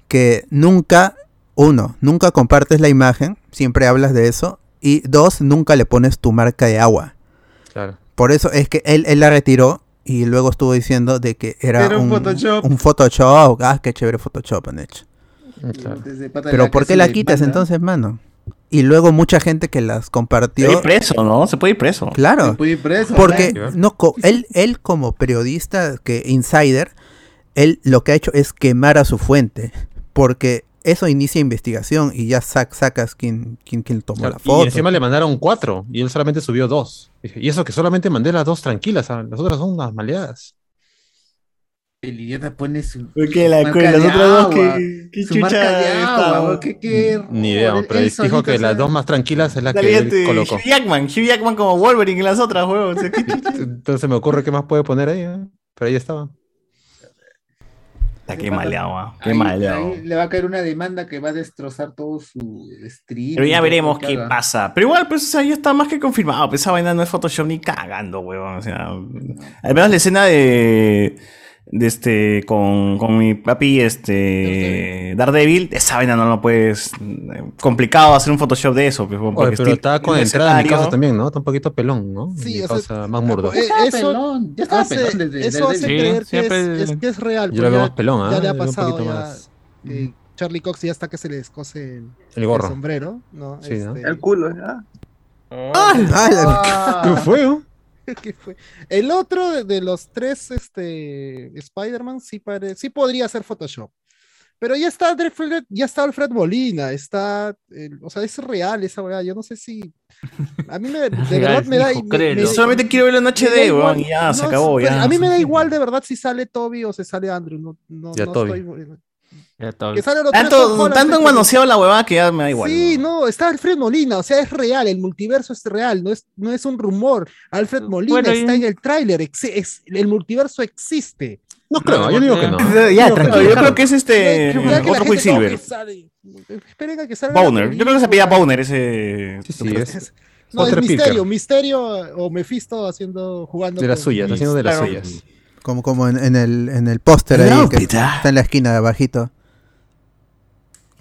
que nunca, uno, nunca compartes la imagen, siempre hablas de eso, y dos, nunca le pones tu marca de agua. Claro. Por eso es que él, él la retiró y luego estuvo diciendo de que era, Era un un, Photoshop. un Photoshop. Ah, qué chévere Photoshop han hecho. claro. Pero ¿por qué se la quitas manda. entonces, mano? Y luego mucha gente que las Se compartió. puede ir preso, ¿no? Se puede ir preso. Claro. Se puede ir preso, Porque claro. no, co- él, él como periodista, que insider, él lo que ha hecho es quemar a su fuente. Porque eso inicia investigación y ya sac- sacas quién, quién, quién tomó Claro, la foto. Y encima le mandaron cuatro y él solamente subió dos. Y eso que solamente mandé las dos tranquilas, ¿sabes? las otras son unas maleadas. El idiota pone su. Porque la- marca las de otras dos, agua, ¿qué- qué chucha marca de está? agua, weón, ¿qué- qué Ni idea, pero él dijo solito que las dos más tranquilas es la que él este colocó. Hugh Jackman, Hugh Jackman como Wolverine en las otras, huevón. O sea, ¿qué chucha? Entonces me ocurre qué más puede poner ahí, ¿eh? pero ahí estaba. Qué maleado, ah, qué Ahí- maleado. le va a caer una demanda que va a destrozar todo su stream. Pero ya veremos que qué pasa. Pero igual, pues, o sea, ya está más que confirmado. Pues esa vaina no es Photoshop ni cagando, huevón. O sea, al menos la escena de. De este. Con, con mi papi, este. Daredevil. Esa vaina no lo puedes. eh, Complicado hacer un Photoshop de eso. Pues, Oye, porque pero estilo- estaba con el entrada en mi causa también, ¿no? Está un poquito pelón, ¿no? Sí, mi causa más murdo. Eh, eso pelón, ya estaba hace, pelón desde- eso hace desde- Sí, creer que siempre- es, es que es real. Yo lo pues veo ya- más pelón, ¿ah? Ya le ha pasado poquito ya. más- eh, Charlie Cox ya está que se le descose el, El gorro. sombrero, ¿no? Sí, ¿no? Este, El culo, ¿ya? Ah, ¿Qué fue? ¿Qué fue? El otro de, de los tres este, Spider-Man sí, pare- sí podría ser Photoshop. Pero ya está Alfred, ya está Alfred Molina, está, el- o sea, es real esa weá, yo no sé si... A mí me, de Real, verdad me da... hijo, me- créelo. me- Yo solamente quiero verlo en HD, y Ya, se No, acabó. pero Ya. A mí me da igual de verdad si sale Toby o si sale Andrew, no, no, Ya no Toby. estoy- Tanto, tanto manoseado la huevada que ya me da igual. Sí, no, está Alfred Molina, o sea, es real, el multiverso es real, no es, no es un rumor. Alfred Molina Bueno, y- está en el tráiler, ex- el multiverso existe. No creo, yo digo que no. Ya, No, tranquilo. yo creo que es este. Yo creo que Otro Quicksilver. Esperen a que salga. Bowner. Yo creo que se pedía. Bowner ese. Sí, sí, es No, es Misterio. Misterio o Mephisto haciendo, jugando. de las suyas, haciendo de las Claro. suyas. Como como en, en el, en el póster ahí, que está en la esquina de abajito.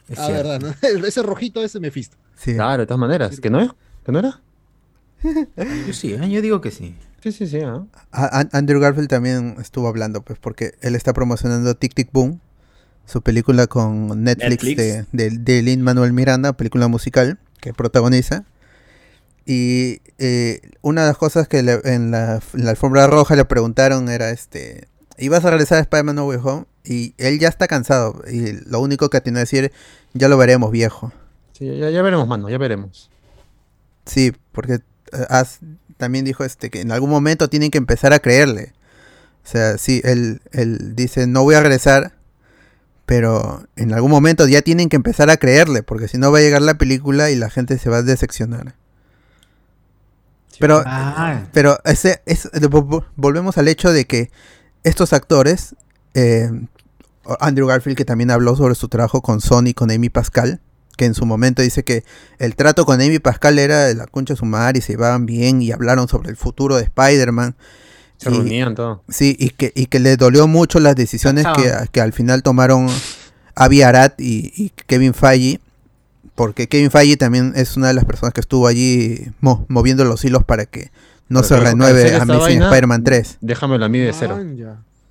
Es Ah, cierto. verdad, ¿no? ese rojito es Mephisto. Sí. Claro, de todas maneras. ¿Que no es? ¿Que no era? Yo sí, ¿eh? yo digo que sí. Sí, sí, An- Andrew Garfield también estuvo hablando, pues, porque él está promocionando Tic Tic Boom, su película con Netflix, Netflix. de, de, de Lin Manuel Miranda, película musical que protagoniza. Y eh, una de las cosas que le- en, la, en la alfombra roja le preguntaron era este, ¿ibas a regresar a Spider-Man No Way Home? Y él ya está cansado y lo único que tiene que decir, ya lo veremos viejo. Sí, ya, ya veremos, mano, ya veremos. Sí, porque eh, también dijo este que en algún momento tienen que empezar a creerle. O sea, sí, él, él dice, no voy a regresar, pero en algún momento ya tienen que empezar a creerle, porque si no va a llegar la película y la gente se va a decepcionar. Pero, Ah. pero ese, es, de- vo- vo- volvemos al hecho de que estos actores, eh, Andrew Garfield que también habló sobre su trabajo con Sony, con Amy Pascal, que en su momento dice que el trato con Amy Pascal era de la concha de su madre y se llevaban bien y hablaron sobre el futuro de Spider-Man. Se Y- reunían todo. Sí, y que, y que le dolió mucho las decisiones que, que al final tomaron Avi Arad y, y Kevin Feige, porque Kevin Feige también es una de las personas que estuvo allí mo- moviendo los hilos para que no Pero se renueve esta Amazing Spider-Man 3. Déjame la mí de cero.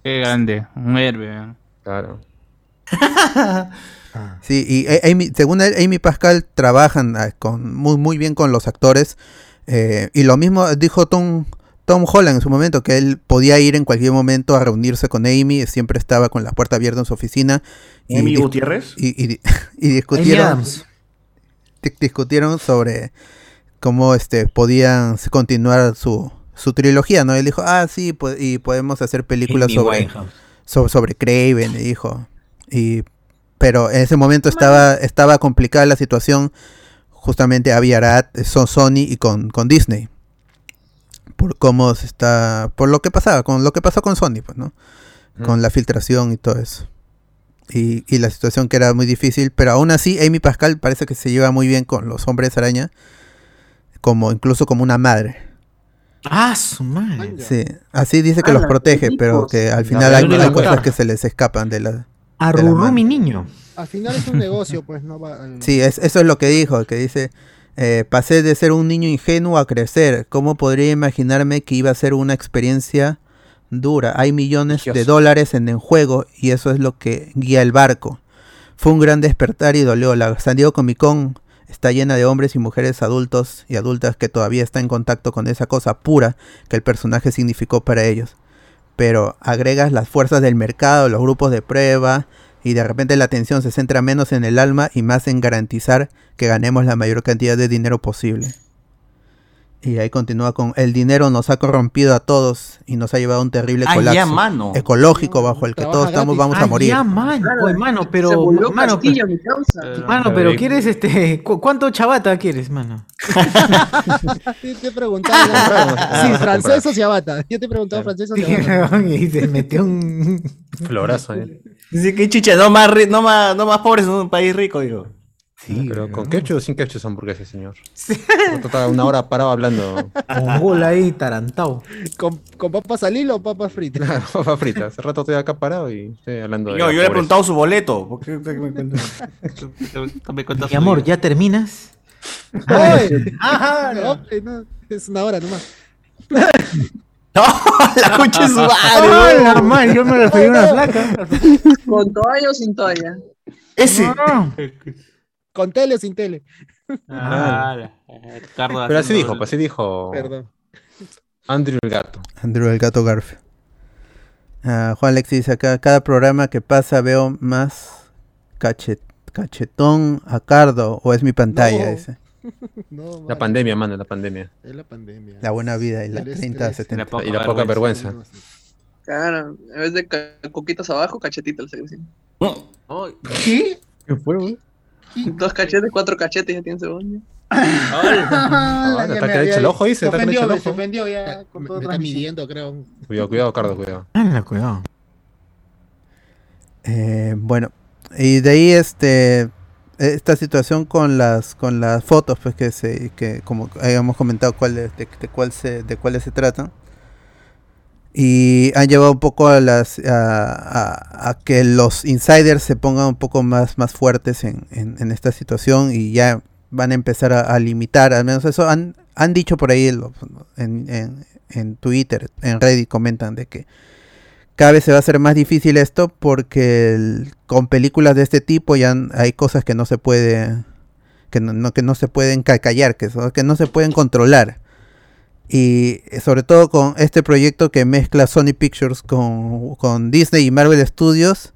Qué grande, un héroe. Claro. Sí, y Amy, según él, Amy Pascal trabajan ah, con, muy, muy bien con los actores. eh, y lo mismo dijo Tom, Tom Holland en su momento, que él podía ir en cualquier momento a reunirse con Amy, siempre estaba con la puerta abierta en su oficina. y ¿Amy dis- Gutiérrez? Y, y- y discutieron, Adams. Di- discutieron sobre cómo este podían continuar su, su trilogía, ¿no? Él dijo, ah, sí, pues, y podemos hacer películas sobre, sobre, Craven, le dijo. Y, pero en ese momento estaba, estaba complicada la situación, justamente había Arad, son Sony y con, con Disney. Por cómo se está, por lo que pasaba, con lo que pasó con Sony, pues, ¿no? Con la filtración y todo eso. Y, y la situación que era muy difícil, pero aún así Amy Pascal parece que se lleva muy bien con los hombres araña, como incluso como una madre. Ah, su madre. Sí, así dice que Ah, los protege, pero que al final hay, hay cosas que se les escapan de la... mano. mi niño. Al final es un negocio, pues no va. al- Sí, es, eso es lo que dijo, que dice, eh, pasé de ser un niño ingenuo a crecer. ¿Cómo podría imaginarme que iba a ser una experiencia dura? Hay millones de dólares en el juego y eso es lo que guía el barco. Fue un gran despertar y dolió. La San Diego Comic Con está llena de hombres y mujeres adultos y adultas que todavía están en contacto con esa cosa pura que el personaje significó para ellos. Pero agregas las fuerzas del mercado, los grupos de prueba, y de repente la atención se centra menos en el alma y más en garantizar que ganemos la mayor cantidad de dinero posible. Y ahí continúa con el dinero nos ha corrompido a todos y nos ha llevado a un terrible Ah, ya, colapso mano. ecológico bajo el que todos estamos vamos a Ah, morir. ya, mano. Oye, mano, pero. Se volvió mano, Castillo, pero- mi causa. Mano, pero quieres este. cu- ¿Cuánto chabata quieres, mano? Yo te preguntaba. sí, francés o ciabata. Yo te preguntaba francés o ciabata. y se metió un. Florazo, ¿eh? Dice que chucha, no más, ri- no más, no más pobres en un país rico, digo. Sí, pero con ketchup o sin ketchup esa hamburguesa, señor. Está una hora parado hablando. Con bola ahí, tarantado. ¿Con, ¿Con papas al hilo o papas fritas? Claro, papa frita. Hace rato estoy acá parado y estoy hablando de. Yo, la yo le he preguntado su boleto. Mi amor, ¿ya terminas? ¡Ay! Ajá, no, no, es una hora nomás. la concha de su madre. ¡Ah, weón. la madre! Yo me referí a una flaca. ¿Con toalla o sin toalla? Ese. ¿Con tele o sin tele? Ah, Pero así dijo, pues así dijo. Perdón. Andrew el gato. Andrew el gato Garfield. Ah, Juan Alex dice acá, cada programa que pasa veo más cachet, cachetón a Cardo o es mi pantalla, No. dice. No, La pandemia, mano, la pandemia. es la pandemia. La buena vida y la El 30, estrés. 70. Y la poca vergüenza. Claro, en vez de coquitos abajo, dicen. ¿Qué? ¿Qué fue, güey? Dos cachetes, cuatro cachetes ya tienen te está que hecho el ojo, dice. Se Está que ofendió, se ofendió ya con Me, todo me está midiendo, creo. Cuidado, cuidado, Cardo, cuidado. Cuidado. Eh, bueno, y de ahí este esta situación con las con las fotos pues que se que como habíamos comentado cuál de, de, de cuál se de cuáles se tratan y han llevado un poco a las a, a- que los insiders se pongan un poco más más fuertes en, en- esta situación y ya van a empezar a, limitar al menos eso han han dicho por ahí en, en, Twitter en Reddit comentan de que cada vez se va a hacer más difícil esto porque con películas de este tipo ya hay cosas que no se puede que no, no- que no se pueden ca- callar que, so- que no se pueden controlar y eh, sobre todo con este proyecto que mezcla Sony Pictures con, con Disney y Marvel Studios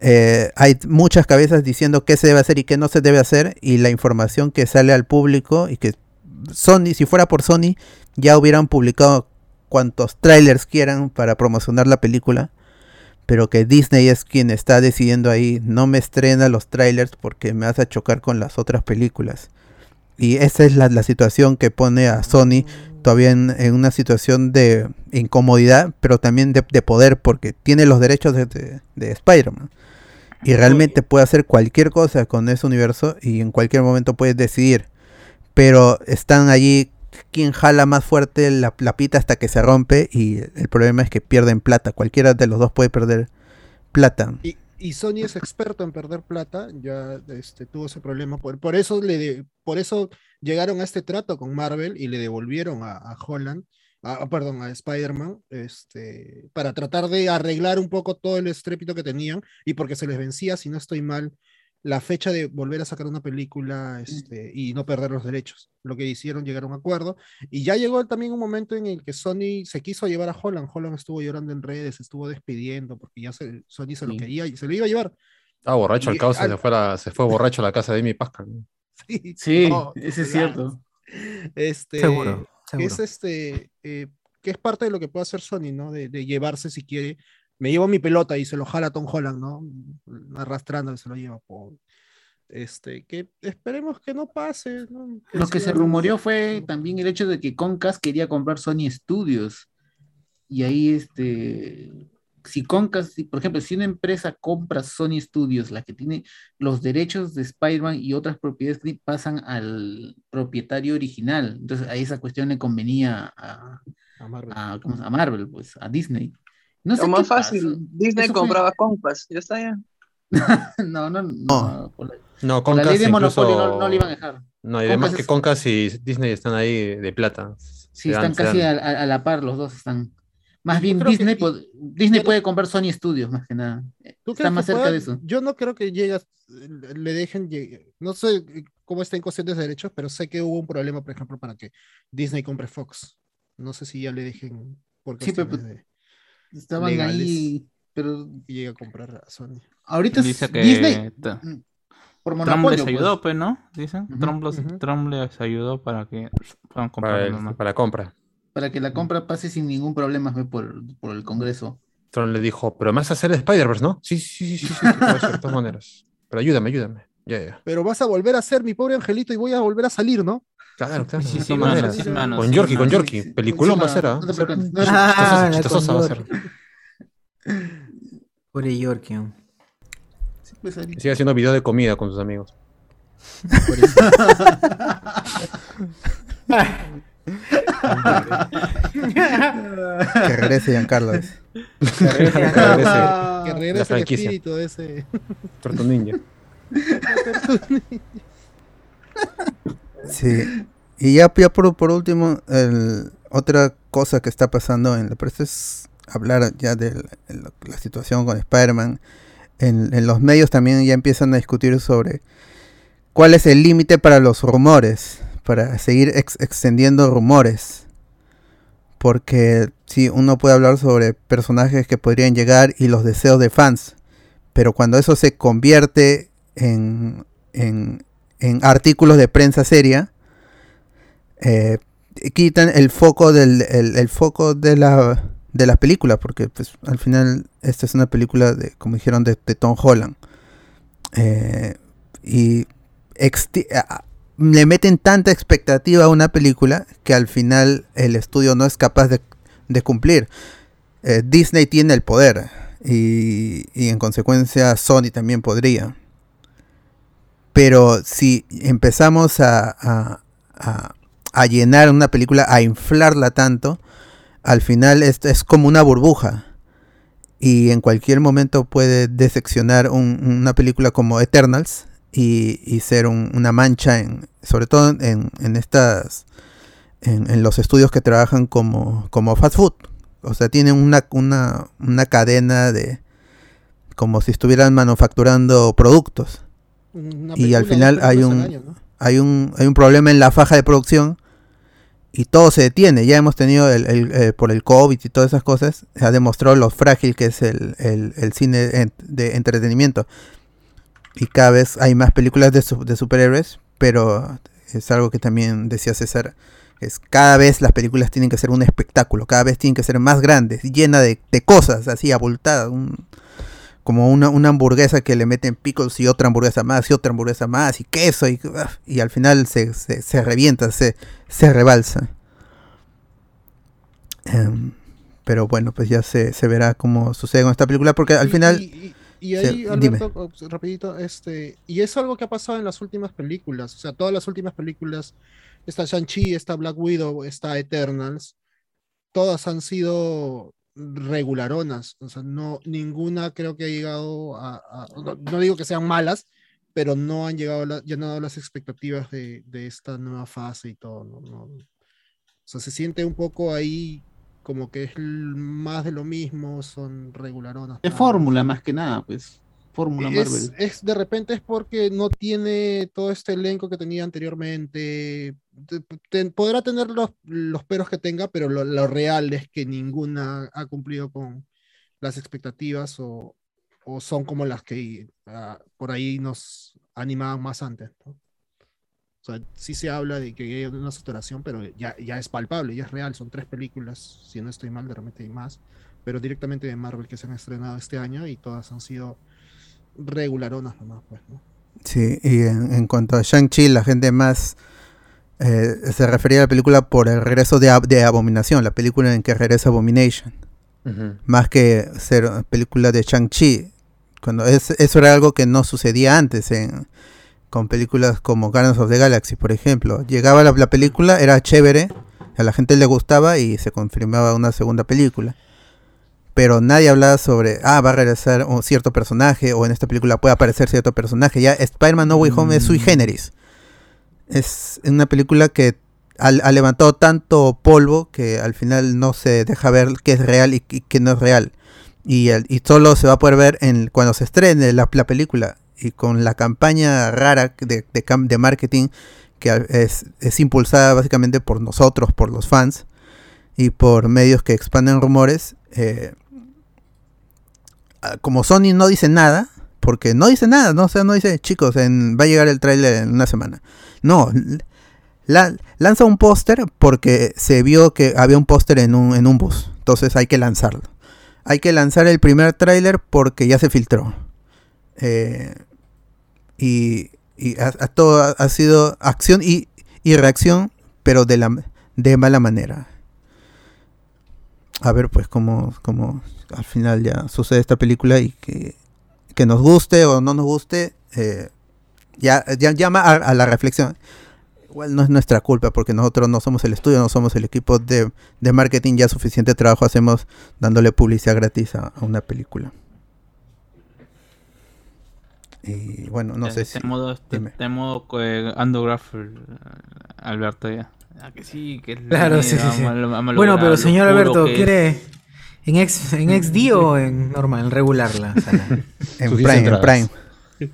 eh, hay muchas cabezas diciendo qué se debe hacer y qué no se debe hacer y la información que sale al público y que Sony, si fuera por Sony, ya hubieran publicado cuantos trailers quieran para promocionar la película, pero que Disney es quien está decidiendo ahí, no me estrena los trailers porque me hace chocar con las otras películas. Y esa es la, la situación que pone a Sony todavía en, una situación de incomodidad, pero también de, de poder, porque tiene los derechos de, de- de Spider-Man. Y realmente puede hacer cualquier cosa con ese universo y en cualquier momento puede decidir. Pero están allí quien jala más fuerte la, la pita hasta que se rompe y el problema es que pierden plata. Cualquiera de los dos puede perder plata. Y, Sony es experto en perder plata, ya este, tuvo ese problema. Por, por, eso le por eso llegaron a este trato con Marvel y le devolvieron a, a Holland, a- perdón, a Spider-Man, este, para tratar de arreglar un poco todo el estrépito que tenían y porque se les vencía, si no estoy mal, la fecha de volver a sacar una película este, y no perder los derechos. Lo que hicieron, llegaron a un acuerdo. Y ya llegó también un momento en el que Sony se quiso llevar a Holland. Holland estuvo llorando en redes, estuvo despidiendo porque ya se, Sony se lo quería y se lo iba a llevar. Estaba borracho Y el caos, al- se fue, la- se fue borracho a la casa de Amy Pascal. Sí, Sí, no, eso es claro. cierto. Este, Seguro, es este, eh, que es parte de lo que puede hacer Sony, ¿no? De, de llevarse si quiere. Me llevo mi pelota y se lo jala a Tom Holland, ¿no? Arrastrando se lo lleva. Este, que esperemos que no pase. ¿no? Lo que se rumoreó fue también el hecho de que Concast quería comprar Sony Studios. Y ahí, este, si Concast, si, por ejemplo, si una empresa compra Sony Studios, la que tiene los derechos de Spider-Man y otras propiedades que pasan al propietario original. Entonces, a esa cuestión le convenía a, a Marvel. a- a Marvel, pues, a Disney. No sé Lo más fácil, pasó. Disney Eso fue- compraba Compass, ya está ya. No, no, no. por la- No, por la Concast ley de monopolio incluso- no, no le iban a dejar. No, y además Concast que es- Concast y Disney están ahí de plata. Sí, Se están casi dan. a, a- a la par, los dos están. Más bien, que- Disney, pod- Disney puede comprar Sony Studios, más que nada. ¿Tú Está más cerca pueda- de eso. Yo no creo que llegue, a- le dejen, llegue- no sé eh, cómo está en cuestiones de derechos, pero sé que hubo un problema, por ejemplo, para que Disney compre Fox. No sé si ya le dejen por Sí, pero, cuestiones de Estaban legales ahí, pero y llega a comprar a Sony. ahorita Dice es que Disney. mm, Por Trump les ayudó, pues. pues, ¿no? Dicen. Trump, los- ujú. Trump les ayudó para que puedan comprar Para, el- nomás. para la compra. Para que la compra pase sin ningún problema por, por el Congreso. Trump le dijo, pero me vas a hacer Spider-Verse, ¿no? Sí, sí, sí, sí, sí, de todas maneras. Pero ayúdame, ayúdame. Ya, ya. Pero vas a volver a ser mi pobre angelito y voy a volver a salir, ¿no? Claro, claro. Sí, de sí, maneras. sí, mano, Con Yorkie, con. Yorkie. Peliculón va a ser, ¿ah? Ah, chistosa, chistosa va a ser. Pobre Yorkie. Pues. Sigue haciendo videos de comida con sus amigos. Que regrese Giancarlo. Que regrese, regrese. que regrese el espíritu de ese. Tortu Ninja. Sí. Y ya, ya por, por último, el- otra cosa que está pasando en la prensa es hablar ya de la, la- la situación con Spider-Man. En, en los medios también ya empiezan a discutir sobre cuál es el límite para los rumores, para seguir ex- extendiendo rumores. Porque sí, uno puede hablar sobre personajes que podrían llegar y los deseos de fans. Pero cuando eso se convierte en, en, en artículos de prensa seria, eh, quitan el foco del el, el foco de la de la película porque pues al final esta es una película de como dijeron de, de Tom Holland Eh, y le meten tanta expectativa a una película que al final el estudio no es capaz de, cumplir Eh, Disney tiene el poder y, y en consecuencia Sony también podría pero si empezamos a llenar una película, a inflarla tanto, al final es, es como una burbuja. Y en cualquier momento puede decepcionar un- una película como Eternals y, y ser un- una mancha, en, sobre todo en, en estas en, en los estudios que trabajan como, como fast food. O sea, tienen una, una, una cadena de como si estuvieran manufacturando productos Una y al final hay un al año, ¿no? hay un hay un problema en la faja de producción y todo se detiene. Ya hemos tenido el, el- eh, por el COVID y todas esas cosas, se ha demostrado lo frágil que es el, el- el cine de entretenimiento. Y cada vez hay más películas de, su- de superhéroes, pero es algo que también decía César. Es cada vez las películas tienen que ser un espectáculo, cada vez tienen que ser más grandes, llena de, de cosas así abultadas, un- como una, una hamburguesa que le meten pickles y otra hamburguesa más y otra hamburguesa más y queso y, y al final se, se- se revienta, se, se rebalsa. Em, pero bueno, pues ya se, se verá cómo sucede con esta película porque al Y- final... Y, y Sí, ahí, dime. Alberto, oh, rapidito, este, y es algo que ha pasado en las últimas películas, o sea, todas las últimas películas, está Shang-Chi, está Black Widow, está Eternals, todas han sido regularonas, o sea, no, ninguna creo que ha llegado a, a- no, no digo que sean malas, pero no han llegado a la- llenado las expectativas de, de esta nueva fase y todo, ¿no? No- o sea, se siente un poco ahí como que es más de lo mismo, son regularonas. Más. fórmula más que nada, pues. Fórmula Es, Marvel. es- de repente es porque no tiene todo este elenco que tenía anteriormente. Te- te- podrá tener los, los peros que tenga, pero lo, lo real es que ninguna ha cumplido con las expectativas o, o son como las que ah, por ahí nos animaban más antes. ¿no? O sea, sí se habla de que hay una saturación, pero ya, ya es palpable, ya es real. Son tres películas, si no estoy mal, de repente hay más, pero directamente de Marvel que se han estrenado este año y todas han sido regularonas nomás, pues, ¿no? Sí, y en, en cuanto a Shang-Chi, la gente más eh, se refería a la película por el regreso de, Ab- de Abominación, la película en que regresa Abomination, más que ser película de Shang-Chi. Cuando es, eso era algo que no sucedía antes en, con películas como Guardians of the Galaxy, por ejemplo. Llegaba la, la película, era chévere, a la gente le gustaba y se confirmaba una segunda película. Pero nadie hablaba sobre, ah, va a regresar un cierto personaje o en esta película puede aparecer cierto personaje. Ya Spider-Man No Way Home es sui generis. Es una película que ha, ha levantado tanto polvo que al final no se deja ver qué es real y, qué no es real. Y, y solo se va a poder ver en, cuando se estrene la película. Y con la campaña rara de, de, marketing que es, es impulsada básicamente por nosotros, por los fans y por medios que expanden rumores. eh, ah, como Sony no dice nada, porque no dice nada, no, o sea, no dice, chicos, en- va a llegar el tráiler en una semana. No, lanza un póster porque se vio que había un póster en un, en un bus, entonces hay que lanzarlo. Hay que lanzar el primer tráiler porque ya se filtró. Eh, y y a, todo ha, sido acción y, y reacción, pero de, la, de mala manera. A ver, pues, cómo, cómo al final ya sucede esta película y que, que nos guste o no nos guste, eh, ya, ya llama a, la reflexión. Igual no es nuestra culpa porque nosotros no somos el estudio, no somos el equipo de, de marketing, ya suficiente trabajo hacemos dándole publicidad gratis a una película. Y bueno, no Ya, sé está si... modo, está en modo eh, Garfield, eh, Alberto ya. Ah, que sí, que es Claro, la sí, sí, Bueno, pero señor Alberto. ¿quiere en, X, en XD o en normal, en regular la sala? En Prime, en. Prime.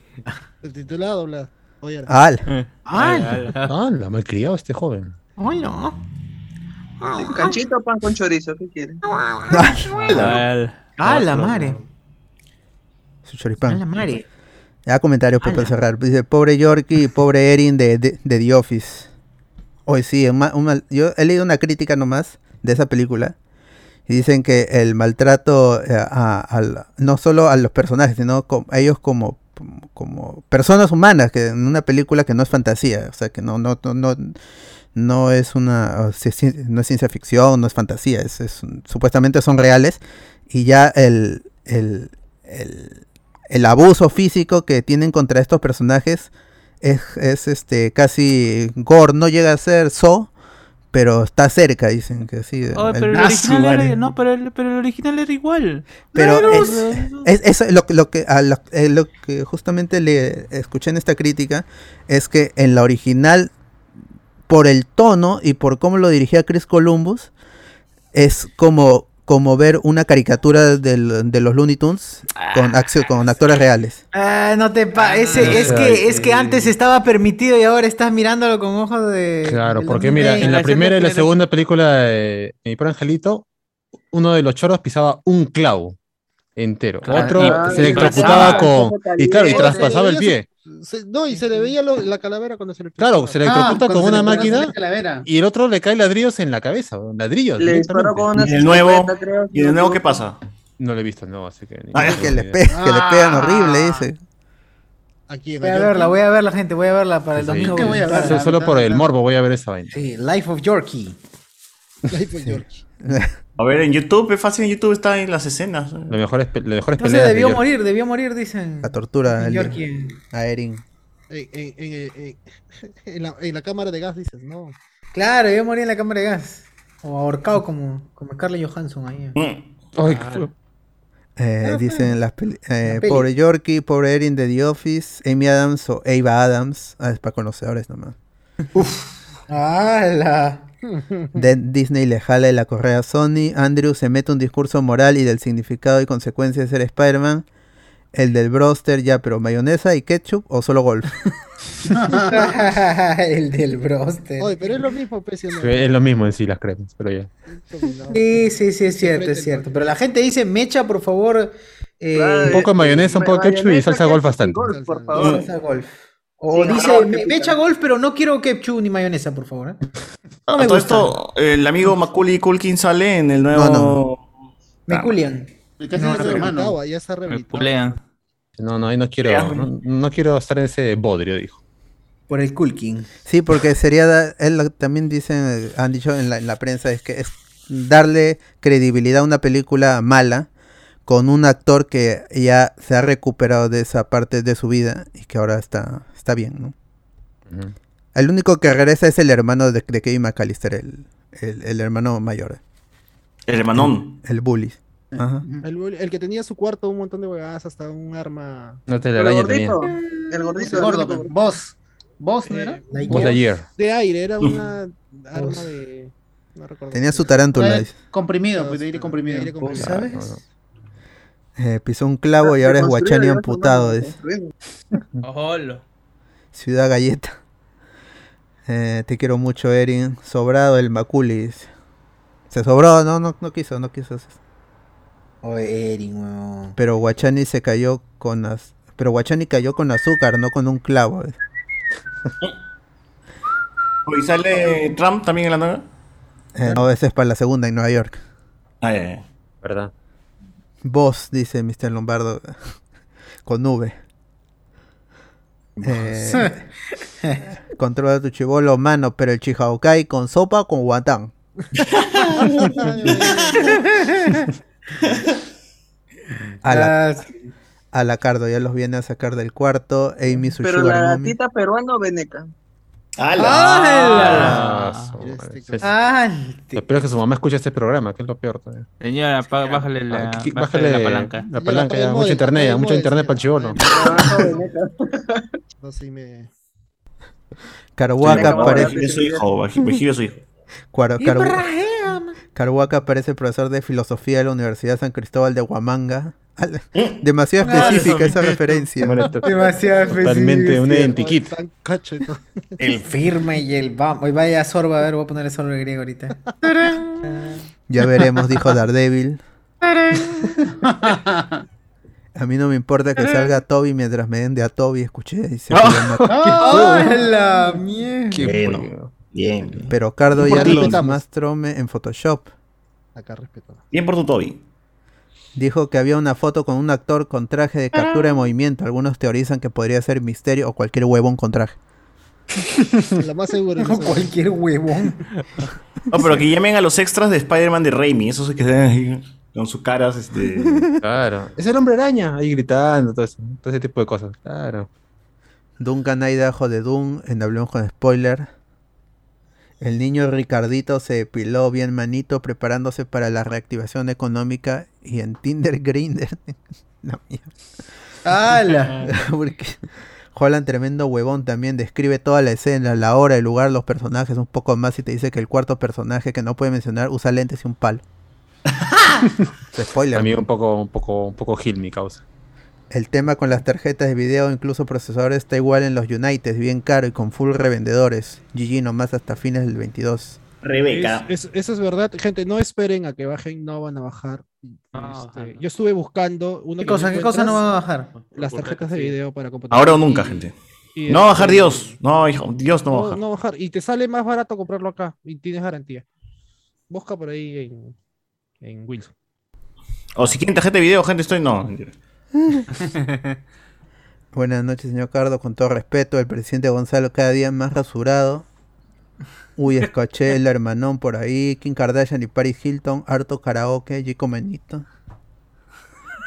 El titulado, la. Oye, Al. ¡Al! Ah, la malcriado este joven. ¡Ay, no! Canchito pan con chorizo, ¿qué quieren? ¡Ah, la madre! Su choripán. ¡Ah, la madre! Ya comentarios para cerrar. Dice, pobre Yorkie y pobre Erin de, de, de The Office. Hoy sí, yo he leído una crítica nomás de esa película. Y dicen que el maltrato eh, a, no solo a los personajes, sino a ellos como, como personas humanas, que en una película que no es fantasía, o sea, que no, no, no, no, no es una no es ciencia ficción, no es fantasía, es, supuestamente son reales. Y ya el, el, el, el abuso físico que tienen contra estos personajes es, es este casi gore, no llega a ser so, pero está cerca, dicen que sí. Oh, el- pero el original era, no, pero el, pero el original era igual. Pero es, lo que a lo, eh, lo que justamente le escuché en esta crítica es que en la original por el tono y por cómo lo dirigía Chris Columbus es como como ver una caricatura del- de los Looney Tunes con, con actores reales. Ah, no te pa ese, no es que es que antes estaba permitido y ahora estás mirándolo con ojos de Claro, porque 2020. mira, en la primera y la de- segunda película de Mi Pobre Angelito, uno de los choros pisaba un clavo entero. Claro, Otro y- se y electrocutaba pasaba. con. Y claro, y traspasaba el pie. Se- no, y se le veía lo- la calavera cuando se le Claro, se electrocuta cuando con una le máquina y el otro le cae ladrillos en la cabeza. Ladrillos. Le disparó con una Y el nuevo, creo, ¿y el nuevo qué pasa? No lo he visto, no, así que. Ah, que, le pe- que le pegan horrible, dice. Aquí Voy a verla, voy a verla, gente, voy a verla para el Sí. domingo. ¿Qué voy a ver? So- Solo por el morbo voy a ver esa vaina. Sí, Life of Yorkie. Life of Yorkie. A ver, en YouTube, es fácil, en YouTube está en las escenas. Lo mejor es, lo mejor es No de debió morir, debió morir, dicen. La tortura Yorkie. a Erin. En, en- en- en- en la, en la cámara de gas dices, no. Claro, debió morir en la cámara de gas. O ahorcado como, como Scarlett Johansson ahí. Mm. Ay. Eh, dicen las peli- eh, la peli. pobre Yorkie, pobre Erin de The Office, Amy Adams o Ava Adams. Ah, es para conocedores nomás. ¡Hala! De- Disney le jala de la correa a Sony. Andrew se mete un discurso moral y del significado y consecuencias de ser Spider-Man. El del broster, ya, pero mayonesa y ketchup o solo golf. el del broster. Oye, pero es lo mismo, pese a no. Es lo mismo en sí las cremas, pero ya. Sí, sí, sí, es cierto, es cierto. Pero la gente dice, Mecha, por favor. eh, Un poco de mayonesa, un poco de ketchup y salsa golf bastante. Golf, por favor. salsa golf. O Sí, dice, no, "Me-. Mecha golf, pero no quiero ketchup ni mayonesa, por favor. ¿eh? No me A todo gusta. esto, el amigo Macaulay Culkin sale en el nuevo. No, Me culian. El que Ya está rehabilitado. No, no, ahí no quiero, no, no quiero estar en ese bodrio, dijo. Por el Kulkin. Sí, porque sería, da- él lo- también dicen, han dicho en la, en la prensa, es que es darle credibilidad a una película mala con un actor que ya se ha recuperado de esa parte de su vida y que ahora está, está bien, ¿no? El único que regresa es el hermano de, de Kevin McAllister, el, el, el hermano mayor, El hermanón. el bully. Ajá. El, el que tenía su cuarto un montón de huevadas, hasta un arma. No te la araña tenía. gordito. El gordito. El gordo, el pues. Vos. ¿Vos no era? Lightyear. De aire, era una arma de. No recuerdo. Tenía su tarántula. Comprimido, pues de aire comprimido. De aire ¿Vos comprimido. sabes? Eh, pisó un clavo y ahora es Guachani amputado. Ojolo. Ciudad Galleta. Eh, te quiero mucho, Erin. Sobrado el Maculi. dice. Se sobró, no, no, no quiso, no quiso. Oye, Erin, weón. Pero Guachani se cayó con las. Pero Guachani cayó con azúcar, no con un clavo. ¿Y sale Trump también en la nueva? Eh, no, ese es para la segunda en Nueva York. Ah, ya, ya. ¿Verdad? Vos, dice Mr. Lombardo. con V. Eh, controla tu chivolo, mano, pero el chihaokai con sopa o con guatán. A la, a la Cardo ya los viene a sacar del cuarto. Amy, su Pero la gatita peruana o veneca. ¡Hala! Ah, su Este que su mamá escucha este programa, que es lo peor. todavía. Señora, bájale la, Ah, bájale la palanca. La palanca, ya, mucho internet, ya, mucho internet para el chivolo. No, sí me. Carhuaca Venga, parece. Su hijo, vigile su parece profesor de filosofía de la Universidad San Cristóbal de Huamanga. Al- Demasiado específica esa referencia. Demasiado Totalmente un identikit. Todo. El firme y el vamos. Hoy vaya sorba, a ver, voy a ponerle sorba griego ahorita. Ya veremos, dijo Daredevil. A mí no me importa que salga Toby mientras me den de a Toby, escuché. y se. ¡Oh, la mierda! Bueno, bien. bien. Pero Cardo ya respetamos. más trome en Photoshop. Acá respeto. Bien por tu Toby. Dijo que había una foto con un actor con traje de captura de movimiento. Algunos teorizan que podría ser Misterio o cualquier huevón con traje. La más segura. es esa. Cualquier huevón. No, pero que llamen a los extras de Spider-Man de Raimi. Esos que están ahí con sus caras, este. Claro. Es el hombre araña, ahí gritando, todo, eso, todo ese tipo de cosas. Claro. Duncan Idaho de Doom en Hablemos con Spoiler. El niño Ricardito se depiló bien manito preparándose para la reactivación económica y en Tinder Grinder. La mierda. ¡Hala! Porque Holland, tremendo huevón, también describe toda la escena, la hora, el lugar, los personajes, un poco más y te dice que el cuarto personaje que no puede mencionar usa lentes y un palo. Spoiler. A mí un poco, un poco, un poco Gil mi causa. El tema con las tarjetas de video, incluso procesadores, está igual en los United, bien caro y con full revendedores. GG nomás hasta fines del 22. Rebeca. Es- es- eso es verdad, gente, no esperen a que bajen, no van a bajar. Este, yo estuve buscando una ¿Qué cosa, qué cosa no va a bajar? Las tarjetas de video para computadora. Ahora o nunca, Y- gente. y No va a bajar este, Dios. No, hijo, Dios no va a No, bajar. no bajar. Y te sale más barato comprarlo acá y tienes garantía. Busca por ahí en, en Wilson. O si quieren tarjeta de video, gente, estoy. No, mentira. Buenas noches, señor Cardo. Con todo respeto, el presidente Gonzalo cada día más rasurado. Uy, escuché el hermanón por ahí. Kim Kardashian y Paris Hilton. Harto karaoke. Chico Menito.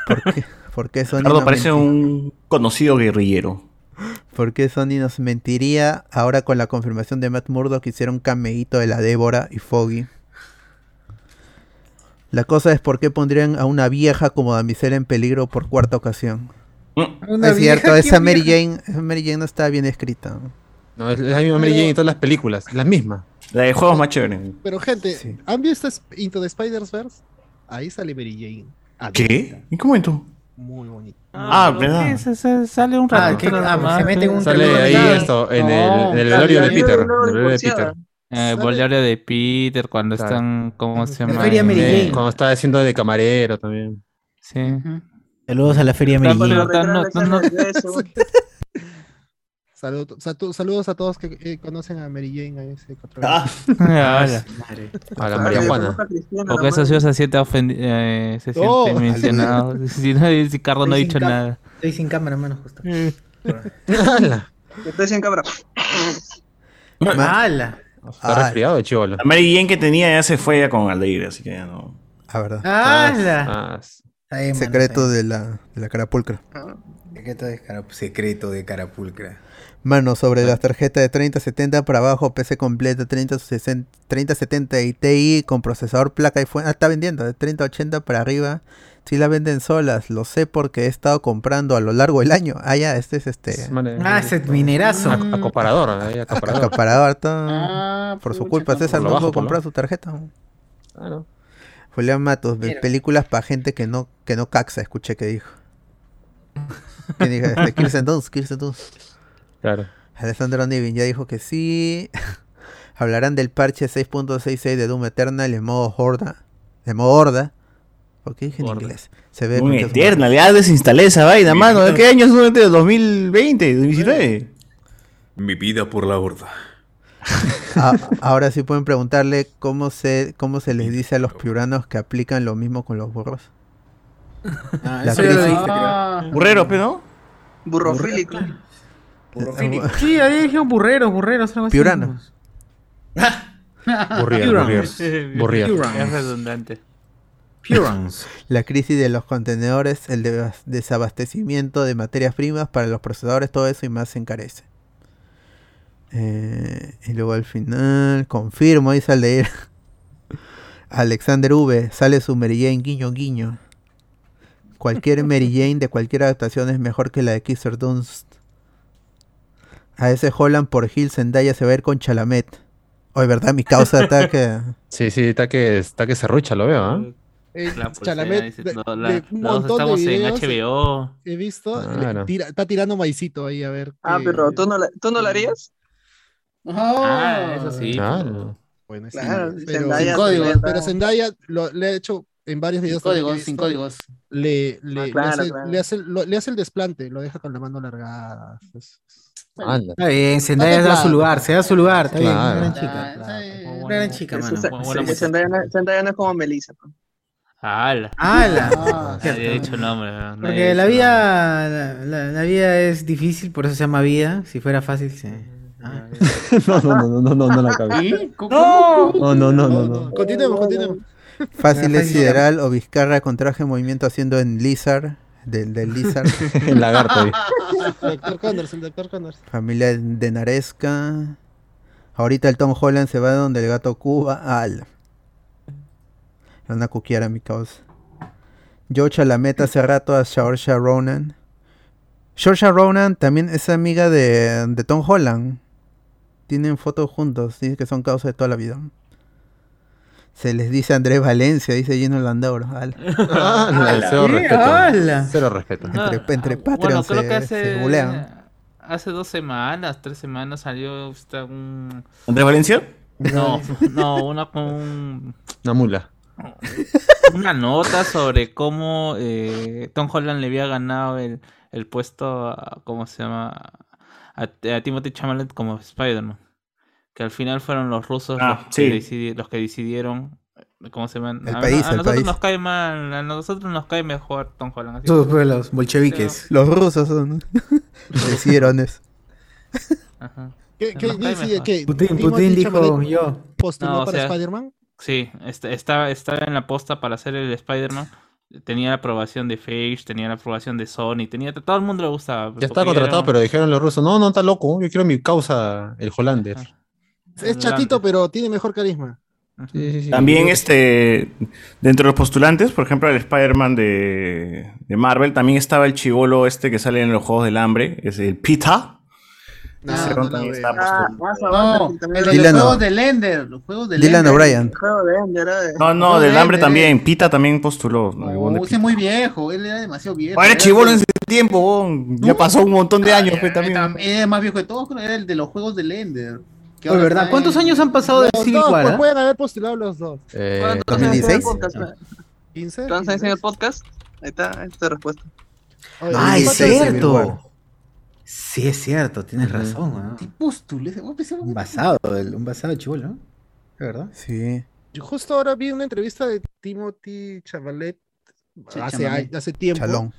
¿Por qué, por qué Sony Ricardo nos parece un conocido guerrillero. ¿Por qué Sony nos mentiría ahora con la confirmación de Matt Murdock que hicieron cameíto de la Débora y Foggy? La cosa es por qué pondrían a una vieja como damisela en peligro por cuarta ocasión. Una es cierto, vieja, esa ¿qué Mary vieja? Jane, esa Mary Jane no está bien escrita. No, es la misma Mary Jane en todas las películas, es la misma. La de juegos más chévere. Pero, gente, ¿han visto Into the Spider-Verse? Ahí sale Mary Jane. ¿Qué? ¿En qué momento? Muy bonito. Ah, ¿verdad? Sí, se- se- sale un Ah, rato. ¿qué? Ah, se mete en un Sale ahí esto, en No, el, en el velorio de Peter. Eh, bolero de Peter, cuando Claro. están, ¿cómo se llama? Feria Mary Eh, Jane. Cuando está haciendo de camarero también. Sí. Saludos a la Feria Mary Pero- Jane. pero no- no- no- Salud- satu- saludos a todos que eh, conocen a Mary Jane. A ese cuatro Ah. Ah, hola. A la María Juana. Porque eso sí se siente ofendi- eh, se siente Oh, mencionado. Si, no, si Carlos no ha dicho nada. Estoy sin cámara, mano, justo. Estoy sin Está Ah. resfriado de chivolo. La Mary Jane que tenía ya se fue ya con Aldeire, así que ya no. La verdad. ¡Hala! Ah, bien, mano, Secreto de la, de la carapulcra. Secreto de, cara- secreto de Carapulcra. Mano, sobre las tarjetas de 3070 para abajo, PC completa 3060 3070 y TI con procesador placa y fuente. Ah, está vendiendo de 3080 para arriba. Sí la venden solas, lo sé porque he estado comprando a lo largo del año. Ah, ya, este es este. Ah, ese minerazo. Ac- Acaparador, ahí. Acaparador, todo. por su culpa, César no pudo comprar su tarjeta. Claro. Julián Matos, películas para gente que no, que no caxa, escuché que dijo. ¿Quién dijo? Este, Kirsten Dunst, Kirsten Dunst. Claro. Alessandro Nivin ya dijo que sí. Hablarán del parche 6.66 de Doom Eternal en modo horda. En modo horda. ¿Por qué dije en inglés? Se ve Un mucho- Eternal, ya desinstalé esa vaina, mano. ¿De qué año es un ¿De 2020? ¿2019? Mi vida por la horda. Ah, ahora sí pueden preguntarle cómo se, cómo se les dice a los piuranos que aplican lo mismo con los burros. Ah, La eso ya lo crisis- dijiste, creo. Burrero, pero no. Burrofílico. Sí, ahí dijeron burreros, burreros, algo así. Piurano. Burrier, Purans. burrier. Burrier. Purans. Es redundante. Purans. La crisis de los contenedores, el de- desabastecimiento de materias primas para los procesadores, todo eso y más se encarece. Eh, y luego al final, confirmo, dice al leer. Alexander V, sale su Mary Jane, guiño, guiño. Cualquier Mary Jane de cualquier adaptación es mejor que la de Kisser Dunst. A ese Holland por Hill Zendaya se va a ir con Chalamet. Hoy, ¿verdad? Mi causa ataque. Sí, sí, está que, está que serrucha, lo veo, ¿ah? Eh, Pulsera, Chalamet, dice, de- no, de la- un los montón de estamos en videos HBO. He visto, le Claro. tira- está tirando maicito ahí a ver. Ah, qué- pero ¿tú no, la- ¿tú no lo harías? Ah, eso sí. Claro. Bueno, sí, Claro, pero, Zendaya sin códigos, pero Zendaya lo, le ha hecho en varios videos. Sin códigos, sin códigos. Le, le, Ah, le hace, claro. le, hace, lo- le hace el desplante, lo deja con la mano Anda. Está bien, Zendaya se da su lugar, se da su lugar, está bien, una gran Ah, chica. gran chica, mano. Zendaya no- Zendaya no es como Melissa. ¡Hala! ¡Hala! Ah, Nadie ha dicho nombre. ha Porque dicho la vida, la, la- la vida es difícil, por eso se llama vida. Si fuera fácil, se... Ah. No, no, no, no, no, no la cabe. ¿Sí? ¿Cómo? No, no, no, no, no. Continuemos, continuemos. Fácil es sideral o Vizcarra con traje en movimiento haciendo en Lizard. Del, del Lizard. El lagarto Dr. Connors, el Dr. Connors. Familia de Naresca. Ahorita el Tom Holland se va donde el gato Cuba. Al. Van a cuquear a mi causa. Georgia la meta hace rato a Saoirse Ronan. Saoirse Ronan también es amiga de, de Tom Holland. Tienen fotos juntos. Dice que son causa de toda la vida. Se les dice Andrés Valencia, dice Gino Landauro. Ala. Ah, cero respeto. Cero respeto. Entre, entre Ah, bueno, Patreon creo se, que hace, se bulean. hace dos semanas, tres semanas salió esta un... ¿Andrés Valencia? No, no, una con un- Una mula. Una nota sobre cómo eh, Tom Holland le había ganado el, el puesto a, ¿cómo se llama? A, a Timothy Chalamet como Spider-Man. Que al final fueron los rusos Ah, los, que decidi- los que decidieron, ¿cómo se llama? El a, país, a el nosotros país. nos cae mal, a nosotros nos cae mejor Tom Holland. así Esos que- fueron los bolcheviques. Los rusos son. Decidieron eso. Ajá. ¿Qué, qué. Putin, Putin dijo yo. postuló No, o para sea, Spider-Man? Sí, est- estaba, estaba en la posta para hacer el Spider-Man. Tenía la aprobación de Face, tenía la aprobación de Sony, tenía todo el mundo le gustaba. Ya era contratado, pero dijeron los rusos, no, no, está loco, yo quiero mi causa, el Hollander. Es chatito, pero tiene mejor carisma. Sí, sí, sí. También este dentro de los postulantes, por ejemplo, el Spider-Man de, de Marvel, también estaba el chivolo este que sale en los Juegos del Hambre, es el Pita. No, no está Ah, más No, abajo el también. de Dylan los no. juegos de Ender. Los juegos de Dylan Ender. O'Brien. Eh. No, no, No, del de- Hambre también, Pita también postuló. ¿no? El No, ese es muy viejo. Él era demasiado viejo. Ah, Era Era chivolo en el- ese tiempo, huevón. ya pasó un montón de años pues, también. Tam- Era más viejo de todos, creo. Era el de los juegos de Ender. que ahora ¿verdad? ¿Cuántos años han pasado de Civil War? pues ah? pueden haber postulado los dos. Eh, ¿Cuántos años en el 2016? podcast? ¿15? ¿Cuántos años en el podcast? Ahí está, la respuesta. Ah, es ¿cuántos- Civil War. cierto. Sí, es cierto, tienes razón. ese- Un basado, el- un basado chivolo, ¿no? ¿Es verdad? Sí. Yo justo ahora vi una entrevista de Timothy Chavalet Ch- hace, Chalamet. a- hace tiempo. Chalón.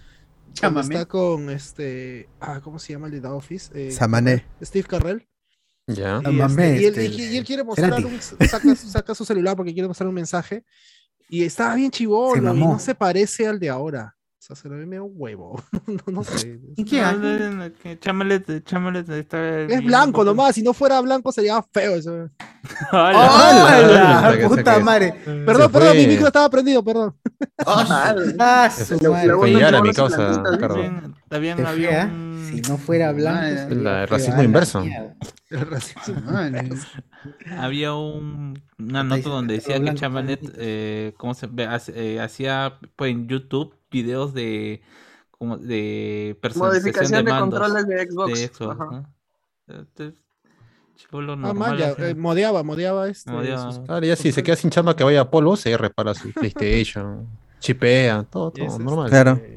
Está con este. Ah, ¿cómo se llama el de The Office? Eh, Samané. Steve Carrell. Ya. Y, Samané, este, y él, este, y- y él quiere mostrar un, saca, saca su celular porque quiere mostrar un mensaje y estaba bien chivolo y no se parece al de ahora. O sea, se lo ve medio huevo. no, no sé. ¿Y qué hay? Chalamet- Chalamet está Es blanco nomás, si no fuera blanco sería feo eso. Saque, ¡Puta madre! Perdón, Se perdón, mi micro estaba prendido, perdón. ¡Ah, su Se madre! fue Yara, mi causa, Carlos. También, había un- Si no fuera blanco. Ah, el racismo inverso. El racismo. Había un, una nota donde decía que Chamalet eh, ¿cómo se eh, hacía pues, en YouTube videos de como de personalización Modificación de, mandos controles de Xbox. de Xbox, Ajá. ¿no? Entonces, chibolo Ah, normal, man, ya, eh, modeaba, modeaba este. Modeaba. sus- Ahora ya si se queda sin chamba que vaya a polvo, se repara su PlayStation, chipea, todo, todo este, normal. Claro. Eh,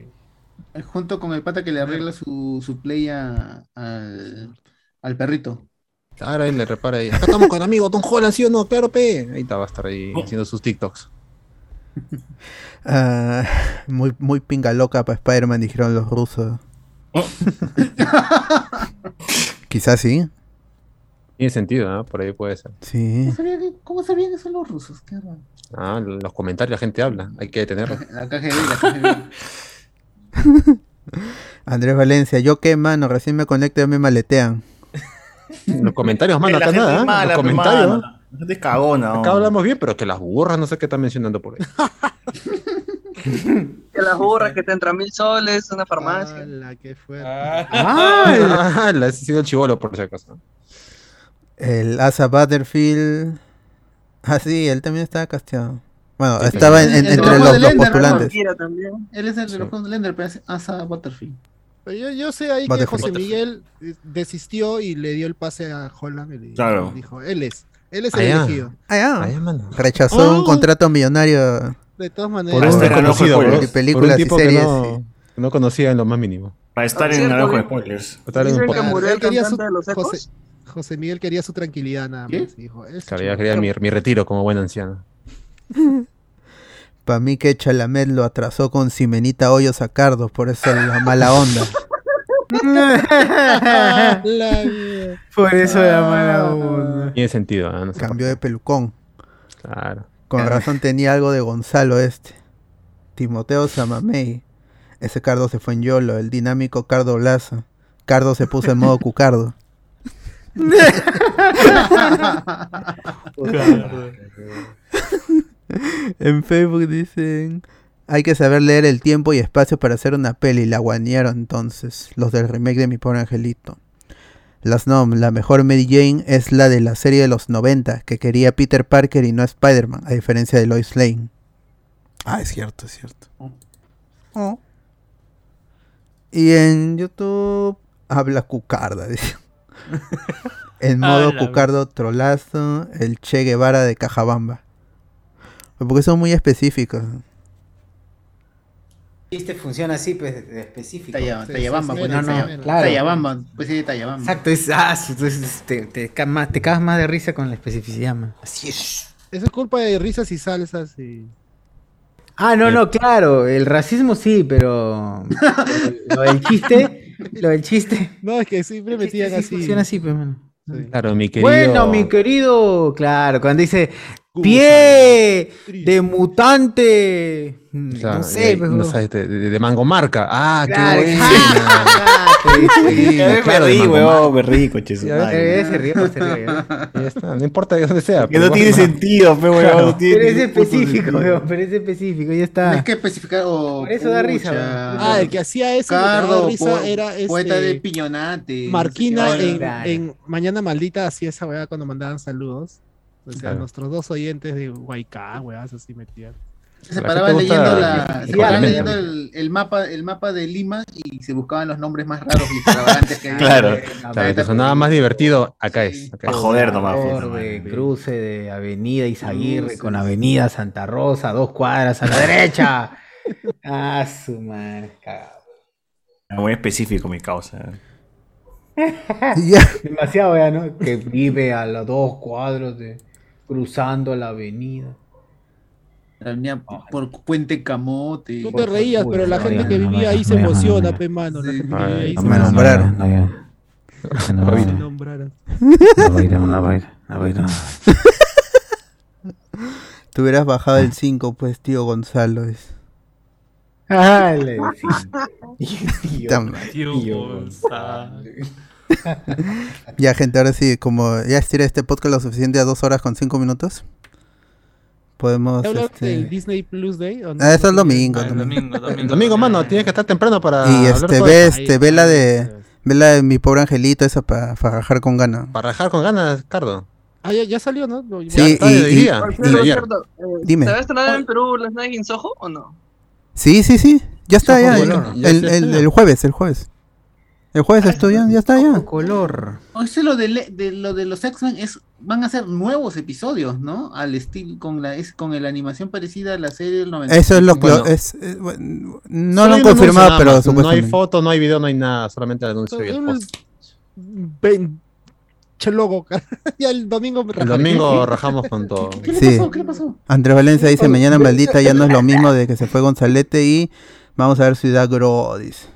Junto con el pata que le arregla su, su play a- al, al perrito. Ahora él le repara ahí. Acá estamos con amigos, Tom Holland, ¿sí o no? Claro, pe. Ahí está, va a estar ahí haciendo sus TikToks. Ah, muy, muy pinga loca para Spider-Man, dijeron los rusos. Quizás sí. Tiene sentido, ¿no? Por ahí puede ser. Sí. ¿Cómo sabían, que- cómo sabían que son los rusos? Qué raro. Ah, los comentarios la gente habla, hay que detenerlo. La KGB, la KGB. Andrés Valencia, yo qué mano, recién me conecto y me maletean. Los comentarios, mano, La acá gente nada, ¿eh? mala, Los comentarios. mano. Gente cagona. Acá hombre. hablamos bien, pero que las burras no sé qué están mencionando por ahí. Que las burras que te entran mil soles, una farmacia. ¡Hala, qué fuerte! Ah, la ese ha sido el chivolo, por si acaso. El Asa Butterfield. Ah, sí, él también estaba casteado. Bueno, Sí, estaba en- en- El entre los, los Lender, postulantes. Él es el de Sí. de Ender, pero es Asa Butterfield. Pero yo, yo sé ahí que. José Miguel eh, desistió y le dio el pase a Holland. y le- Claro. Dijo, él es. Él es el elegido. Ah, ya. Ahí, mano. Rechazó un Oh. contrato millonario. De todas maneras. Para un de por, un Películas y que series, no, sí. que no conocía en lo más mínimo. Para estar Ah, en cierto, el ojo de spoilers. Estar en un que podcast. murió Él el quería su- cantante de los ecos. José, José Miguel quería su tranquilidad nada ¿Qué? más. Dijo, Claro, ya chivo. quería mi, mi retiro como buen anciano. Para mí que Chalamet lo atrasó con Simenita Hoyos a Cardos, por eso la mala onda. La mierda. Por eso la mala onda. Tiene sentido, ¿eh? No sé Cambió de pelucón. Claro. Con razón tenía algo de Gonzalo este. Timoteo Samamey. Ese Cardo se fue en YOLO, el dinámico Cardo Laza. Cardo se puso en modo cucardo. en Facebook dicen, hay que saber leer el tiempo y espacio para hacer una peli. La guanearon entonces, los del remake de Mi Pobre Angelito. Las NOM, la mejor Mary Jane es la de la serie de los 90, que quería Peter Parker y no Spider-Man, a diferencia de Lois Lane. Ah, es cierto, es cierto. Oh. Y en YouTube habla Cucarda, dice. En modo Cucardo Trolazo, el Che Guevara de Cajabamba. Porque son muy específicos. Chiste funciona así, pues, de específico. Talla- Sí, Tallabamba, sí, pues, no, no, claro. Tallabamba, pues sí, Tallabamba. Exacto, es, ah, entonces te, te, ca- más- te cagas más de risa con la especificidad, man. Así es. Eso es culpa de risas y salsas y. Ah, no, no, claro, el racismo sí, pero lo del chiste, lo del chiste. No, es que siempre metían sí así. funciona así, pues, mano. Claro, mi querido. Bueno, mi querido, claro, cuando dice pie de mutante, mm, Claro, no sé, no sabes, de, mango marca. Ah, Claro, qué exacto, bueno. Ya me claro, rí, marca. me rí, coche Ya se se está, no importa de dónde sea. Que no tiene sentido, pe. Claro. no tiene Pero es específico, weón, pero es específico, ya está. Tienes que especificar. Oh, Por eso da risa, weón. Ah, el que hacía eso Cardo, risa po- era este. poeta de piñonate. Marquina en, en Mañana Maldita hacía esa weá cuando mandaban saludos. O sea, Claro. nuestros dos oyentes de Huaycá, weás, así metían. Se paraban leyendo, el- la, se paraban leyendo el, el mapa, el mapa de Lima y se buscaban los nombres más raros y extravagantes que había. Claro. Claro, te sonaba más divertido. Acá es. Acá es. joder nomás. De cruce de Avenida Izaguirre con Avenida Santa Rosa, dos cuadras a la derecha. Ah, su madre, cagado. Muy específico mi causa. Demasiado, ya, ¿no? Que vive a los dos cuadros de cruzando la avenida. La avenida por Puente Camote. Tú te reías, pero la gente que vivía ahí se emociona, pe mano. No me nombraron. No, no, nombraron. no. Te hubieras bajado el 5, pues, tío Gonzalo. es- Ah. Tío Tío Gonzalo. Ya, gente, ahora sí, como ya estiré este podcast lo suficiente a dos horas con cinco minutos, podemos. ¿Te hablaron este, del Disney Plus Day? o no? Ah, eso es domingo. Ah, el domingo. domingo, domingo. El domingo, mano, tienes que estar temprano para. Y este, ve, este, ve la de. Ve la de mi pobre angelito, esa para rajar con ganas. Para rajar con ganas, Cardo. Ah, ya, ya salió, ¿no? Sí, Ya está y- y- y- cierto, eh, Dime. ¿Se va a estrenar en Perú Last Night in Soho o no? Sí, sí, sí. Ya está, ya. Ojo, ya. El, el, el jueves, el jueves. El jueves estoy ya, ya está ya. color. O ese lo de, lo de los X-Men es van a ser nuevos episodios, ¿no? Al estilo con la es con la animación parecida a la serie del 90. Eso es lo que Bueno. es, eh, bueno, no lo han confirmado, pero más. No hay supuestamente. foto, no hay video, no hay nada. Solamente el anuncio y el post. ven- che logo, cara. ya el domingo El domingo rajamos con todo. ¿Qué le Sí. pasó? ¿Qué le pasó? Andrés Valencia dice, mañana maldita ya no es lo mismo de que se fue Gonzalete y vamos a ver Ciudad Grodis.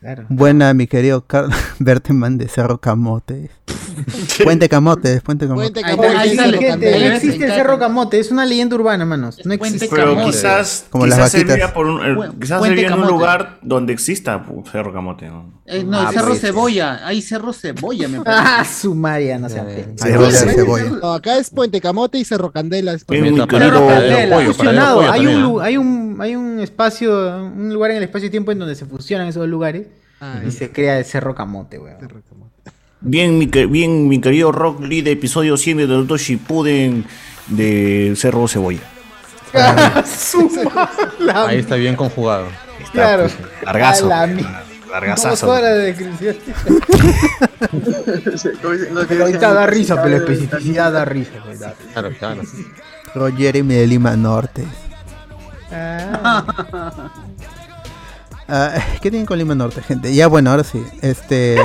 Claro. Buena, mi querido Carlos Berteman de Cerro Camote. Puente Camote, Puente Camote. Puente ahí Cerro no existe el Cerro Camote, es una leyenda urbana, manos. No existe. Pero Camote. quizás, Como quizás vaquitas. serviría, por un, eh, quizás serviría en un lugar donde exista Cerro Camote. ¿no? Eh, no, Ah, el Cerro pues, Cebolla, hay Cerro Cebolla, me parece. Ah, su María, no se Eh, la cebolla. No, acá es Puente Camote y Cerro Candela. es el Candela, fusionado. Hay un, hay, un, hay un espacio, un lugar en el espacio y tiempo en donde se fusionan esos dos lugares Ah, y se crea el Cerro Camote, weón. Cerro Camote. Bien, mi, bien, mi querido Rock Lee de episodio 100 de Naruto Shippuden de Cerro Cebolla. Ahí está bien conjugado. Está, Claro. pues, largazo. La Largazazo. Dos horas de descripción. Que Pero ahorita da risa, pero la especificidad da risa. pues. Claro, claro. Jeremy de Lima Norte. Ah, Ah, ¿Qué tienen con Lima Norte, gente? Ya bueno, ahora sí. Este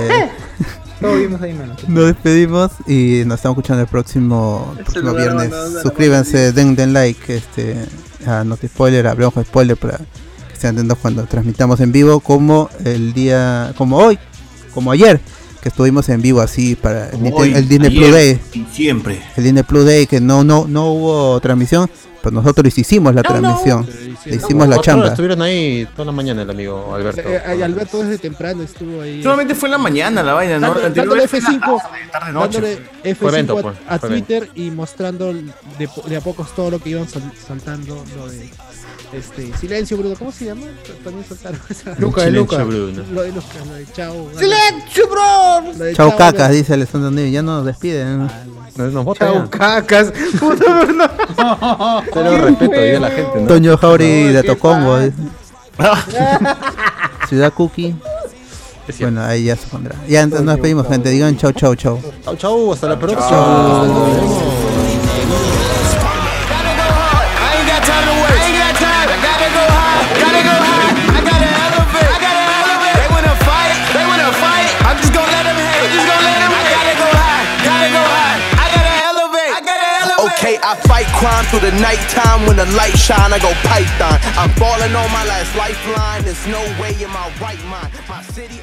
todo vimos ahí, mano. nos despedimos y nos estamos escuchando el próximo, el Ese próximo viernes. Suscríbanse, den, den like, este a Noti Spoiler, a Blanco Spoiler para que estén atentos cuando transmitamos en vivo, como el día, como hoy, como ayer, que estuvimos en vivo así para el, hoy, Disney ayer Plus Day. Siempre. el Disney Plus Day que no no no hubo transmisión, pero nosotros hicimos la transmisión, le hicimos la chamba. Estuvieron ahí toda la mañana el amigo Alberto. Eh, eh, Alberto desde temprano estuvo ahí. Solamente fue en la mañana la vaina, ¿no? Dándole- La anterior dándole vez fue en la F5, tarde, tarde, noche. dándole F5 Fue evento, a, pues, a Twitter y mostrando de, de a pocos todo lo que iban sal- saltando lo de Este, Silencio Bruno, ¿cómo se llama? También soltaron esa. Luca de Silencio, Luca. Bruno. Lo de Luca, lo de Chao. ¡Silencio, bro! Chao, cacas, dice Alessandro Nivi. Ya nos despiden. ¿no? Nos vota Chau, ya. cacas. Puta verdad. Cero respeto a la gente, ¿no? Toño Jauri de qué Tocongo. padre. dice. Ciudad Cookie. Bueno, ahí ya se pondrá. Ya entonces nos despedimos, gente. Digan chau, chau, chau. Chau, chau, hasta la próxima. I fight crime through the nighttime when the light shine. I go python. I'm falling on my last lifeline. There's no way in my right mind. My city